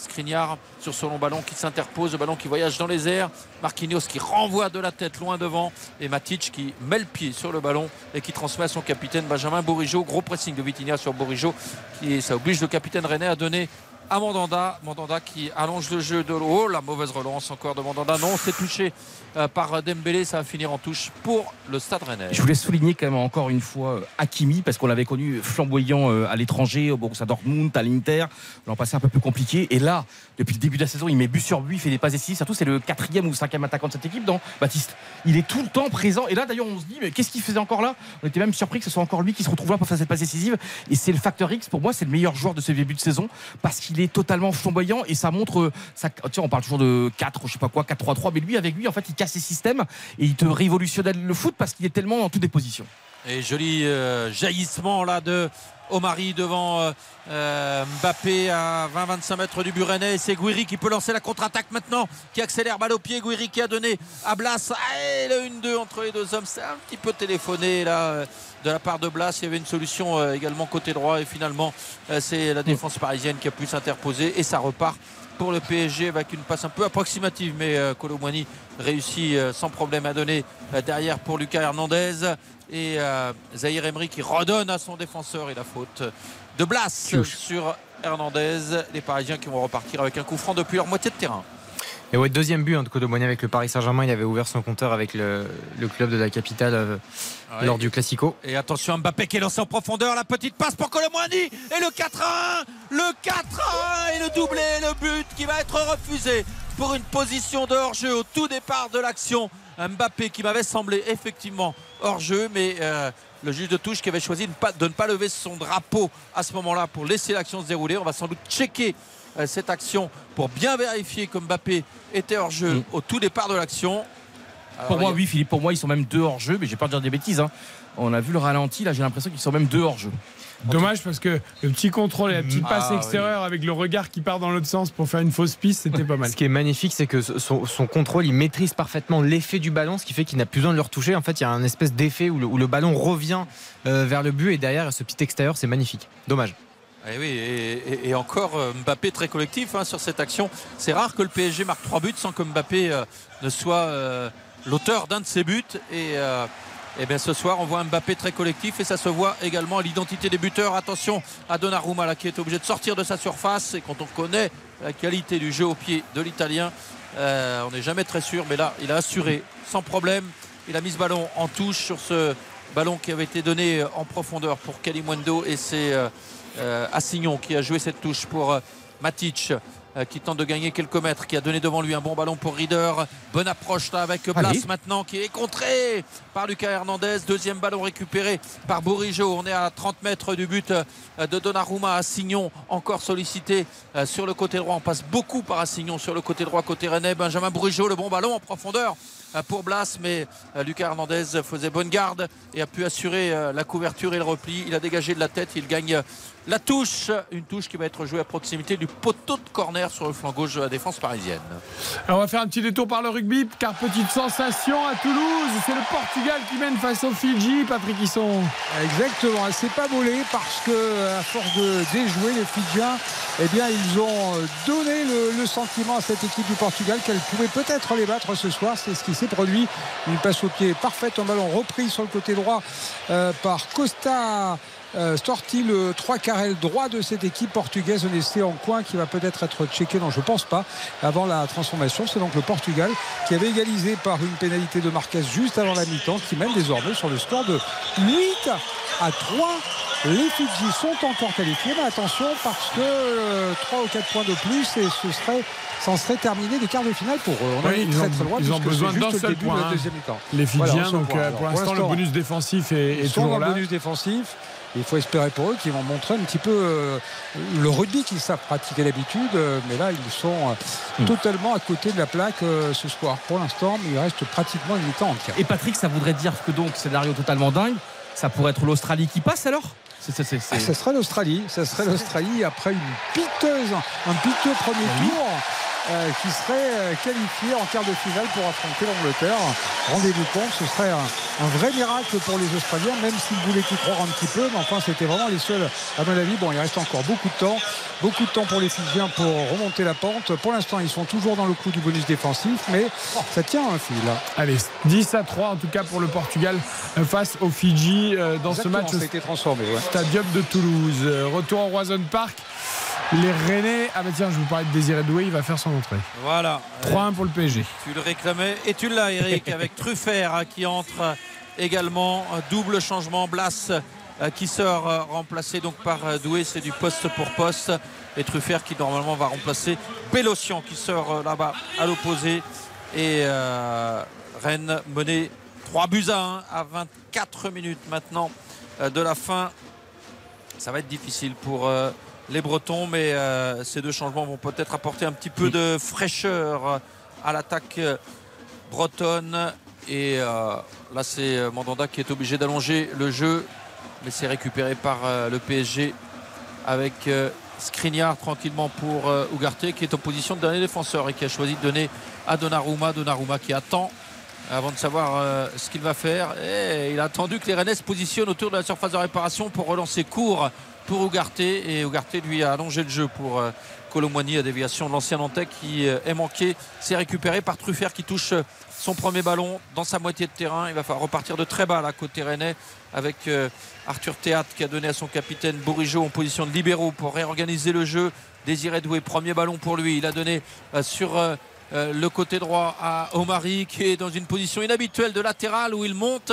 sur son long ballon qui s'interpose, le ballon qui voyage dans les airs. Marquinhos qui renvoie de la tête loin devant et Matic qui met le pied sur le ballon et qui transmet à son capitaine Benjamin Bourigeau. Gros pressing de Vitinha sur Bourigeau qui ça oblige le capitaine Rennais à donner à Mandanda. Mandanda qui allonge le jeu de l'eau. La mauvaise relance encore de Mandanda. Non, c'est touché euh, par Dembélé. Ça va finir en touche pour le Stade Rennais. Je voulais souligner quand même encore une fois euh, Hakimi parce qu'on l'avait connu flamboyant euh, à l'étranger, au Borussia Dortmund, à l'Inter. L'an passé un peu plus compliqué. Et là, depuis le début de la saison, il met but sur but, il fait des passes décisives. Surtout, c'est le quatrième ou cinquième attaquant de cette équipe, non Baptiste Il est tout le temps présent. Et là, d'ailleurs, on se dit, mais qu'est-ce qu'il faisait encore là? On était même surpris que ce soit encore lui qui se retrouve là pour faire cette passe décisive. Et c'est le facteur X. Pour moi, c'est le meilleur joueur de ce début de saison parce qu'il est totalement flamboyant et ça montre. euh, sais, on parle toujours de 4, je sais pas quoi, 4-3-3, mais lui, avec lui, en fait, il casse ses systèmes et il te révolutionne le foot parce qu'il est tellement dans toutes les positions. Et joli euh, jaillissement là de Omari devant euh, euh, Mbappé à 20-25 mètres du. Et c'est Guiri qui peut lancer la contre-attaque maintenant, qui accélère balle au pied. Guiri qui a donné à Blas. Allez, le 1-2 entre les deux hommes. C'est un petit peu téléphoné là. de la part de Blas, il y avait une solution également côté droit et finalement c'est la défense parisienne qui a pu s'interposer et ça repart pour le PSG avec une passe un peu approximative mais euh, Colomboigny réussit euh, sans problème à donner euh, derrière pour Lucas Hernandez. Et Zahir Emery qui redonne à son défenseur et la faute de Blas sur Hernandez. Les Parisiens qui vont repartir avec un coup franc depuis leur moitié de terrain Et ouais, deuxième but hein, de Colomboigny avec le Paris Saint-Germain. Il avait ouvert son compteur avec le, le club de la capitale euh, Ouais. lors du Classico. Et attention Mbappé qui est lancé en profondeur, la petite passe pour Colomboigny et le 4-1, le 4-1 et le doublé, le but qui va être refusé pour une position de hors-jeu au tout départ de l'action. Mbappé qui m'avait semblé effectivement hors-jeu, mais euh, le juge de touche qui avait choisi de, ne pas lever son drapeau à ce moment-là pour laisser l'action se dérouler. On va sans doute checker cette action pour bien vérifier que Mbappé était hors-jeu au tout départ de l'action. Pour moi, a- oui, Philippe, pour moi, ils sont même deux hors jeu, mais j'ai peur de dire des bêtises. hein. On a vu le ralenti, là, j'ai l'impression qu'ils sont même deux hors jeu. Dommage parce que le petit contrôle et la petite passe Ah, extérieure avec le regard qui part dans l'autre sens pour faire une fausse piste, c'était pas mal. Ce qui est magnifique, c'est que son, son contrôle, il maîtrise parfaitement l'effet du ballon, ce qui fait qu'il n'a plus besoin de le retoucher. En fait, il y a un espèce d'effet où le, où le ballon revient euh, vers le but et derrière ce petit extérieur, c'est magnifique. Dommage. Eh oui, et, et- et encore euh, Mbappé très collectif hein, sur cette action. C'est rare que le PSG marque trois buts sans que Mbappé euh, ne soit euh, l'auteur d'un de ses buts. Et, eh bien, ce soir, on voit Mbappé très collectif et ça se voit également à l'identité des buteurs. Attention à Donnarumma là, qui est obligé de sortir de sa surface. Et quand on connaît la qualité du jeu au pied de l'Italien, on n'est jamais très sûr. Mais là, il a assuré sans problème. Il a mis ce ballon en touche sur ce ballon qui avait été donné en profondeur pour Kalimundo et c'est Assignon qui a joué cette touche pour euh, Matic euh, qui tente de gagner quelques mètres, qui a donné devant lui un bon ballon pour Rieder. Bonne approche là avec Blas Allez. maintenant qui est contré par Lucas Hernandez. Deuxième ballon récupéré par Bourigeau. On est à 30 mètres du but euh, de Donnarumma. Assignon encore sollicité euh, sur le côté droit. On passe beaucoup par Assignon sur le côté droit, côté Rennais. Benjamin Bourigeau, le bon ballon en profondeur euh, pour Blas, mais euh, Lucas Hernandez faisait bonne garde et a pu assurer euh, la couverture et le repli. Il a dégagé de la tête, il gagne euh, la touche, une touche qui va être jouée à proximité du poteau de corner sur le flanc gauche de la défense parisienne. Alors on va faire un petit détour par le rugby, car petite sensation à Toulouse, c'est le Portugal qui mène face au Fidji, Patrick Hisson. Exactement, elle s'est pas volée parce que à force de déjouer les Fidjiens, eh bien ils ont euh, donné le, le sentiment à cette équipe du Portugal qu'elle pouvait peut-être les battre ce soir. C'est ce qui s'est produit. Une passe au pied parfaite, un ballon repris sur le côté droit euh, par Costa. Euh, sorti le 3 carrel droit de cette équipe portugaise, un essai en coin qui va peut-être être checké, non je pense pas, avant la transformation. C'est donc le Portugal qui avait égalisé par une pénalité de Marquez juste avant la mi-temps, qui mène désormais sur le score de 8 à 3. Les Fidji sont encore qualifiés, mais attention parce que 3 ou 4 points de plus et ce serait s'en serait terminé les quarts de finale pour eux. On en Oui, est ils très ont- très loin ils ont besoin d'un seul début point, de la hein. deuxième mi-temps. Les Fidjiens, donc point. euh, pour l'instant le bonus défensif est, toujours dans le là. bonus défensif. Il faut espérer pour eux qu'ils vont montrer un petit peu euh, le rugby qu'ils savent pratiquer d'habitude. euh, Mais là, ils sont euh, Hmm. totalement à côté de la plaque ce soir. Pour l'instant, mais il reste pratiquement une mi-temps entière. Et Patrick, ça voudrait dire que donc, scénario totalement dingue, ça pourrait être l'Australie qui passe alors? C'est- c'est- c'est- c'est- Ah, ça serait l'Australie. Ça serait l'Australie après une piteuse, un piteux premier Oui. tour. Euh, qui serait euh, qualifié en quart de finale pour affronter l'Angleterre. Rendez-vous compte, ce serait un, un vrai miracle pour les Australiens, même s'ils voulaient y croire un petit peu. Mais enfin, c'était vraiment les seuls, à mon avis. Bon, il reste encore beaucoup de temps. Beaucoup de temps pour les Fidjiens pour remonter la pente. Pour l'instant, ils sont toujours dans le coup du bonus défensif, mais ça tient un fil. Allez, 10 à 3 en tout cas pour le Portugal euh, face au Fidji dans Exactement, ce match ça a été transformé. ouais. Stadium de Toulouse. Retour au Roison Park. Les Rennais. Ah bah tiens, je vous parlais de Désiré Doué, il va faire son entrée. Voilà. 3-1 pour le PSG. Tu le réclamais et tu l'as Eric avec Truffert hein, qui entre également double changement Blas euh, qui sort euh, remplacé donc par euh, Doué c'est du poste pour poste et Truffert qui normalement va remplacer Bélocian qui sort là-bas à l'opposé et euh, Rennes menée 3 buts à 1 à 24 minutes maintenant de la fin ça va être difficile pour euh, les Bretons, mais euh, ces deux changements vont peut-être apporter un petit peu de fraîcheur à l'attaque bretonne. Et euh, là, c'est Mandanda qui est obligé d'allonger le jeu, mais c'est récupéré par euh, le PSG avec euh, Skriniar tranquillement pour euh, Ugarte qui est en position de dernier défenseur et qui a choisi de donner à Donnarumma. Donnarumma qui attend avant de savoir euh, ce qu'il va faire. Et il a attendu que les Rennais se positionnent autour de la surface de réparation pour relancer court pour Ugarte. Et Ugarte lui a allongé le jeu pour euh, Colomboigny à déviation de l'ancien Nantais qui euh, est manqué. C'est récupéré par Truffert qui touche euh, son premier ballon dans sa moitié de terrain. Il va falloir repartir de très bas là côté Rennais avec Arthur Théâtre qui a donné à son capitaine Bourigeau en position de libéraux pour réorganiser le jeu. Désiré Doué, premier ballon pour lui. Il a donné sur le côté droit à Omari qui est dans une position inhabituelle de latéral où il monte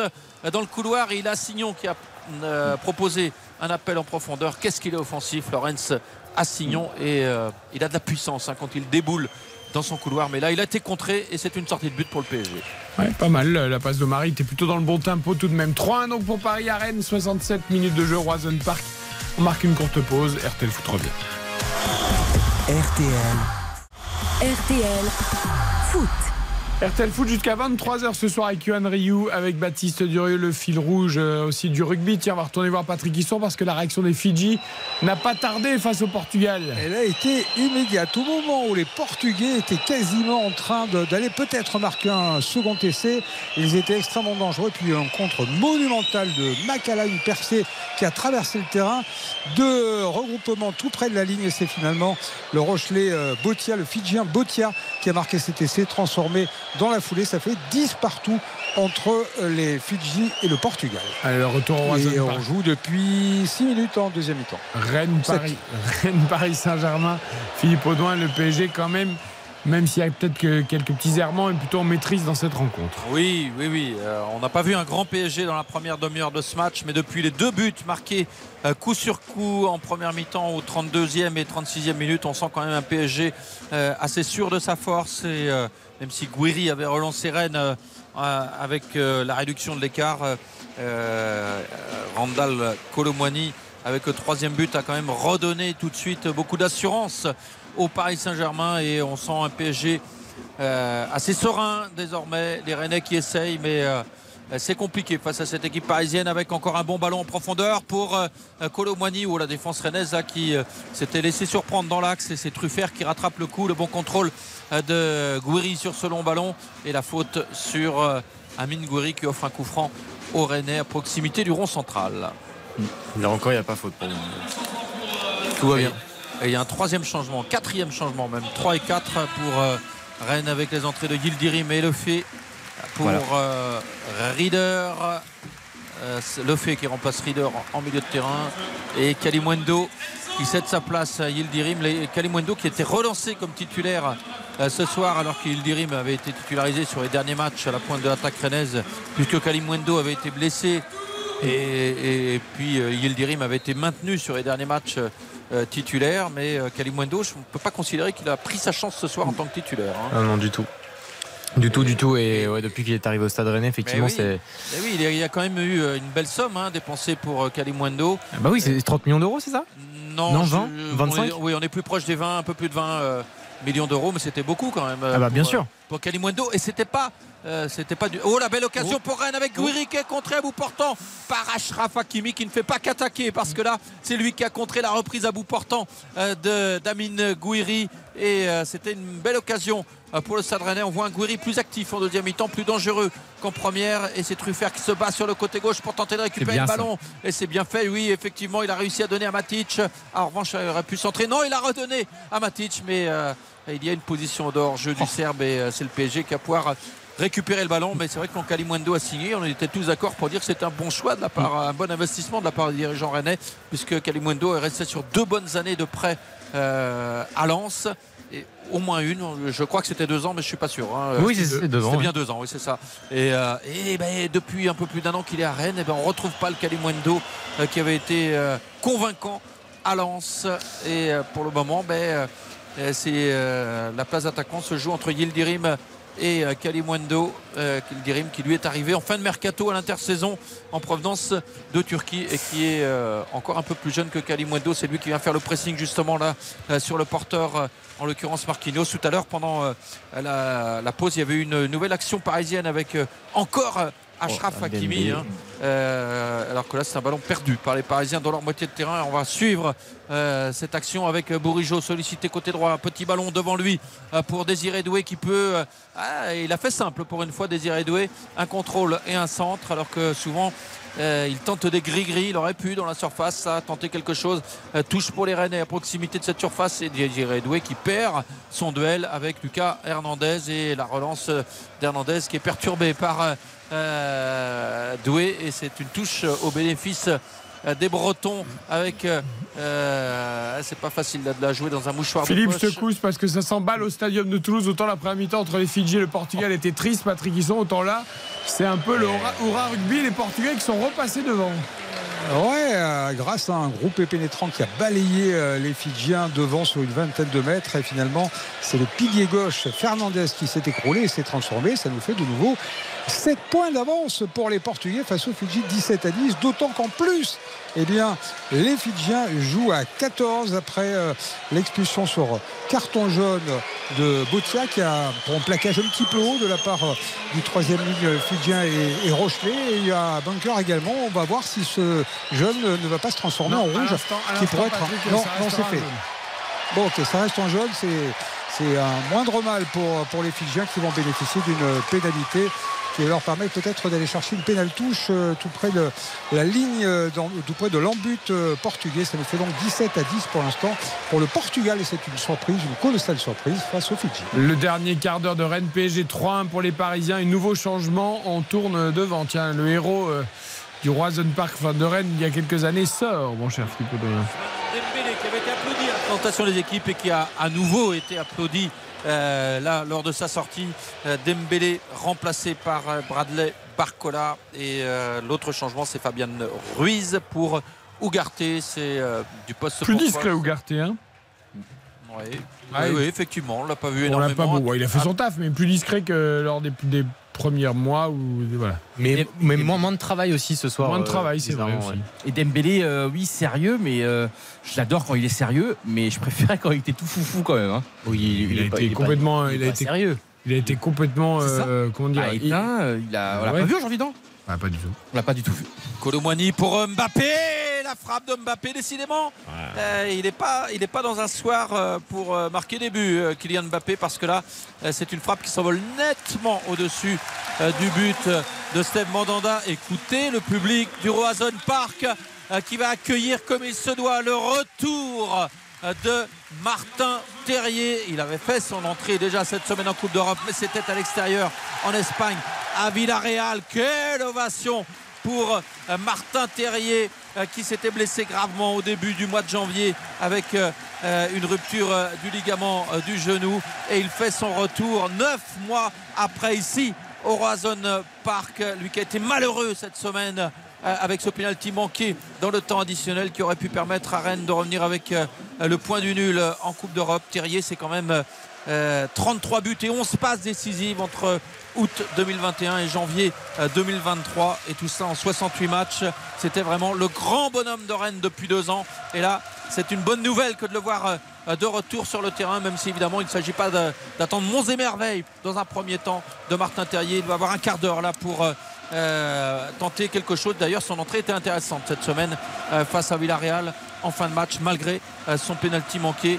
dans le couloir et il a Signon qui a euh, proposé un appel en profondeur. Qu'est-ce qu'il est offensif, Lorenz Assignon et euh, il a de la puissance hein, quand il déboule dans son couloir. Mais là, il a été contré et c'est une sortie de but pour le PSG. Ouais, pas mal, la passe de Marie était plutôt dans le bon tempo tout de même. 3-1 donc pour Paris à Rennes, 67 minutes de jeu, Roison Park. On marque une courte pause, RTL Foot revient. RTL. RTL Foot. RTL Foot jusqu'à 23h ce soir avec Yohan Ryu, avec Baptiste Durieux, le fil rouge euh, aussi du rugby. Tiens, on va retourner voir Patrick Hisson parce que la réaction des Fidji n'a pas tardé face au Portugal. Elle a été immédiate. Au moment où les Portugais étaient quasiment en train d'aller peut-être marquer un second essai, ils étaient extrêmement dangereux. Puis un contre monumental de Makala, une qui a traversé le terrain. Deux regroupements tout près de la ligne et c'est finalement le Rochelet euh, Botia, le Fidjien Botia qui a marqué cet essai transformé dans la foulée. Ça fait 10 partout entre euh, les Fidji et le Portugal. Allez, le retour au Et on joue depuis 6 minutes en deuxième mi-temps. Rennes, Sept. Paris, Rennes, Paris Saint-Germain, Philippe Audouin, le PSG quand même, même s'il y a peut-être que quelques petits errements, est plutôt en maîtrise dans cette rencontre. Oui, oui, oui. Euh, on n'a pas vu un grand PSG dans la première demi-heure de ce match, mais depuis les deux buts marqués euh, coup sur coup en première mi-temps au 32e et 36e minute, on sent quand même un PSG euh, assez sûr de sa force. Et euh, même si Guiri avait relancé Rennes euh, euh, avec euh, la réduction de l'écart, Randall Colomwani avec le troisième but a quand même redonné tout de suite beaucoup d'assurance au Paris Saint-Germain et on sent un PSG assez serein désormais. Les Rennais qui essayent, mais c'est compliqué face à cette équipe parisienne avec encore un bon ballon en profondeur pour euh, Colomwani ou la défense rennaise là, qui euh, s'était laissé surprendre dans l'axe et c'est Truffert qui rattrape le coup, le bon contrôle euh, de Gouiri sur ce long ballon et la faute sur euh, Amine Gouiri qui offre un coup franc aux Rennais à proximité du rond central. Là encore, il n'y a pas faute pour moi. Tout va bien. Et il y a un troisième changement, quatrième changement même, 3 et 4 pour euh, Rennes avec les entrées de Yildirim et Le Fait pour Voilà. euh, Reader. Euh, Le Fait qui remplace Reader en, en milieu de terrain et Kalimwendo qui cède sa place à Yildirim. Kalimwendo qui était relancé comme titulaire euh, ce soir alors que Yildirim avait été titularisé sur les derniers matchs à la pointe de l'attaque rennaise puisque Kalimwendo avait été blessé et, et puis euh, Yildirim avait été maintenu sur les derniers matchs euh, titulaires mais euh, Kalimwendo je ne peux pas considérer qu'il a pris sa chance ce soir en tant que titulaire hein. Ah non, du tout. Du tout, du tout. Et ouais, depuis qu'il est arrivé au Stade Rennais, effectivement, oui. c'est. Oui, il y a- quand même eu euh, une belle somme hein, dépensée pour euh, Kalimwendo Ah Bah oui, c'est 30 millions d'euros, c'est ça non, Non, je- 20, on 25? est- oui on est plus proche des 20 un peu plus de 20 euh, millions d'euros mais c'était beaucoup quand même euh, Ah bah bien sûr. euh, pour Kalimwendo et c'était pas euh, c'était pas du oh la belle occasion pour Rennes avec Gouiri qui est contré à bout portant par Ashraf Hakimi qui ne fait pas qu'attaquer parce que là c'est lui qui a contré la reprise à bout portant euh, de d'Amine Gouiri. Et euh, c'était une belle occasion pour le Stade Rennais. On voit un Gouiri plus actif en deuxième mi-temps plus dangereux qu'en première. Et c'est Truffert qui se bat sur le côté gauche pour tenter de récupérer le ça. ballon. Et c'est bien fait oui effectivement. Il a réussi à donner à Matic. En revanche il aurait pu centrer non il a redonné à Matic mais euh, il y a une position d'or jeu du Serbe et euh, c'est le PSG qui a pouvoir récupérer le ballon mais c'est vrai que quand Kalimwendo a signé on était tous d'accord pour dire que c'était un bon choix de la part un bon investissement de la part des dirigeants rennais puisque Kalimwendo est resté sur deux bonnes années de prêt euh, à Lens et au moins une je crois que c'était deux ans mais je suis pas sûr hein. Oui, c'est c'est devant. C'était ouais. bien deux ans, oui, c'est ça. Et, euh, et ben, depuis un peu plus d'un an qu'il est à Rennes, et ben, on retrouve pas le Kalimwendo euh, qui avait été euh, convaincant à Lens. Et euh, pour le moment, ben, euh, c'est euh, la place d'attaquant se joue entre Yildirim et euh, Kalimwendo euh, Kildirim qui lui est arrivé en fin de mercato à l'intersaison en provenance de Turquie et qui est euh, encore un peu plus jeune que Kalimwendo. C'est lui qui vient faire le pressing justement là euh, sur le porteur, euh, en l'occurrence Marquinhos. Tout à l'heure, pendant euh, la, la pause, il y avait une nouvelle action parisienne avec euh, encore euh, Ashraf Oh, Hakimi. Hein. Euh, alors que là, c'est un ballon perdu par les Parisiens dans leur moitié de terrain. Et on va suivre euh, cette action avec euh, Bourigeau sollicité côté droit. Un petit ballon devant lui pour Désiré Doué qui peut. ah, il a fait simple pour une fois, Désiré Doué. Un contrôle et un centre, alors que souvent. euh, il tente des gris-gris, il aurait pu dans la surface ça, tenter quelque chose. Euh, touche pour les Rennais à proximité de cette surface et Désiré Doué qui perd son duel avec Lucas Hernandez et la relance d'Hernandez qui est perturbée par Doué et c'est une touche au bénéfice euh, des Bretons avec euh, euh, c'est pas facile là, de la jouer dans un mouchoir Philippe, de je te poche. couche parce que ça s'emballe au stadium de Toulouse. Autant la première mi-temps entre les Fidji et le Portugal était triste, Patrick Hisson. Autant là, c'est un peu le hurrah hurrah rugby. Les Portugais qui sont repassés devant. Ouais, euh, grâce à un groupe pénétrant qui a balayé euh, les Fidjiens devant sur une vingtaine de mètres. Et finalement, c'est le pilier gauche Fernandez qui s'est écroulé et s'est transformé. Ça nous fait de nouveau 7 points d'avance pour les Portugais face aux Fidji 17 à 10. D'autant qu'en plus, eh bien, les Fidjiens jouent à 14 après euh, l'expulsion sur carton jaune de Botia qui a pour un plaquage un petit peu haut de la part euh, du troisième ligne fidjien et, et Rochelet. Et il y a Bunker également. On va voir si ce jeune ne va pas se transformer Non, en rouge qui pourrait être. Patrick, non, c'est fait. Bon, ok, ça reste en jaune. C'est, c'est un moindre mal pour, pour les Fidjiens qui vont bénéficier d'une pénalité qui va leur permettre peut-être d'aller chercher une pénale touche euh, tout près de la ligne, euh, dans- tout près de l'embut euh, portugais. Ça nous fait donc 17 à 10 pour l'instant pour le Portugal et c'est une surprise, une colossale surprise face aux Fidji. Le dernier quart d'heure de Rennes PSG 3-1 pour les Parisiens. Un nouveau changement. On tourne devant. Tiens, le héros euh, du Roison Park enfin, de Rennes il y a quelques années sort, mon cher Philippe. Dembélé qui avait été applaudi à la présentation des équipes et qui a à nouveau été applaudi euh, là lors de sa sortie. Euh, Dembélé remplacé par euh, Bradley Barcola et euh, l'autre changement c'est Fabian Ruiz pour Ugarte. C'est euh, du poste Plus discret poste. Ugarte, hein Oui. Ah, Oui, il- oui, effectivement, on l'a pas vu On l'a énormément. pas beau. Ouais, il a fait son taf, mais plus discret que lors des, des premiers mois. Où, voilà. Mais, mais moins, moins de travail aussi ce soir. Moins de euh, travail, c'est vrai bizarrement, aussi. ouais. Et Dembélé, euh, oui, sérieux, mais euh, je l'adore quand il est sérieux, mais je préférais quand il était tout foufou quand même. hein. Oui, Il, a est pas- été il pas- complètement. il il a pas été, sérieux. il a été complètement. Euh, comment dire Ah, il- éteint, il a, on l'a Ouais. pas vu aujourd'hui, non? Ah, pas du tout. On l'a pas du tout vu. Colomboigny pour Mbappé, la frappe de Mbappé décidément. Euh, il n'est pas, il est pas dans un soir euh, pour euh, marquer des buts, euh, Kylian Mbappé, parce que là, euh, c'est une frappe qui s'envole nettement au-dessus euh, du but de Steve Mandanda. Écoutez le public du Roazhon Park euh, qui va accueillir comme il se doit le retour euh, de Martin Terrier. Il avait fait son entrée déjà cette semaine en Coupe d'Europe, mais c'était à l'extérieur en Espagne, à Villarreal. Quelle ovation pour euh, Martin Terrier euh, qui s'était blessé gravement au début du mois de janvier avec euh, une rupture du ligament du genou et il fait son retour neuf mois après ici au Roazhon Park lui qui a été malheureux cette semaine avec ce penalty manqué dans le temps additionnel qui aurait pu permettre à Rennes de revenir avec euh, le point du nul euh, en Coupe d'Europe. Terrier c'est quand même euh, euh, 33 buts et 11 passes décisives entre août 2021 et janvier euh, 2023 et tout ça en 68 matchs. C'était vraiment le grand bonhomme de Rennes depuis deux ans et là c'est une bonne nouvelle que de le voir euh, de retour sur le terrain même si évidemment il ne s'agit pas d'attendre monts et merveilles dans un premier temps de Martin Terrier. Il va avoir un quart d'heure là pour euh, tenter quelque chose. D'ailleurs son entrée était intéressante cette semaine euh, face à Villarreal en fin de match malgré euh, son pénalty manqué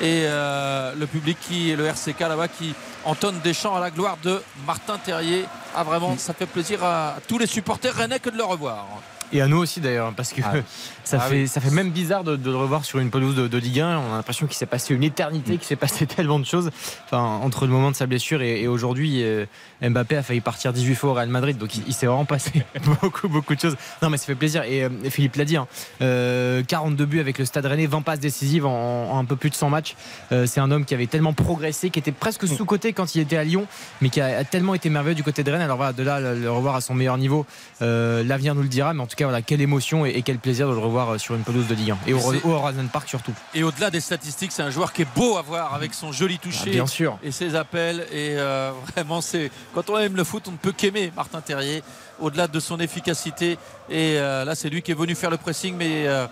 et le public qui le RCK là-bas qui entonne des chants à la gloire de Martin Terrier. Ah vraiment, ça fait plaisir à tous les supporters rennais que de le revoir. Et à nous aussi d'ailleurs, parce que Ah. ça, Ah fait, oui. ça fait même bizarre de, de le revoir sur une pelouse de, de Ligue 1. On a l'impression qu'il s'est passé une éternité, qu'il s'est passé tellement de choses. Enfin, entre le moment de sa blessure et, et aujourd'hui, euh, Mbappé a failli partir 18 fois au Real Madrid. Donc il, il s'est vraiment passé beaucoup, beaucoup de choses. Non, mais ça fait plaisir. Et, euh, et Philippe l'a dit, hein, euh, 42 buts avec le Stade Rennais, 20 passes décisives en, en un peu plus de 100 matchs. C'est un homme qui avait tellement progressé, qui était presque sous-côté quand il était à Lyon, mais qui a, a tellement été merveilleux du côté de Rennes. Alors voilà, de là, le, revoir à son meilleur niveau, l'avenir nous le dira. Mais en tout cas, cas, voilà, quelle émotion et, et quel plaisir de le revoir euh, sur une pelouse de Ligue 1 et au, au Horizon Park surtout. Et au-delà des statistiques, c'est un joueur qui est beau à voir avec son joli toucher. Ah, bien sûr. Et ses appels. Et euh, vraiment, c'est quand on aime le foot, on ne peut qu'aimer Martin Terrier. Au-delà de son efficacité. Et euh, là, c'est lui qui est venu faire le pressing, mais euh,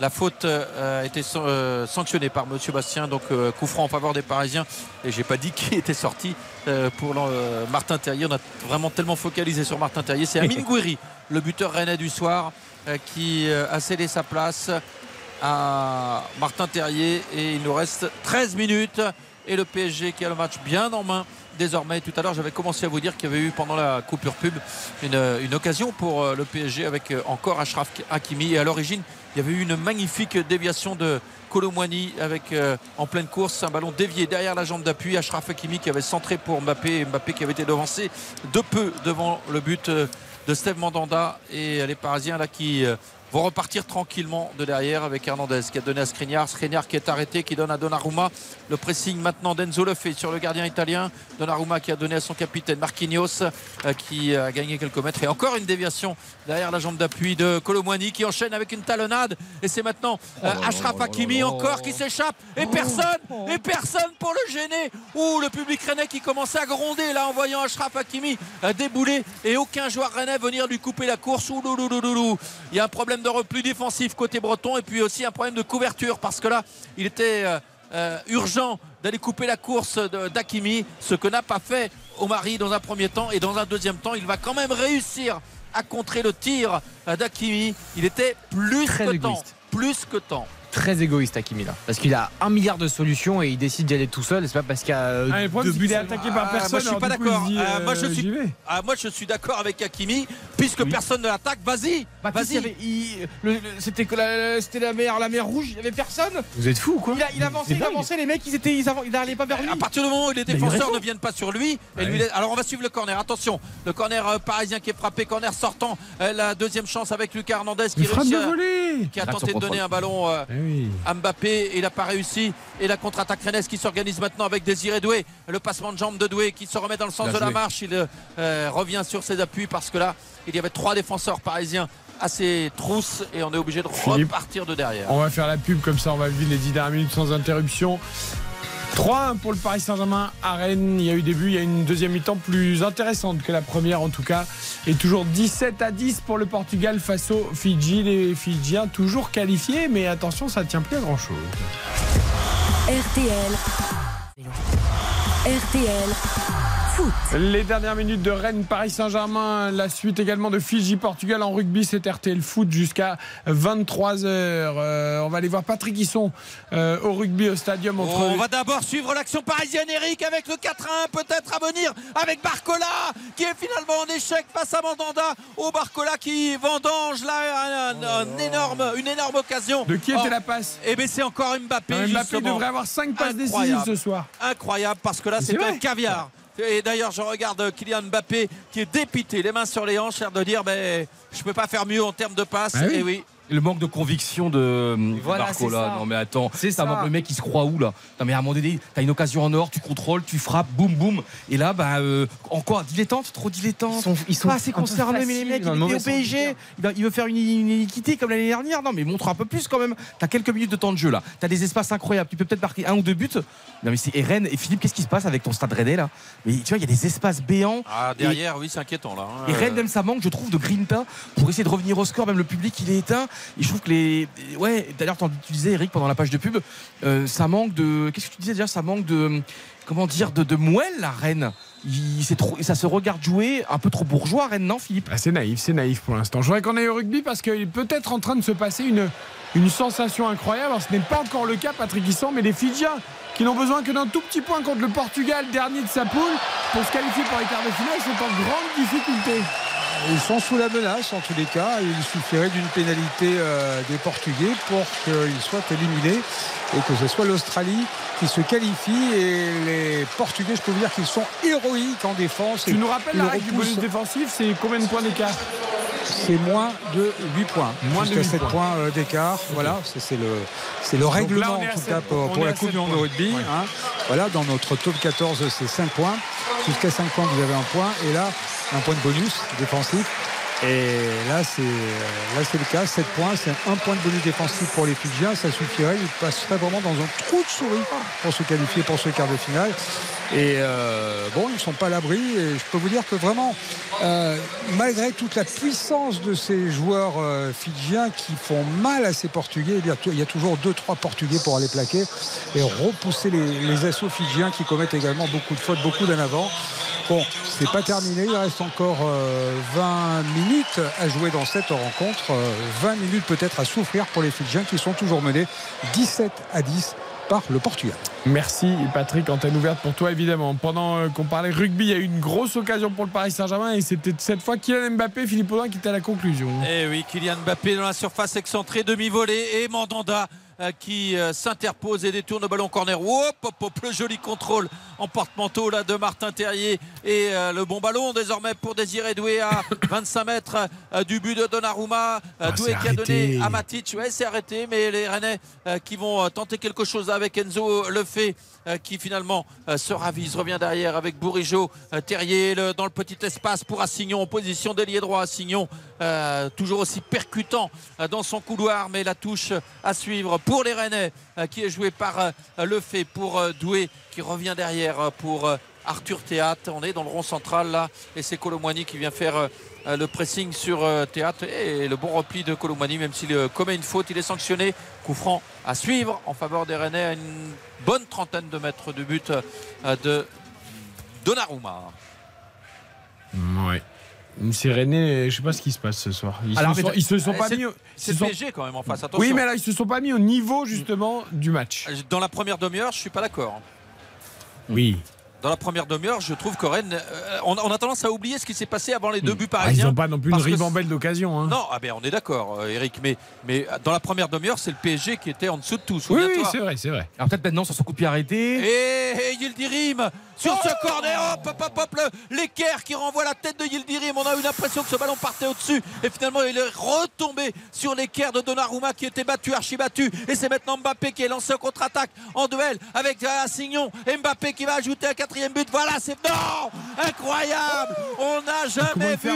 la faute a été san- sanctionnée par Monsieur Bastien. Donc, coup franc en faveur des Parisiens. Et j'ai pas dit qui était sorti pour Martin Terrier. On a vraiment tellement focalisé sur Martin Terrier. C'est Amine Gouiri, le buteur rennais du soir, qui euh, a cédé sa place à Martin Terrier. Et il nous reste 13 minutes. Et le PSG qui a le match bien en main désormais. Tout à l'heure j'avais commencé à vous dire qu'il y avait eu pendant la coupure pub une, une occasion pour euh, le PSG avec euh, encore Ashraf Hakimi. Et à l'origine il y avait eu une magnifique déviation de Colomwani avec euh, en pleine course un ballon dévié derrière la jambe d'appui. Ashraf Hakimi qui avait centré pour Mbappé. Mbappé qui avait été devancé de peu devant le but euh, de Steve Mandanda. Et les Parisiens là qui euh, vont repartir tranquillement de derrière avec Hernandez qui a donné à Skriniar. Skriniar qui est arrêté, qui donne à Donnarumma. Le pressing maintenant d'Enzo le fait sur le gardien italien. Donnarumma qui a donné à son capitaine Marquinhos euh, qui a gagné quelques mètres. Et encore une déviation derrière la jambe d'appui de Colomwani qui enchaîne avec une talonnade. Et c'est maintenant euh, Ashraf Hakimi encore qui s'échappe. Et personne, et personne pour le gêner. Ouh, le public rennais qui commençait à gronder là en voyant Ashraf Hakimi euh, débouler et aucun joueur rennais venir lui couper la course. Ouh. Il y a un problème de repli défensif côté breton et puis aussi un problème de couverture parce que là, il était euh, euh, urgent d'aller couper la course d'Hakimi, ce que n'a pas fait Omari dans un premier temps et dans un deuxième temps, il va quand même réussir à contrer le tir euh, d'Hakimi. Il était plus Très que temps, plus que temps. Très égoïste Hakimi là. Parce qu'il a un milliard de solutions et il décide d'y aller tout seul. C'est pas parce qu'il y a euh, Ah, deux buts est attaqué par Ah, personne. moi je suis alors pas d'accord. Ah, moi je euh, suis, ah, moi je suis d'accord avec Hakimi puisque personne ne l'attaque. Vas-y, Bah, vas-y. C'était que la, c'était la mer, la mer rouge, il y avait personne. Vous êtes fou ou quoi Il, a- il avançait, il avançait, les mecs, ils étaient, ils, n'allaient pas vers lui. À partir du moment où les défenseurs ne viennent pas sur lui, et lui laisse- alors on va suivre le corner. Attention, le corner euh, parisien qui est frappé, corner sortant. Euh, la deuxième chance avec Lucas Hernandez qui réussit qui a tenté de donner un ballon euh, Eh oui. Mbappé il n'a pas réussi. Et la contre-attaque Rennes qui s'organise maintenant avec Désiré Doué. Le passement de jambe de Doué qui se remet dans le sens Bien de la marche. Il euh, revient sur ses appuis parce que là, il y avait trois défenseurs parisiens à ses trousses et on est obligé de Philippe. repartir de derrière. On va faire la pub comme ça, on va vivre les 10 dernières minutes sans interruption. 3-1 pour le Paris Saint-Germain à Rennes. Il y a eu début, il y a une deuxième mi-temps plus intéressante que la première en tout cas. Et toujours 17 à 10 pour le Portugal face aux Fidji. Les Fidjiens toujours qualifiés, mais attention, ça ne tient plus à grand chose. RTL. RTL. Foot. Les dernières minutes de Rennes, Paris Saint-Germain, la suite également de Fidji, Portugal en rugby, c'est RTL Foot jusqu'à 23h. on va aller voir Patrick Hisson euh, au rugby au stadium entre. On va d'abord suivre l'action parisienne, Eric, avec le 4-1 peut-être à venir, avec Barcola qui est finalement en échec face à Mandanda. Oh, Barcola qui vendange là un- un- un énorme, une énorme occasion. De qui Oh, était la passe Eh bien, c'est encore Mbappé. Mbappé justement. devrait avoir 5 passes décisives ce soir. Incroyable parce que là, c'est un caviar. Et d'ailleurs, je regarde Kylian Mbappé qui est dépité, les mains sur les hanches, l'air de dire ben, je peux pas faire mieux en termes de passes. Ah oui. Et oui. Le manque de conviction de Voilà, c'est ça. Non mais attends, C'est ça le mec il se croit où là Non mais à un moment donné, t'as une occasion en or, tu contrôles, tu frappes, boum boum. Et là, bah euh, encore dilettante, trop dilettante. Ils sont, ils sont pas assez concernés, mais les mecs, il mauvais au PSG, il, veut faire une, une équité comme l'année dernière. Non, mais montre un peu plus quand même. T'as quelques minutes de temps de jeu là. T'as des espaces incroyables. Tu peux peut-être marquer un ou deux buts. Non, mais c'est et Rennes et Philippe, qu'est-ce qui se passe avec ton stade rennais là? Mais tu vois, il y a des espaces béants. Ah, derrière, oui, c'est inquiétant là. hein. Et Rennes, même ça manque, je trouve, de grinta pour essayer de revenir au score. Même le public, il est éteint. Et je trouve que les. Ouais, d'ailleurs, tu disais, Eric, pendant la page de pub, euh, ça manque de. Qu'est-ce que tu disais déjà? Ça manque de. Comment dire De, moelle, la Rennes. Il, c'est trop, ça se regarde jouer un peu trop bourgeois, Rennes, non, Philippe? Ah, c'est naïf, c'est naïf pour l'instant. Je voudrais qu'on aille au rugby parce qu'il est peut-être en train de se passer une, une sensation incroyable. Alors, ce n'est pas encore le cas, Patrick Hisson, mais les Fidjiens qui n'ont besoin que d'un tout petit point contre le Portugal, dernier de sa poule, pour se qualifier pour les quarts de finale, sont en grande difficulté. Ils sont sous la menace en tous les cas. Il suffirait d'une pénalité euh, des Portugais pour qu'ils soient éliminés et que ce soit l'Australie qui se qualifie. Et les Portugais, je peux vous dire qu'ils sont héroïques en défense. Tu nous rappelles la règle du bonus défensif C'est combien de points d'écart? C'est moins de 8 points. Moins de Jusqu'à 8 7 points. points euh, d'écart. Voilà, c'est le, c'est le règlement en tout cas pour, pour la Coupe du Monde de rugby. Ouais. hein. Voilà, dans notre top 14, c'est 5 points. Jusqu'à 5 points, vous avez un point. Et là, un point de bonus défensif. Et là, c'est là, c'est le cas. 7 points, c'est un point de bonus défensif pour les Fidjiens. Ça suffirait. Ils passeraient vraiment dans un trou de souris pour se qualifier pour ce quart de finale. Et euh, bon, ils ne sont pas à l'abri. Et je peux vous dire que vraiment, euh, malgré toute la puissance de ces joueurs euh, fidjiens qui font mal à ces Portugais, il y a toujours 2-3 Portugais pour aller plaquer et repousser les, les assauts fidjiens qui commettent également beaucoup de fautes, beaucoup d'en avant. Bon, c'est pas terminé. Il reste encore euh, 20 minutes à jouer dans cette rencontre. Euh, 20 minutes peut-être à souffrir pour les Fidjiens qui sont toujours menés 17 à 10 par le Portugal. Merci Patrick, antenne ouverte pour toi évidemment. Pendant euh, qu'on parlait rugby, il y a eu une grosse occasion pour le Paris Saint-Germain et c'était cette fois Kylian Mbappé, Philippe Audin qui était à la conclusion. Eh oui, Kylian Mbappé dans la surface excentrée, demi-volée et Mandanda euh, qui euh, s'interpose et détourne le ballon corner. Hop, hop, hop, le joli contrôle en porte-manteau là de Martin Terrier et euh, le bon ballon désormais pour Désiré Doué à 25 mètres euh, du but de Donnarumma. Euh, Ah, Doué qui a donné à Matic. Ouais, c'est arrêté, mais les Rennais euh, qui vont euh, tenter quelque chose avec Enzo le fait qui finalement euh, se ravise, revient derrière avec Bourigeau, euh, Terrier dans le petit espace pour Assignon en position d'ailier droit. Assignon euh, toujours aussi percutant euh, dans son couloir, mais la touche à suivre pour les Rennais euh, qui est joué par euh, le fait pour euh, Doué qui revient derrière pour Arthur Théâtre. On est dans le rond central là et c'est Colomwani qui vient faire le pressing sur Théâtre et le bon repli de Colomwani même s'il commet une faute, il est sanctionné. Coup franc à suivre en faveur des Rennais à une bonne trentaine de mètres du but de Donnarumma. Ouais. C'est René, je sais pas ce qui se passe ce soir. Ils, Alors, se, sont, ils se sont Eh, pas c'est- mis. au- C'est sont- PSG quand même en face, attention. Oui, mais là, ils se sont pas mis au niveau justement du match. Dans la première demi-heure, je suis pas d'accord. Oui. Dans la première demi-heure, je trouve que Rennes, euh, on, on a tendance à oublier ce qui s'est passé avant les deux buts Ah, ils parisiens. n'ont pas non plus une ribambelle d'occasion. Hein. Non, ah ben on est d'accord, euh, Eric, mais, mais dans la première demi-heure, c'est le PSG qui était en dessous de tout. Oui, oui, c'est vrai, c'est vrai. Alors peut-être maintenant sur son coup de pied arrêté. Et, et Yildirim sur ce corner, hop, hop, hop, l'équerre qui renvoie la tête de Yildirim. On a eu l'impression que ce ballon partait au-dessus et finalement il est retombé sur l'équerre de Donnarumma qui était battu, archi battu. Et c'est maintenant Mbappé qui est lancé en contre-attaque en duel avec Assignon. Et Mbappé qui va ajouter un quatrième but. Voilà, c'est non incroyable. On n'a jamais vu,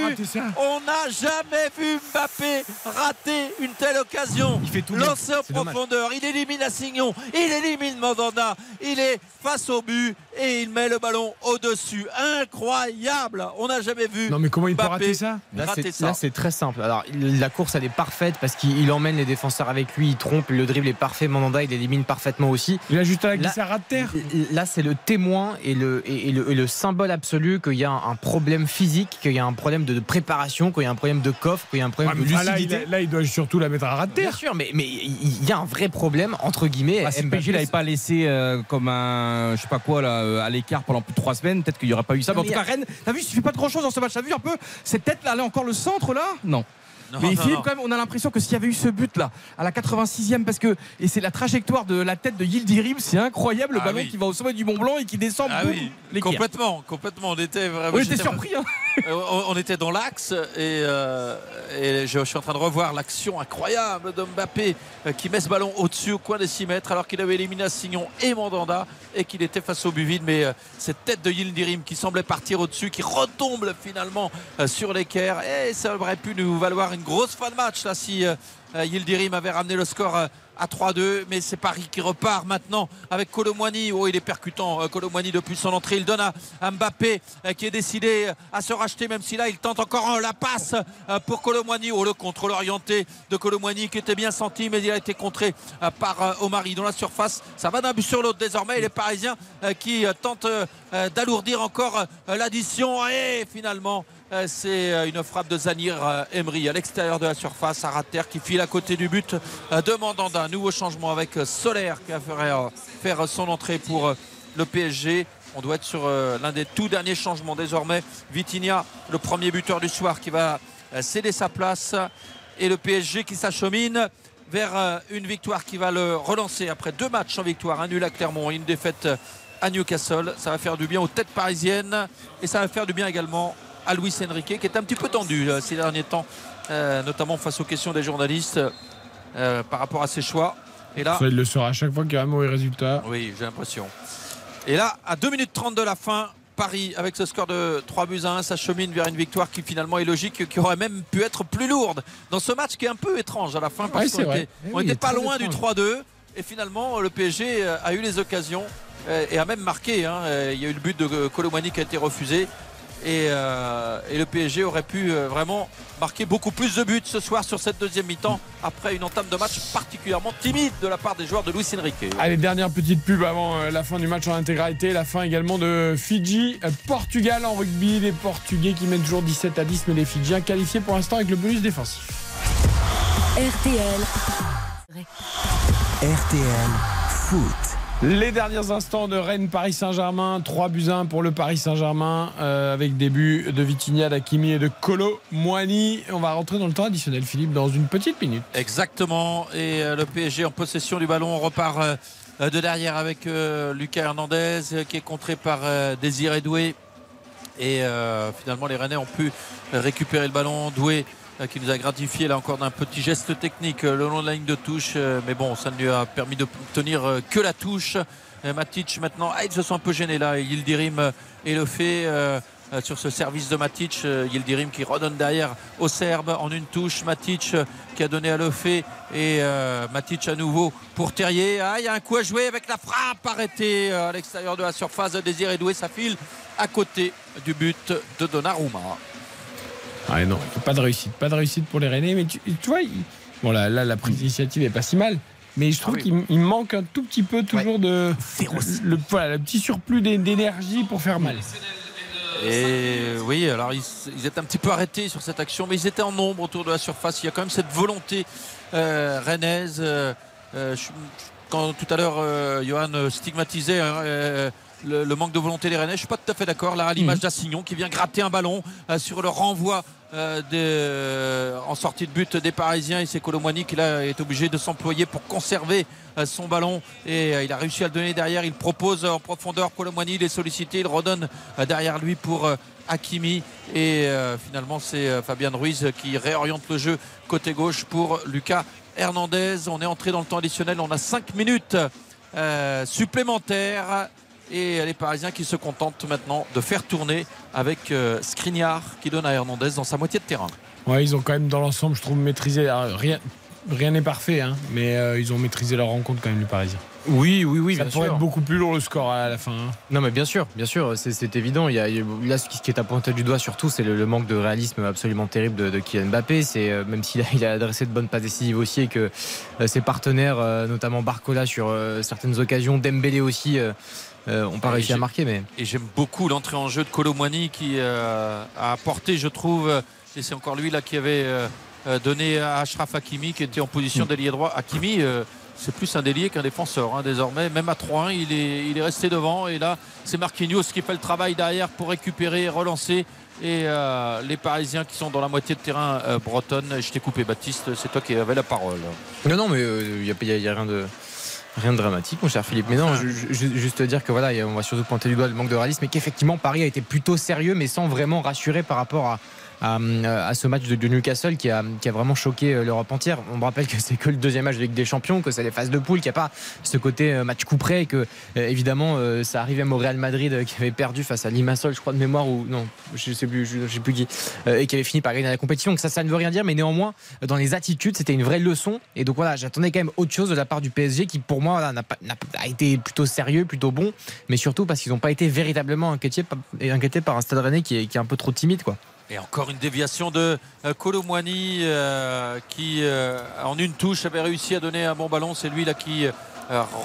on n'a jamais vu Mbappé rater une telle occasion. Il fait tout bien. Lancé en dommage. profondeur, il élimine Assignon, il élimine Mandanda, il est face au but et il met le ballon au-dessus. Incroyable On n'a jamais vu. Non, mais comment il peut rater ça Là, c'est, ça. là, c'est très simple. Alors, la course, elle est parfaite parce qu'il il emmène les défenseurs avec lui, il trompe, le dribble est parfait. Mandanda, il élimine parfaitement aussi. Il a juste à la Là- glisser à ras de terre. Là, c'est le témoin et le, et, et le, et le symbole absolu qu'il y a un, problème physique, qu'il y a un problème de, préparation, qu'il y a un problème de coffre, qu'il y a un Ah, problème mais de là, lucidité. il, là, il doit surtout la mettre à ras de Bien terre. sûr, mais mais il y a un vrai problème entre guillemets. Ah, PSG l'avait pas laissé euh, comme un je sais pas quoi là euh, à l'écart pendant plus de trois semaines, peut-être qu'il n'y aurait pas eu ça. Mais en tout cas, Rennes, t'as vu, il suffit pas de grand chose dans ce match. T'as vu un peu cette tête là, elle est encore le centre là? Non. Non, mais non, Philippe, non. quand même, on a l'impression que s'il y avait eu ce but là, à la 86e, parce que et c'est la trajectoire de la tête de Yildirim, c'est incroyable, le Ah ballon oui. qui va au sommet du Mont Blanc et qui descend. Ah boum, oui, complètement, complètement. On était vraiment. Était j'étais- surpris. Hein. Euh, on, on était dans l'axe et, euh, et je, je suis en train de revoir l'action incroyable de Mbappé euh, qui met ce ballon au-dessus au coin des 6 mètres alors qu'il avait éliminé Assignon et Mandanda et qu'il était face au but vide mais euh, cette tête de Yildirim qui semblait partir au-dessus qui retombe finalement euh, sur l'équerre et ça aurait pu nous valoir une grosse fin de match là si euh, euh, Yildirim avait ramené le score euh, à 3-2 mais c'est Paris qui repart maintenant avec Colomwani. Oh il est percutant Colomwani depuis son entrée. Il donne à, Mbappé qui est décidé à se racheter même si là il tente encore la passe pour Colomwani. Oh le contrôle orienté de Colomwani qui était bien senti mais il a été contré par Omari. Dans la surface ça va d'un but sur l'autre désormais. Les Parisiens qui tentent d'alourdir encore l'addition. Et finalement c'est euh, une frappe de Zanir euh, Emery à l'extérieur de la surface à Rater qui file à côté du but euh, demandant d'un nouveau changement avec euh, Solaire qui va faire, euh, son entrée pour euh, le PSG. On doit être sur euh, l'un des tout derniers changements désormais. Vitinha, le premier buteur du soir qui va euh, céder sa place et le PSG qui s'achemine vers euh, une victoire qui va le relancer après deux matchs en victoire, un nul à Clermont et une défaite euh, à Newcastle. Ça va faire du bien aux têtes parisiennes et ça va faire du bien également à Luis Enrique qui est un petit peu tendu euh, ces derniers temps, euh, notamment face aux questions des journalistes euh, par rapport à ses choix. Et là, Ça, il le sera à chaque fois qu'il y a un mauvais résultat. oui, j'ai l'impression. Et là, à 2 minutes 30 de la fin, Paris avec ce score de 3 buts à 1 s'achemine vers une victoire qui finalement est logique, qui aurait même pu être plus lourde dans ce match qui est un peu étrange à la fin parce Ouais, qu'on vrai. était, Eh oui, pas loin du étrange. 3-2 et finalement le PSG a eu les occasions et a même marqué. hein. Il y a eu le but de Colomani qui a été refusé. Et, euh, et le PSG aurait pu euh, vraiment marquer beaucoup plus de buts ce soir sur cette deuxième mi-temps après une entame de match particulièrement timide de la part des joueurs de Luis Enrique. Allez, dernière petite pub avant euh, la fin du match en intégralité. La fin également de Fidji, euh, Portugal en rugby. Les Portugais qui mènent toujours 17 à 10, mais les Fidjiens qualifiés pour l'instant avec le bonus défensif. RTL. RTL Foot. Les derniers instants de Rennes Paris Saint-Germain, 3 buts à 1 pour le Paris Saint-Germain euh, avec des buts de Vitinha, d'Akimi et de Colo Moani. On va rentrer dans le temps additionnel Philippe dans une petite minute. Exactement. Et euh, le PSG en possession du ballon on repart euh, de derrière avec Lucas Hernandez qui est contré par Désiré Doué. Et finalement les Rennais ont pu récupérer le ballon. Doué qui nous a gratifié là encore d'un petit geste technique euh, le long de la ligne de touche. Euh, Mais bon, ça ne lui a permis de tenir euh, que la touche. Euh, Matic maintenant, ah, ils se sont un peu gênés là. Yildirim euh, et le euh, euh, sur ce service de Matic. Euh, Yildirim qui redonne derrière au Serbe en une touche. Matic euh, qui a donné à Lefebvre et euh, Matic à nouveau pour Terrier. Ah, il y a un coup à jouer avec la frappe arrêtée euh, à l'extérieur de la surface Désiré Doué. Ça file à côté du but de Donnarumma. Ah non, pas de réussite, pas de réussite pour les Rennais. Mais tu, tu vois, il- bon là, là, la prise d'initiative est pas si mal. Mais je trouve Ah oui. qu'il il manque un tout petit peu toujours de le, voilà, le petit surplus d'é- d'énergie pour faire mal. Et oui, alors ils, ils étaient un petit peu arrêtés sur cette action, mais ils étaient en nombre autour de la surface. Il y a quand même cette volonté euh, rennaise. euh, euh, je- quand tout à l'heure, euh, Johan stigmatisait hein, euh, le, le manque de volonté des Rennais, je suis pas tout à fait d'accord. Là, à l'image d'Assignon qui vient gratter un ballon euh, sur le renvoi euh, de- en sortie de but des Parisiens. Et c'est Colomwani qui là est obligé de s'employer pour conserver euh, son ballon. Et euh, il a réussi à le donner derrière. Il propose en profondeur. Colomwani, il est sollicité. Il redonne euh, derrière lui pour euh, Hakimi. Et euh, finalement, c'est euh, Fabien Ruiz qui réoriente le jeu côté gauche pour Lucas Hernandez. On est entré dans le temps additionnel. On a 5 minutes euh, supplémentaires. Et les Parisiens qui se contentent maintenant de faire tourner avec euh, Skriniar qui donne à Hernandez dans sa moitié de terrain. Ouais, ils ont quand même dans l'ensemble, je trouve, maîtrisé. alors, rien rien n'est parfait, hein, mais euh, ils ont maîtrisé leur rencontre quand même, les Parisiens. Oui, oui, oui, Ça bien pourrait sûr. être beaucoup plus lourd le score à la fin. hein. Non, mais bien sûr, bien sûr, c'est- évident. Il y a, là, ce qui est à pointer du doigt surtout, c'est le, le manque de réalisme absolument terrible de, de Kylian Mbappé. C'est euh, même s'il a, il a adressé de bonnes passes décisives aussi et que euh, ses partenaires, euh, notamment Barcola sur euh, certaines occasions, Dembélé aussi, euh, ont pas réussi à marquer. Mais Et j'aime beaucoup l'entrée en jeu de Colomwani qui euh, a apporté, je trouve, et c'est encore lui là qui avait euh, donné à Ashraf Hakimi qui était en position Mm. d'ailier droit. Hakimi, c'est plus un délié qu'un défenseur hein, désormais. Même à 3-1, il est, il est resté devant. Et là, c'est Marquinhos qui fait le travail derrière pour récupérer, relancer. Et euh, les Parisiens qui sont dans la moitié de terrain euh, bretonne. Je t'ai coupé, Baptiste, c'est toi qui avais la parole. non, non, mais il n'y a rien de. Rien de dramatique, mon cher Philippe. Mais non, ju- ju- juste dire que voilà, on va surtout pointer du doigt le manque de réalisme, mais qu'effectivement Paris a été plutôt sérieux, mais sans vraiment rassurer par rapport à, à, à ce match de, Newcastle qui a, vraiment choqué euh, l'Europe entière. On me rappelle que c'est que le deuxième match de Ligue des Champions, que c'est les phases de poule, qu'il n'y a pas ce côté euh, match coup et que euh, évidemment euh, ça arrive même au Real Madrid euh, qui avait perdu face à Limassol, je crois de mémoire, ou non, je sais plus, sais plus qui, euh, et qui avait fini par gagner la compétition. Donc ça, ça ne veut rien dire, mais néanmoins, dans les attitudes, c'était une vraie leçon. Et donc voilà, j'attendais quand même autre chose de la part du PSG qui, pour moi, a été plutôt sérieux, plutôt bon, mais surtout parce qu'ils n'ont pas été véritablement inquiétés, par- un Stade Rennais qui qui est un peu trop timide, quoi. Et encore une déviation de euh, Colomwani euh, qui, euh, en une touche, avait réussi à donner un bon ballon. C'est lui là qui euh,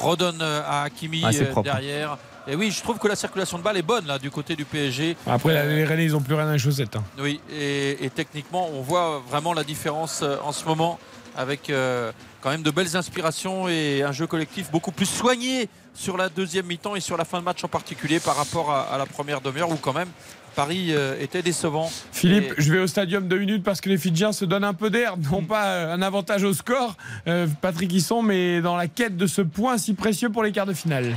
redonne euh, à Hakimi Ah, euh, derrière. Et oui, je trouve que la circulation de balle est bonne là du côté du PSG. Après, les Rennais, ils n'ont plus rien à chaussettes. hein. Oui, et, et techniquement, on voit vraiment la différence euh, en ce moment avec euh, quand même de belles inspirations et un jeu collectif beaucoup plus soigné sur la deuxième mi-temps et sur la fin de match en particulier par rapport à, à la première demi-heure où quand même Paris euh, était décevant. Philippe, Et- je vais au stadium deux minutes parce que les Fidjiens se donnent un peu d'air, non pas euh, un avantage au score, euh, Patrick Hisson, mais dans la quête de ce point si précieux pour les quarts de finale.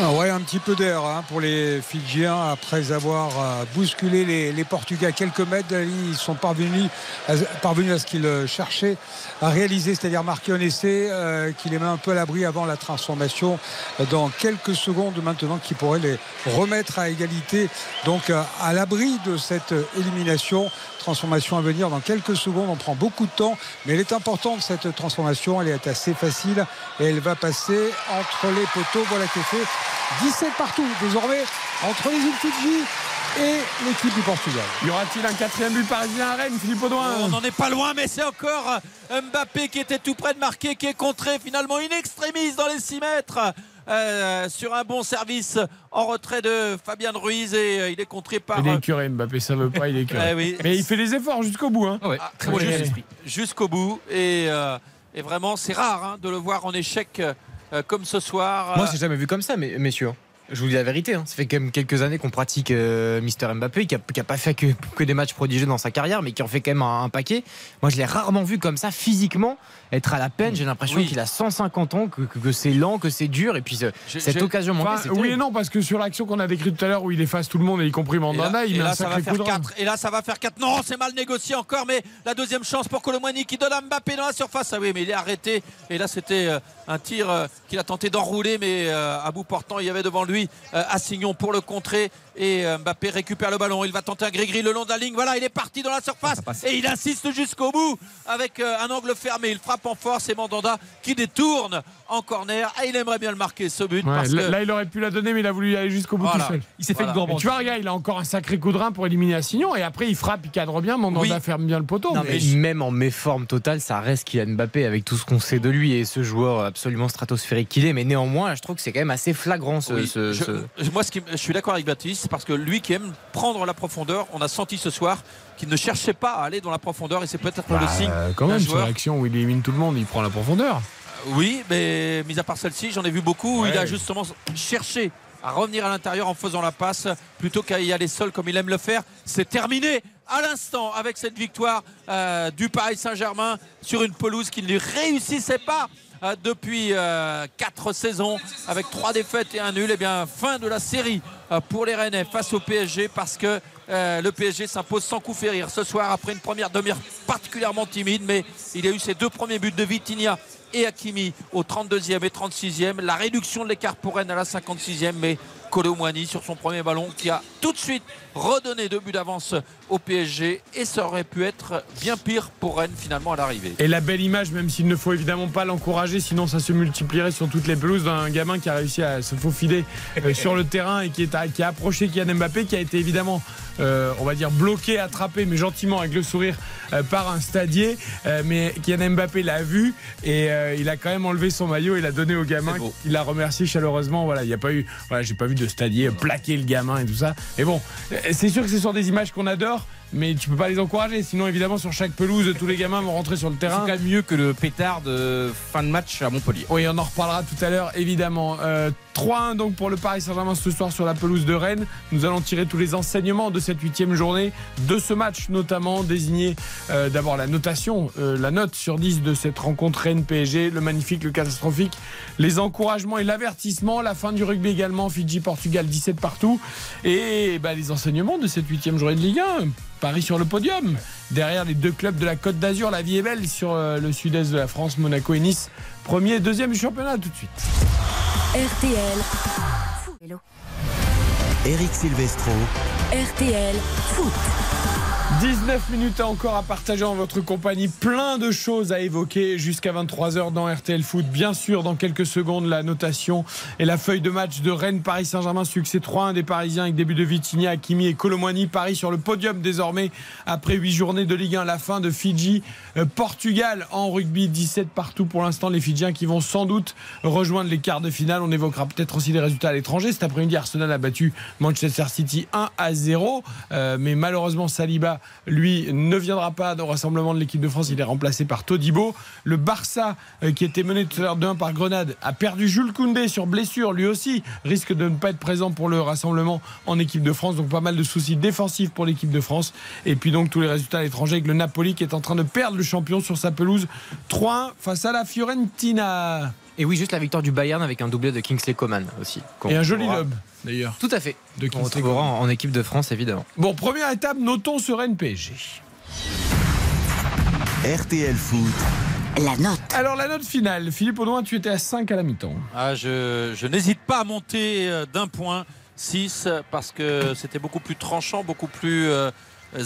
Ah ouais, un petit peu d'air hein, pour les Fidjiens après avoir euh, bousculé les, Portugais à quelques mètres. Ils sont parvenus à, parvenus à ce qu'ils euh, cherchaient à réaliser, c'est-à-dire marquer un essai euh, qui les met un peu à l'abri avant la transformation dans quelques secondes maintenant qui pourrait les remettre à égalité. Donc à l'abri de cette élimination transformation à venir dans quelques secondes. On prend beaucoup de temps, mais elle est importante cette transformation. Elle est assez facile et elle va passer entre les poteaux. Voilà qui est fait. 17 partout désormais entre les îles Fidji et l'équipe du Portugal. Y aura-t-il un quatrième but parisien à Rennes, Philippe Audouin? On n'en est pas loin, mais c'est encore Mbappé qui était tout près de marquer, qui est contré finalement in extremis dans les 6 mètres. Euh, sur un bon service en retrait de Fabien Ruiz et euh, il est contré par. Il est écuré Mbappé, ça veut pas, il est écuré. Eh Mais il fait les efforts jusqu'au bout. Hein. Ah, très bon Jusqu'au bout et, euh, et vraiment c'est rare hein, de le voir en échec comme ce soir. Moi, j'ai jamais vu comme ça, mais, messieurs. Je vous dis la vérité, hein. ça fait quand même quelques années qu'on pratique Mister Mbappé, qui n'a pas fait que, que, des matchs prodigieux dans sa carrière, mais qui en fait quand même un, un paquet. Moi, je l'ai rarement vu comme ça physiquement être à la peine. J'ai l'impression qu'il a 150 ans, que, c'est lent, que c'est dur. Et puis cette occasion manquée. oui et non, parce que sur l'action qu'on a décrite tout à l'heure où il efface tout le monde, et y compris Mandanda, il met un sacré coup de 4. Et là, ça va faire 4. Non, c'est mal négocié encore, mais la deuxième chance pour Colomani qui donne à Mbappé dans la surface. Ah oui, mais il est arrêté. Et là, c'était euh, un tir euh, qu'il a tenté d'enrouler, mais euh, à bout portant, il y avait devant lui Assignon pour le contrer et euh, Mbappé récupère le ballon. Il va tenter un gris-gris le long de la ligne. Voilà, il est parti dans la surface et il insiste jusqu'au bout avec euh, un angle fermé. Il frappe en force et Mandanda qui détourne en corner. Ah, il aimerait bien le marquer ce but. là, il aurait pu la donner, mais il a voulu y aller jusqu'au bout tout seul. Il s'est fait une gourmande. Tu vois, regarde, il a encore un sacré coup de rein pour éliminer Assignon et après il frappe, il cadre bien. Mandanda ferme bien le poteau. mais Même en méforme totale, ça reste Kylian Mbappé avec tout ce qu'on sait de lui et ce joueur absolument stratosphérique qu'il est. Mais néanmoins, je trouve que c'est quand même assez flagrant. Ce, Moi, ce qui, je suis d'accord avec Baptiste parce que lui qui aime prendre la profondeur. On a senti ce soir qu'il ne cherchait pas à aller dans la profondeur et c'est peut-être le bah, signe. Quand même, sur l'action où il élimine tout le monde, il prend la profondeur. Euh, oui, mais mis à part celle-ci, j'en ai vu beaucoup où il a justement cherché à revenir à l'intérieur en faisant la passe plutôt qu'à y aller seul comme il aime le faire. C'est terminé à l'instant avec cette victoire euh, du Paris Saint-Germain sur une pelouse qui ne réussissait pas euh, depuis 4 euh, saisons avec 3 défaites et un nul. Et eh bien fin de la série euh, pour les Rennais face au PSG parce que le PSG s'impose sans coup férir ce soir après une première demi-heure particulièrement timide mais il a eu ses deux premiers buts de Vitinha et Hakimi au 32e et 36e. La réduction de l'écart pour Rennes à la 56e mais Colomwani sur son premier ballon qui a tout de suite redonné deux buts d'avance au PSG et ça aurait pu être bien pire pour Rennes finalement à l'arrivée. Et la belle image, même s'il ne faut évidemment pas l'encourager, sinon ça se multiplierait sur toutes les pelouses d'un gamin qui a réussi à se faufiler euh, sur le terrain et qui, est qui a approché Kylian Mbappé, qui a été évidemment, euh, on va dire, bloqué, attrapé, mais gentiment avec le sourire euh, par un stadier. mais Kylian Mbappé l'a vu et il a quand même enlevé son maillot, il l'a donné au gamin, il l'a remercié chaleureusement. Voilà, il n'y a pas eu, voilà, j'ai pas vu de stadier plaquer le gamin et tout ça. Et bon, c'est sûr que ce sont des images qu'on adore mais tu peux pas les encourager. Sinon, évidemment, sur chaque pelouse, tous les gamins vont rentrer sur le terrain. C'est quand même mieux que le pétard de fin de match à Montpellier. Oui, on en reparlera tout à l'heure, évidemment. 3-1 euh, donc pour le Paris Saint-Germain ce soir sur la pelouse de Rennes. Nous allons tirer tous les enseignements de cette huitième journée, de ce match notamment, désigner euh, d'abord la notation, euh, la note sur 10 de cette rencontre Rennes-PSG, le magnifique, le catastrophique, les encouragements et l'avertissement, la fin du rugby également, Fidji-Portugal 17 partout, et bah, les enseignements de cette huitième journée de Ligue 1. Paris sur le podium. Derrière les deux clubs de la Côte d'Azur, la vie est belle sur euh, le sud-est de la France, Monaco et Nice. Premier et deuxième du championnat tout de suite. RTL. Eric Silvestro. RTL Foot. 19 minutes encore à partager en votre compagnie. Plein de choses à évoquer jusqu'à 23h dans RTL Foot. Bien sûr, dans quelques secondes, la notation et la feuille de match de Rennes-Paris Saint-Germain. Succès 3-1 des Parisiens avec début de Vitigny, Hakimi et Colomwani. Paris sur le podium désormais après 8 journées de Ligue 1. La fin de Fidji. Euh, Portugal en rugby. 17 partout pour l'instant. Les Fidjiens qui vont sans doute rejoindre les quarts de finale. On évoquera peut-être aussi les résultats à l'étranger. Cet après-midi, Arsenal a battu Manchester City 1 à 0. Euh, mais malheureusement, Saliba lui, ne viendra pas au rassemblement de l'équipe de France. Il est remplacé par Todibo. Le Barça, euh, qui était mené tout à l'heure 2-1 par Grenade, a perdu Jules Koundé sur blessure. Lui aussi risque de ne pas être présent pour le rassemblement en équipe de France. Donc pas mal de soucis défensifs pour l'équipe de France. Et puis donc tous les résultats à l'étranger avec le Napoli qui est en train de perdre le champion sur sa pelouse 3-1 face à la Fiorentina. Et oui, juste la victoire du Bayern avec un doublé de Kingsley Coman aussi. Et un joli lob d'ailleurs. Tout à fait. De On Kingsley retrouvera en, en équipe de France évidemment. Bon, première étape, notons ce Rennes PSG. RTL Foot. La note. Alors la note finale, Philippe Audouin, tu étais à 5 à la mi-temps. Ah, je, je n'hésite pas à monter euh, d'un point 6 parce que c'était beaucoup plus tranchant, beaucoup plus euh,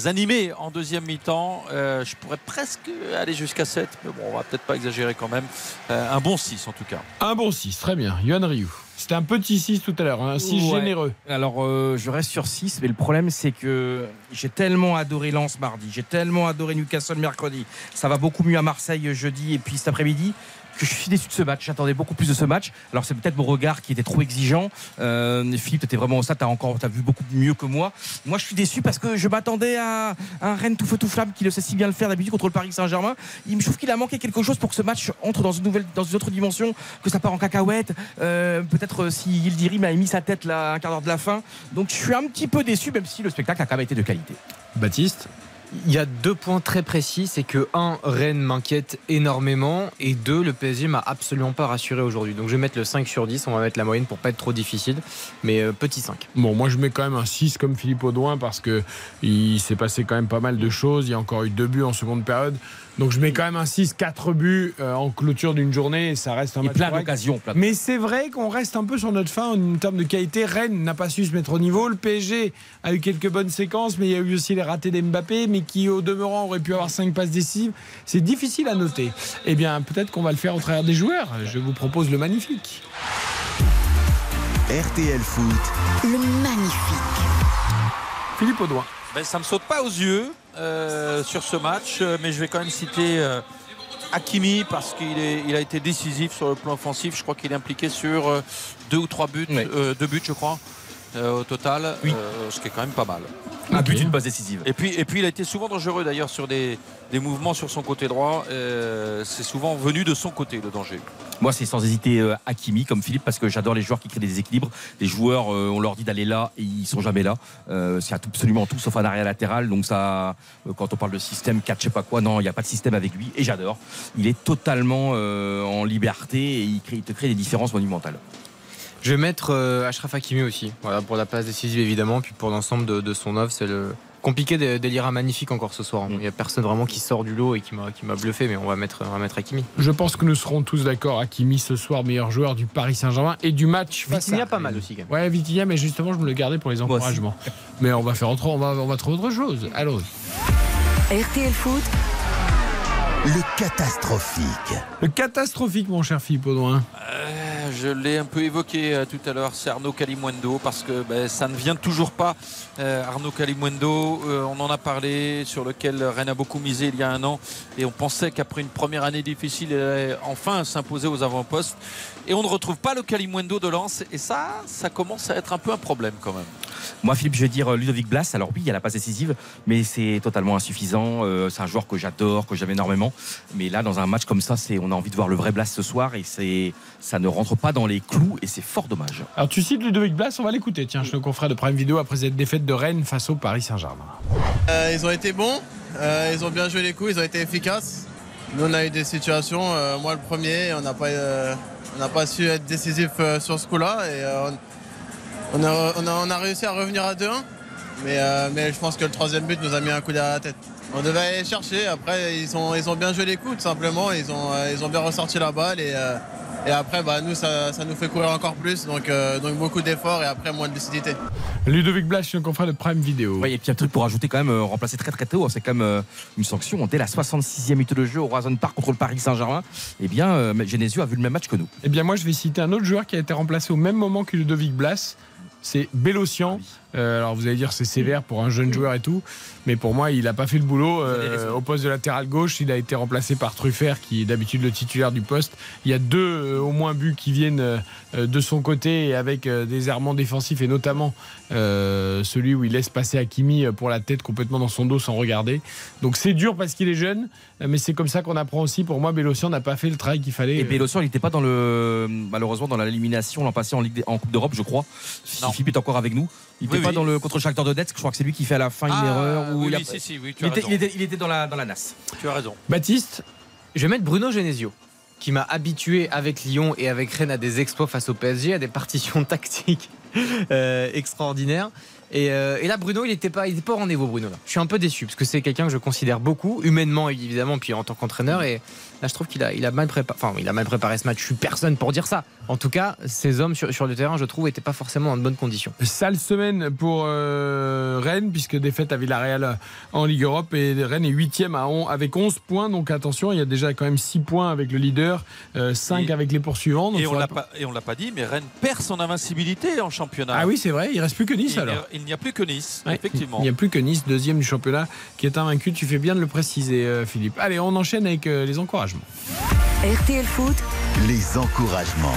animé en deuxième mi-temps. Euh, je pourrais presque aller jusqu'à 7, mais bon, on va peut-être pas exagérer quand même. Euh, un bon 6 en tout cas. Un bon 6, très bien. Yohan Ryu. C'était un petit 6 tout à l'heure, un 6 Ouais. généreux. Alors, euh, je reste sur 6, mais le problème, c'est que j'ai tellement adoré Lens mardi, j'ai tellement adoré Newcastle mercredi. Ça va beaucoup mieux à Marseille jeudi et puis cet après-midi que je suis déçu de ce match. J'attendais beaucoup plus de ce match. Alors, c'est peut-être mon regard qui était trop exigeant. Euh, Philippe, étais vraiment au stade, tu as encore t'as vu beaucoup mieux que moi. Moi, je suis déçu parce que je m'attendais à un Rennes tout feu tout flamme qui le sait si bien le faire d'habitude contre le Paris Saint-Germain. Il me trouve qu'il a manqué quelque chose pour que ce match entre dans une nouvelle, dans une autre dimension, que ça part en cacahuète. Euh, peut-être euh, si Yildirim a mis sa tête là, un quart d'heure de la fin. Donc, je suis un petit peu déçu, même si le spectacle a quand même été de qualité. Baptiste? Il y a deux points très précis, c'est que un, Rennes m'inquiète énormément et deux, le PSG m'a absolument pas rassuré aujourd'hui. Donc je vais mettre le 5 sur 10, on va mettre la moyenne pour pas être trop difficile, mais euh, petit 5. Bon, moi je mets quand même un 6 comme Philippe Audouin parce que il s'est passé quand même pas mal de choses. Il y a encore eu deux buts en seconde période. Donc je mets quand même un 6, 4 buts euh, en clôture d'une journée et ça reste un Et match plein d'occasions. Mais c'est vrai qu'on reste un peu sur notre fin en termes de qualité. Rennes n'a pas su se mettre au niveau. Le PSG a eu quelques bonnes séquences, mais il y a eu aussi les ratés d'Mbappé, mais qui au demeurant auraient pu avoir 5 passes décisives. C'est difficile à noter. Eh bien, peut-être qu'on va le faire au travers des joueurs. Je vous propose le magnifique. RTL Foot. Le magnifique. Philippe Audouin. Ben, ça me saute pas aux yeux euh, sur ce match, euh, mais je vais quand même citer euh, Hakimi parce qu'il il a été décisif sur le plan offensif. Je crois qu'il est impliqué sur euh, deux ou trois buts, deux buts, je crois, au total, Oui. euh, ce qui est quand même pas mal. Un but, Ok. une passe décisive. Et puis, et puis il a été souvent dangereux d'ailleurs sur des, des mouvements sur son côté droit. Euh, c'est souvent venu de son côté le danger. Moi, c'est sans hésiter euh, Hakimi comme Philippe parce que j'adore les joueurs qui créent des déséquilibres. Les joueurs, euh, on leur dit d'aller là et ils sont jamais là. Euh, c'est absolument tout sauf un arrière latéral. Donc ça, euh, quand on parle de système 4, je sais pas quoi, non, il n'y a pas de système avec lui et j'adore. Il est totalement euh, en liberté et il, crée- il te crée des différences monumentales. Je vais mettre euh, Achraf Hakimi aussi, voilà, pour la passe décisive évidemment, puis pour l'ensemble de, de son offre, c'est le compliqué de- d'élire un magnifique encore ce soir. Il n'y a personne vraiment qui sort du lot et qui m'a qui m'a bluffé, mais on va mettre, on va mettre Hakimi. Je pense que nous serons tous d'accord. Hakimi ce soir, meilleur joueur du Paris Saint-Germain et du match. Vitinha à pas mal aussi quand même. Ouais, Vitinha, mais justement, je me le gardais pour les encouragements. Mais on va faire autre, on va, on va trouver autre chose. Alors, RTL Foot, Le catastrophique. le catastrophique, mon cher Philippe Audouin. Euh, je l'ai un peu évoqué euh, tout à l'heure, c'est Arnaud Calimundo, parce que ben, ça ne vient toujours pas. Euh, Arnaud Calimundo, euh, on en a parlé, sur lequel Rennes a beaucoup misé il y a un an, et on pensait qu'après une première année difficile, il allait enfin s'imposer aux avant-postes. Et on ne retrouve pas le Calimundo de Lens, et ça, ça commence à être un peu un problème quand même. Moi, Philippe, je vais dire euh, Ludovic Blas. Alors oui, il y a la passe décisive, mais c'est totalement insuffisant. Euh, c'est un joueur que j'adore, que j'aime énormément. Mais là, dans un match comme ça, c'est on a envie de voir le vrai Blas ce soir et c'est ça ne rentre pas dans les clous et c'est fort dommage. Alors, tu cites Ludovic Blas, on va l'écouter. Tiens, je te confrère de Prime Vidéo après cette défaite de Rennes face au Paris Saint-Germain. Euh, ils ont été bons, euh, ils ont bien joué les coups, ils ont été efficaces. Nous, on a eu des situations, euh, moi le premier, on n'a pas, euh, on n'a pas su être décisif euh, sur ce coup-là. Et, euh, on, a, on, a, on a réussi à revenir à 2-1, mais, euh, mais je pense que le troisième but nous a mis un coup derrière la tête. On devait aller chercher, après ils ont, ils ont bien joué les coups tout simplement, ils ont, euh, ils ont bien ressorti la balle et, euh, et après bah, nous ça, ça nous fait courir encore plus, donc, euh, donc beaucoup d'efforts et après moins de lucidité. Ludovic Blas, je suis un confrère de Prime Vidéo. Ouais, et puis un truc pour ajouter quand même, euh, remplacer très très tôt, c'est quand même euh, une sanction. Dès la 66e minute de jeu au Roison Park contre le Paris Saint-Germain, eh bien, euh, Genesio a vu le même match que nous. Eh bien, moi, je vais citer un autre joueur qui a été remplacé au même moment que Ludovic Blas. C'est Bélocian. Euh, alors, vous allez dire c'est sévère pour un jeune joueur et tout, mais pour moi, il n'a pas fait le boulot. Euh, au poste de latéral gauche, il a été remplacé par Truffert, qui est d'habitude le titulaire du poste. Il y a deux euh, au moins buts qui viennent de son côté et avec des errements défensifs et notamment celui où il laisse passer Hakimi pour la tête complètement dans son dos sans regarder. Donc c'est dur parce qu'il est jeune, mais c'est comme ça qu'on apprend aussi. Pour moi, Bélocian n'a pas fait le travail qu'il fallait. Et Bélocian, il n'était pas dans le malheureusement dans l'élimination l'an passé en, Ligue des- en Coupe d'Europe, je crois. Si. Philippe est encore avec nous, il n'était Oui, pas oui. dans le contre Shakhtar Donetsk. Je crois que c'est lui qui fait à la fin une Ah, erreur. où oui, il, a- oui, si, si, oui, tu il as était, raison. il était- il était dans la dans la nasse. Tu as raison. Baptiste Je vais mettre Bruno Genesio. qui m'a habitué avec Lyon et avec Rennes à des exploits face au PSG, à des partitions tactiques euh, extraordinaires. Et, euh, et là, Bruno, il n'était pas, il était pas au rendez-vous, Bruno. Là. Je suis un peu déçu parce que c'est quelqu'un que je considère beaucoup, humainement évidemment, puis en tant qu'entraîneur. Et là, je trouve qu'il a, il a mal préparé, enfin, il a mal préparé ce match. Je suis personne pour dire ça. En tout cas, ces hommes sur, sur le terrain, je trouve, n'étaient pas forcément en bonnes conditions. Sale semaine pour euh, Rennes, puisque défaite à Villarreal en Ligue Europe. Et Rennes est 8 avec 11 points. Donc attention, il y a déjà quand même 6 points avec le leader, euh, 5 Et- avec les poursuivants. Donc Et on l'a pas, et on l'a pas dit, mais Rennes perd son invincibilité en championnat. Ah oui, c'est vrai, il reste plus que Nice alors. Il n'y a plus que Nice, Ouais. effectivement. Il n'y a plus que Nice, deuxième du championnat, qui est invaincu. Tu fais bien de le préciser, euh, Philippe. Allez, on enchaîne avec euh, les encouragements. RTL Foot, Les encouragements.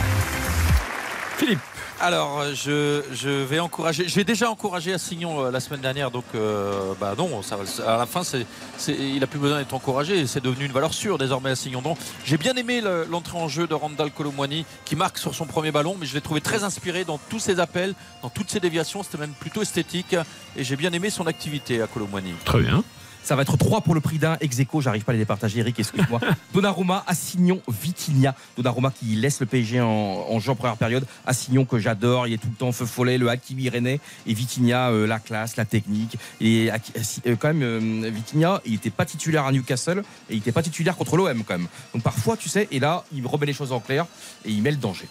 Philippe. Alors, euh, je, vais encourager. J'ai déjà encouragé Assignon euh, la semaine dernière, donc euh, bah non, ça, à la fin, c'est, il a plus besoin d'être encouragé. C'est devenu une valeur sûre désormais Assignon. Donc, j'ai bien aimé le- l'entrée en jeu de Randall Colomwani qui marque sur son premier ballon, mais je l'ai trouvé très inspiré dans tous ses appels, dans toutes ses déviations. C'était même plutôt esthétique, et j'ai bien aimé son activité à Colomwani. Très bien. Ça va être 3 pour le prix d'un ex aequo, j'arrive pas à les départager, Eric, excuse-moi. Donnarumma, Assignon, Vitinha. Donnarumma qui laisse le PSG en, en jeu en première période. Assignon que j'adore, il est tout le temps feu follet, le Hakimi Rennais. Et Vitinha, euh, la classe, la technique. Et Assi- euh, quand même, euh, Vitinha, il était pas titulaire à Newcastle et il était pas titulaire contre l'OM quand même. Donc parfois, tu sais, et là, il remet les choses en clair et il met le danger.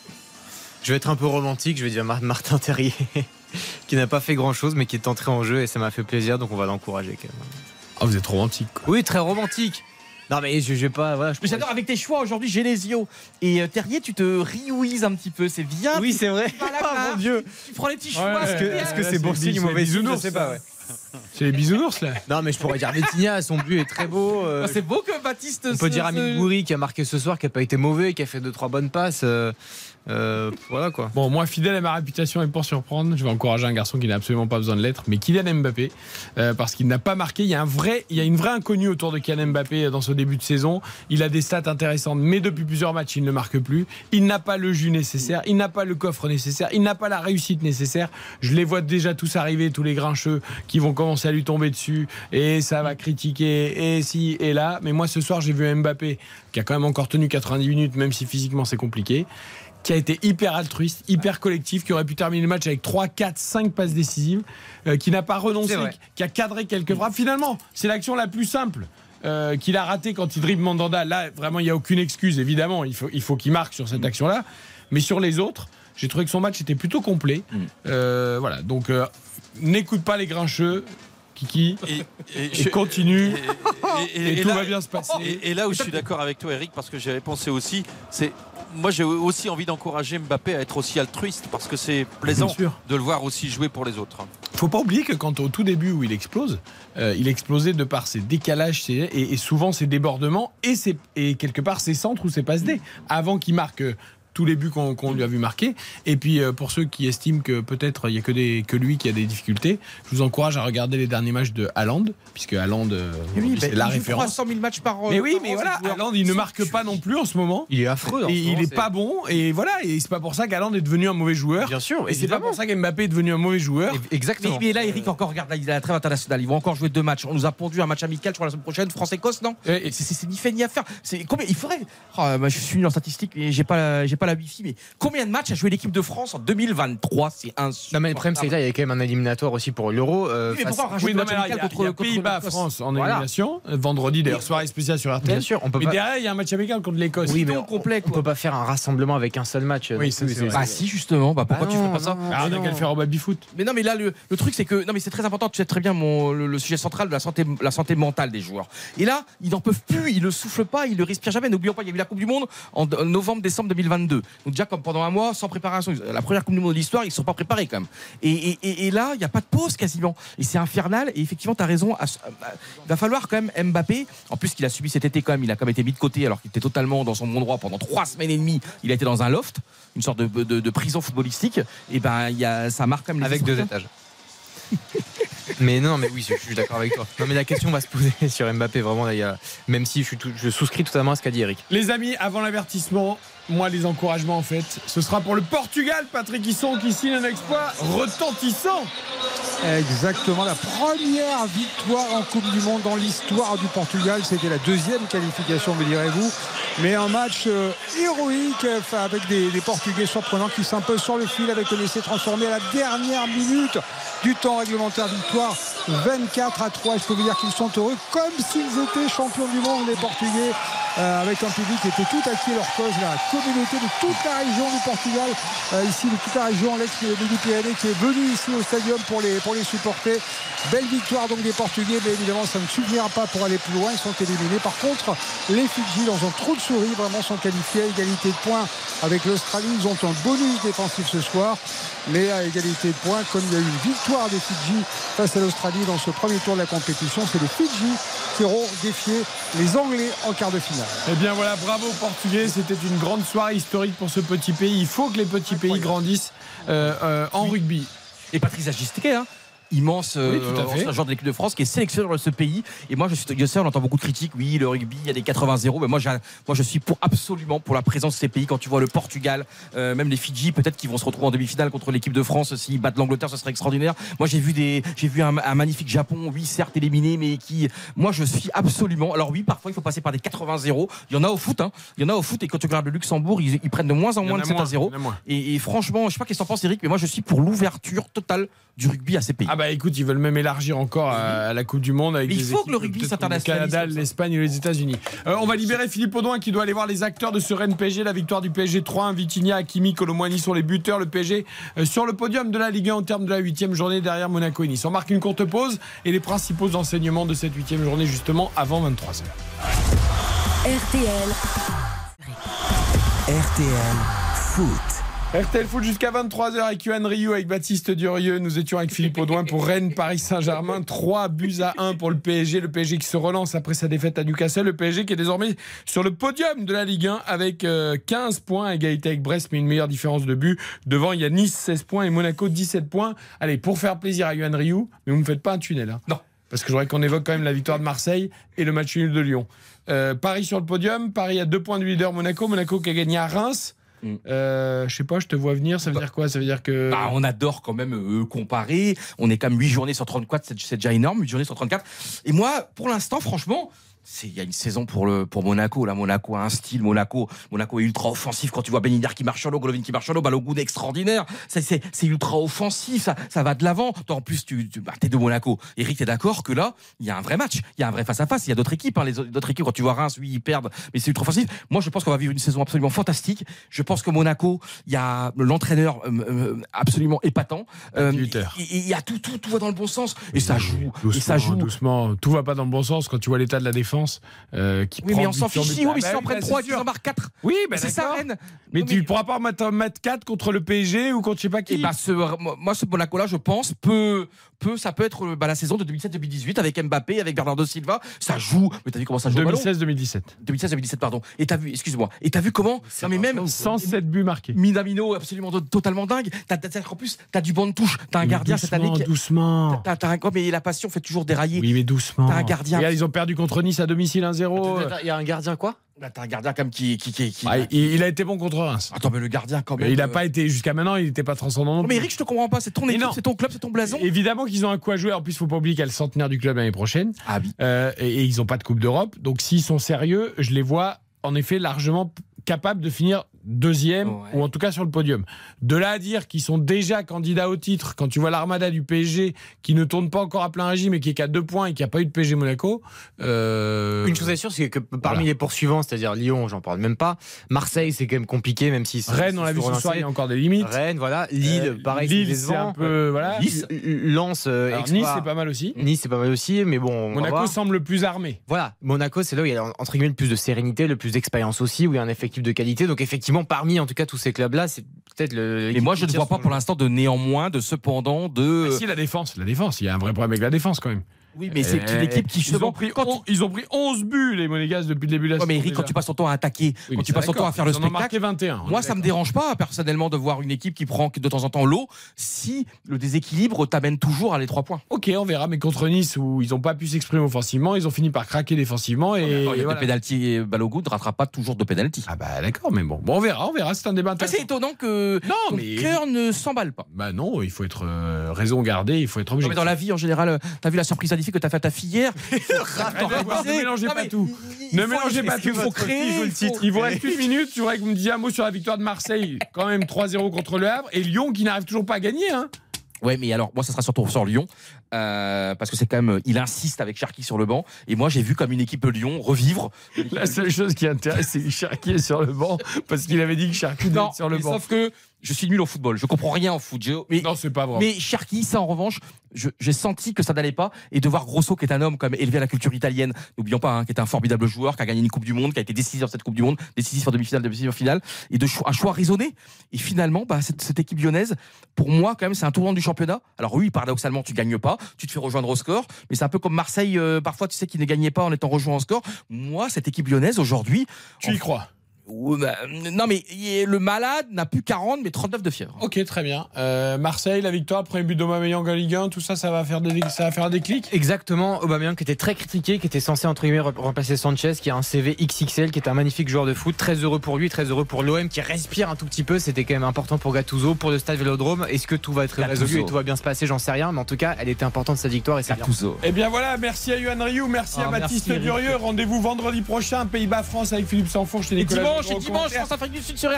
Je vais être un peu romantique, je vais dire Mar- Martin Terrier, qui n'a pas fait grand chose, mais qui est entré en jeu et ça m'a fait plaisir, donc on va l'encourager quand même. Ah, vous êtes romantique. quoi. Oui, très romantique. Non, mais je, je vais pas. Voilà, je Mais j'adore avec tes choix aujourd'hui, Genesio. Et euh, Terrier, tu te riouises un petit peu, c'est bien. Oui, c'est vrai. Ah, mon Dieu. Tu prends les petits choix. Ouais, Est-ce que c'est bon c'est signe bis- ou mauvais c'est signe Je bisounours, sais pas, ouais. C'est les bisounours, là. Non, mais je pourrais dire Vitinha, son but est très beau. euh, Ah, C'est beau que Baptiste. on peut dire Amine Gouiri qui a marqué ce soir, qui a pas été mauvais, qui a fait deux trois bonnes passes. euh, euh, voilà quoi. Bon, moi, fidèle à ma réputation et pour surprendre, je vais encourager un garçon qui n'a absolument pas besoin de l'être, mais Kylian Mbappé, euh, parce qu'il n'a pas marqué. Il y a un vrai, il y a une vraie inconnue autour de Kylian Mbappé dans ce début de saison. Il a des stats intéressantes, mais depuis plusieurs matchs, il ne marque plus. Il n'a pas le jus nécessaire, il n'a pas le coffre nécessaire, il n'a pas la réussite nécessaire. Je les vois déjà tous arriver, tous les grincheux qui vont commencer à lui tomber dessus, et ça va critiquer, et si, et là. Mais moi, ce soir, j'ai vu Mbappé, qui a quand même encore tenu 90 minutes, même si physiquement c'est compliqué qui a été hyper altruiste, hyper collectif, qui aurait pu terminer le match avec 3, 4, 5 passes décisives, euh, qui n'a pas renoncé, qui a cadré quelques frappes. Finalement, c'est l'action la plus simple. euh, qu'il a raté quand il dribble Mandanda. Là, vraiment, il n'y a aucune excuse, évidemment. Il faut, il faut qu'il marque sur cette action-là. Mais sur les autres, j'ai trouvé que son match était plutôt complet. Euh, voilà, donc euh, n'écoute pas les grincheux, Kiki, Et, et, je- continue, et- et, et- et tout là- va bien se passer. Et, et là où je suis d'accord avec toi, Eric, parce que j'avais pensé aussi, c'est moi j'ai aussi envie d'encourager Mbappé à être aussi altruiste parce que c'est plaisant de le voir aussi jouer pour les autres. faut pas oublier que quand au tout début où il explose, euh, il explosait de par ses décalages ses- et, et souvent ses débordements et, ses, et quelque part ses centres ou ses passes D avant qu'il marque euh, tous les buts qu'on lui a vu marquer. Et puis euh, pour ceux qui estiment que peut-être il y a que, des, que lui qui a des difficultés, je vous encourage à regarder les derniers matchs de Haaland, puisque Haaland euh, ben, c'est la il référence. 300 000 matchs par Mais oui, par mais an, voilà. Haaland il ne marque pas non plus en ce moment. Il est affreux. en Et ce il moment, est c'est- pas bon et voilà et c'est pas pour ça qu'Haaland est devenu un mauvais joueur. Bien sûr, Et c'est pas pour ça qu'Mbappé est devenu un mauvais joueur. Exactement. mais là, Eric, encore, regarde, là, il a la trêve internationale. Ils vont encore jouer deux matchs. On nous a pondu un match amical, je crois, la semaine prochaine, France-Écosse, non C'est- ni fait ni à faire. C'est combien Il faudrait. Oh, je suis nul en statistique, mais j'ai pas, la- j'ai pas la wifi. Mais combien de matchs a joué l'équipe de France en 2023 C'est un. Non, mais le problème, c'est que là, il y a quand même un éliminatoire aussi pour l'Euro. euh, Oui, mais face- pourquoi rajouter Oui, le non, match mais y a, contre, il y a contre Pays-Bas, l'Écosse France en Voilà. élimination. euh, Vendredi, d'ailleurs, soirée spéciale sur RTL. Bien sûr, on peut Mais pas. derrière, il y a un match amical contre l'Écosse. Oui, mais on, complet, on peut pas faire un rassemblement avec un seul match. Oui, c'est vrai. Bah si justement, bah pourquoi Ah tu ferais pas ça. Ah, qu'à le faire au baby-foot. Mais non, mais là, le, truc, c'est que non, mais c'est très important. Tu sais très bien mon, le, sujet central de la santé, la santé mentale des joueurs. Et là, ils n'en peuvent plus. Ils le soufflent pas. Ils le respirent jamais. N'oublions pas, il y a eu la Coupe du Monde en en novembre-décembre 2022. Donc déjà, comme pendant un mois, sans préparation, la première Coupe du Monde de l'histoire, ils ne sont pas préparés quand même. Et, et- et- et là, il n'y a pas de pause quasiment. Et c'est infernal. Et effectivement, tu as raison. Il va falloir quand même Mbappé. En plus, qu'il a subi cet été quand même. Il a quand même été mis de côté alors qu'il était totalement dans son bon droit pendant trois semaines et demie. Il a été dans un loft, une sorte de, de- de prison footballistique. Et ben, il y a, ça marque quand même les Avec deux esprits. étages. mais non, mais oui, je suis d'accord avec toi. Non, mais la question va se poser sur Mbappé, vraiment. Là, il y a... Même si je, suis tout- je souscris totalement à ce qu'a dit Eric. Les amis, avant l'avertissement, moi, les encouragements, en fait, ce sera pour le Portugal, Patrick Hisson, qui signe un exploit retentissant. Exactement, la première victoire en Coupe du Monde dans l'histoire du Portugal. C'était la deuxième qualification, me direz-vous. Mais un match euh, héroïque enfin, avec des, Portugais surprenants qui s'imposent sur le fil avec un essai transformé à la dernière minute du temps réglementaire. Victoire 24 à 3. Je peux vous dire qu'ils sont heureux comme s'ils étaient champions du monde, les Portugais, euh, avec un public qui était tout acquis leur cause. La communauté de toute la région du Portugal, euh, ici de toute la région, l'ex-Midi-Pyrénées, qui est venue ici au stadium pour les, pour les supporter. Belle victoire donc des Portugais, mais évidemment ça ne suffira pas pour aller plus loin. Ils sont éliminés. Par contre, les Fidji, dans un trou de souris, vraiment sont qualifiés à égalité de points avec l'Australie. Ils ont un bonus défensif ce soir. Mais à égalité de points, comme il y a eu une victoire des Fidji face à l'Australie dans ce premier tour de la compétition, c'est les Fidji qui auront défié les Anglais en quart de finale. Eh bien voilà, bravo aux Portugais. C'était une grande soirée historique pour ce petit pays. Il faut que les petits pays grandissent euh, euh, en rugby. Et Patrice Agisteke, hein immense Oui, ancien joueur de l'équipe de France qui est sélectionné dans ce pays. Et moi je suis je sais on entend beaucoup de critiques. Oui le rugby il y a des 80-0 mais moi, j'ai- moi je suis pour absolument pour la présence de ces pays. Quand tu vois le Portugal euh, même les Fidji peut-être qu'ils vont se retrouver en demi-finale contre l'équipe de France. S'ils battent l'Angleterre ce serait extraordinaire. Moi j'ai vu des j'ai vu un, un magnifique Japon oui certes éliminé mais qui moi je suis absolument alors oui parfois il faut passer par des 80-0 il y en a au foot hein. il y en a au foot. Et quand tu regardes le Luxembourg ils, ils prennent de moins en moins de 7 moins, à 0 il y en a moins. et, et franchement je sais pas qu'est-ce que t'en penses Eric mais moi je suis pour l'ouverture totale du rugby à ces pays. Ah bah écoute, ils veulent même élargir encore à, à la Coupe du Monde avec Mais il des faut équipes que le rugby peut-être s'internationalise Le Canada, l'Espagne et les États-Unis. Euh, on va libérer Philippe Audouin qui doit aller voir les acteurs de ce Rennes PSG. La victoire du PSG 3-1. Vitinha, Hakimi, Colomwani sont les buteurs. Le PSG euh, sur le podium de la Ligue 1 au terme de la huitième journée derrière Monaco et Nice. On marque une courte pause et les principaux enseignements de cette huitième journée justement avant 23h. RTL. RTL Foot. RTL Foot jusqu'à 23h avec Yohan Ryu, avec Baptiste Durieux. Nous étions avec Philippe Audouin pour Rennes, Paris Saint-Germain. 3 buts à 1 pour le PSG. Le PSG qui se relance après sa défaite à Newcastle. Le PSG qui est désormais sur le podium de la Ligue 1 avec euh, 15 points, à égalité avec Brest, mais une meilleure différence de but. Devant, il y a Nice 16 points et Monaco 17 points. Allez, pour faire plaisir à Yohan Ryu, mais vous ne me faites pas un tunnel. hein. Non. Parce que je voudrais qu'on évoque quand même la victoire de Marseille et le match nul de Lyon. Euh, Paris sur le podium. Paris a deux points du leader Monaco. Monaco qui a gagné à Reims. Mm. Euh, je sais pas, je te vois venir. Ça veut dire quoi? Ça veut dire que. Bah, on adore quand même euh, comparer. On est quand même 8 journées sur 34, c'est déjà énorme, 8 journées sur 34. Et moi, pour l'instant, franchement, il y a une saison pour, le, pour Monaco. Là, Monaco a un style. Monaco, Monaco est ultra offensif. Quand tu vois Ben Yedder qui marche sur l'eau, Golovin qui marche sur l'eau, Balogun est extraordinaire. C'est- ultra offensif. Ça, ça va de l'avant. En plus, tu, tu bah, es de Monaco. Eric, t'es d'accord que là, il y a un vrai match. Il y a un vrai face-à-face. Il y a d'autres équipes. hein. Les autres d'autres équipes, quand tu vois Reims, oui, ils perdent. Mais c'est ultra offensif. Moi, je pense qu'on va vivre une saison absolument fantastique. Je pense que Monaco, il y a l'entraîneur euh, euh, absolument épatant. Euh, il il y a tout, tout, tout va dans le bon sens. Et ça joue. Doucement, et ça joue. doucement. Tout va pas dans le bon sens quand tu vois l'état de la défense euh, qui Oui, prend mais on s'en fiche. Si, prennent bah, 3 c'est et qu'ils en marquent 4. Oui, ben c'est ça. Rennes. Mais Non, tu ne pourras pas mettre, mettre 4 contre le PSG ou contre je sais pas qui. Et bah, ce, moi, ce Monaco-là, je pense, peut, peut, ça peut être bah, la saison de 2017-2018 avec Mbappé, avec Bernardo Silva. Ça joue. Mais t'as vu comment ça joue au ballon 2016-2017. 2016-2017, pardon. Et t'as vu, excuse-moi. Et t'as vu comment Non, mais même 107 buts marqués. Minamino, absolument to- totalement dingue. T'as, t'as- en plus, t'as du banc de touche. T'as un gardien cette année qui. Doucement. T'as, t'as un, mais la passion fait toujours dérailler. Oui, mais doucement. T'as un gardien. Regarde, ils ont perdu contre Nice à domicile 1-0. Il y a un gardien quoi? Bah, t'as un gardien comme qui. qui, qui, qui- Ah, il, il a été bon contre Reims. Attends, mais le gardien quand même. Mais il n'a euh, pas été jusqu'à maintenant, il n'était pas transcendant. mais. Eric, je te comprends pas. C'est ton équipe, c'est ton club, c'est ton blason. Évidemment qu'ils ont un coup à jouer. En plus, il faut pas oublier qu'il y a le centenaire du club l'année prochaine. Ah oui. Euh, et, et ils n'ont pas de Coupe d'Europe. Donc, s'ils sont sérieux, je les vois en effet largement capables de finir deuxième Ouais. ou en tout cas sur le podium. De là à dire qu'ils sont déjà candidats au titre, quand tu vois l'armada du PSG qui ne tourne pas encore à plein régime et qui est qu'à deux points et qui n'a pas eu de PSG Monaco. euh, Une chose est sûre, c'est que parmi Voilà. les poursuivants, c'est-à-dire Lyon, j'en parle même pas. Marseille, c'est quand même compliqué, même si. Rennes, on l'a vu ce soir, il y a encore des limites. Rennes, voilà. Lille, Euh, pareil, Lille, c'est un peu. Voilà. Nice, Lens, euh, Alors, exploit. Nice, c'est pas mal aussi. Nice, c'est pas mal aussi, mais bon. Monaco semble le plus armé. Voilà, Monaco, c'est là où il y a entre guillemets le plus de sérénité, le plus d'expérience aussi, où il y a un effectif de qualité. Donc effectivement, parmi en tout cas tous ces clubs-là, c'est peut-être le. Et moi, je ne vois pas pour l'instant de néanmoins, de cependant, de. Ah, si, la défense, la défense. Il y a un vrai problème avec la défense quand même. Oui, mais c'est une Eh, équipe qui ils ont, pris on- ils ont pris 11 buts, les Monégas, depuis le début de la Ouais, mais saison, Eric, quand tu passes ton temps à attaquer, Oui, mais quand tu passes ton temps à faire le ont marqué spectacle, 21. on moi ça me d'accord. dérange pas personnellement de voir une équipe qui prend de temps en temps l'eau si le déséquilibre t'amène toujours à les trois points. Ok, on verra. Mais contre Nice, où ils n'ont pas pu s'exprimer offensivement, ils ont fini par craquer défensivement. Et, y a et voilà. pénalty Balogun ne rattrape pas toujours de pénalty. Ah bah d'accord, mais bon. Bon, on verra, on verra. C'est un débat intéressant. c'est étonnant que Non, ton mais- cœur ne s'emballe pas. Bah non, il faut être euh, raison gardée, il faut être Non, objectif. mais dans la vie en général, euh, t'as vu la surprise que t'as fait à ta fille hier ne mélangez pas tout. il Ne faut- mélangez pas tout. Il faut créer Il vous reste une minute. Je voudrais que vous me disiez un mot sur la victoire de Marseille. Quand même 3-0 contre le Havre. Et Lyon qui n'arrive toujours pas à gagner. Hein. Ouais, mais alors moi, ça sera surtout sur Lyon, euh, parce que c'est quand même, il insiste avec Cherki sur le banc, et moi j'ai vu comme une équipe Lyon revivre. La seule chose qui intéresse, c'est que Cherki est sur le banc. Parce qu'il avait dit que Cherki être sur le banc. sauf que je suis nul au football, je comprends rien au foot. mais Non, c'est pas vrai. Mais Cherki, ça en revanche, j'ai senti que ça n'allait pas. Et de voir Grosso, qui est un homme même élevé à la culture italienne, n'oublions pas, hein, qui est un formidable joueur, qui a gagné une Coupe du Monde, qui a été décisif dans cette Coupe du Monde, décisif en demi-finale, décisif en finale, et de un choix raisonné. Et finalement, bah, cette, cette équipe lyonnaise, pour moi, quand même, c'est un tournant du championnat. Alors oui, paradoxalement, tu gagnes pas, tu te fais rejoindre au score, mais c'est un peu comme Marseille, euh, parfois, tu sais, qui ne gagnait pas en étant rejoint au score. Moi, cette équipe lyonnaise, aujourd'hui. Tu y crois? Ouais, bah, Non, mais le malade n'a plus 40, mais 39 de fièvre. Ok, très bien. Euh, Marseille, la victoire, premier but d'Aubameyang en Ligue 1, tout ça, ça va faire, des, ça va faire un déclic Exactement, Aubameyang qui était très critiqué, qui était censé entre guillemets rem- remplacer Sanchez, qui a un CV XXL, qui est un magnifique joueur de foot, très heureux pour lui, très heureux pour l'OM, qui respire un tout petit peu. C'était quand même important pour Gattuso, pour le Stade Vélodrome. Est-ce que tout va être Gattuso. résolu et tout va bien se passer? J'en sais rien, mais en tout cas, elle était importante cette victoire et c'est bien. Gattuso. Eh bien voilà, merci à Yohan Ryu, merci Ah, à Baptiste. Durieux. Rendez-vous vendredi prochain, Pays-Bas-France avec Philippe Sanfourche et Et Nicolas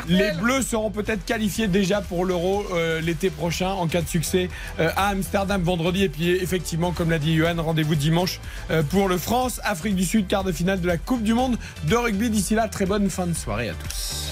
les Bleus seront peut-être qualifiés déjà pour l'Euro euh, l'été prochain en cas de succès euh, à Amsterdam vendredi. Et puis, effectivement, comme l'a dit Johan, rendez-vous dimanche euh, pour le France-Afrique du Sud, quart de finale de la Coupe du Monde de rugby. D'ici là, très bonne fin de soirée à tous.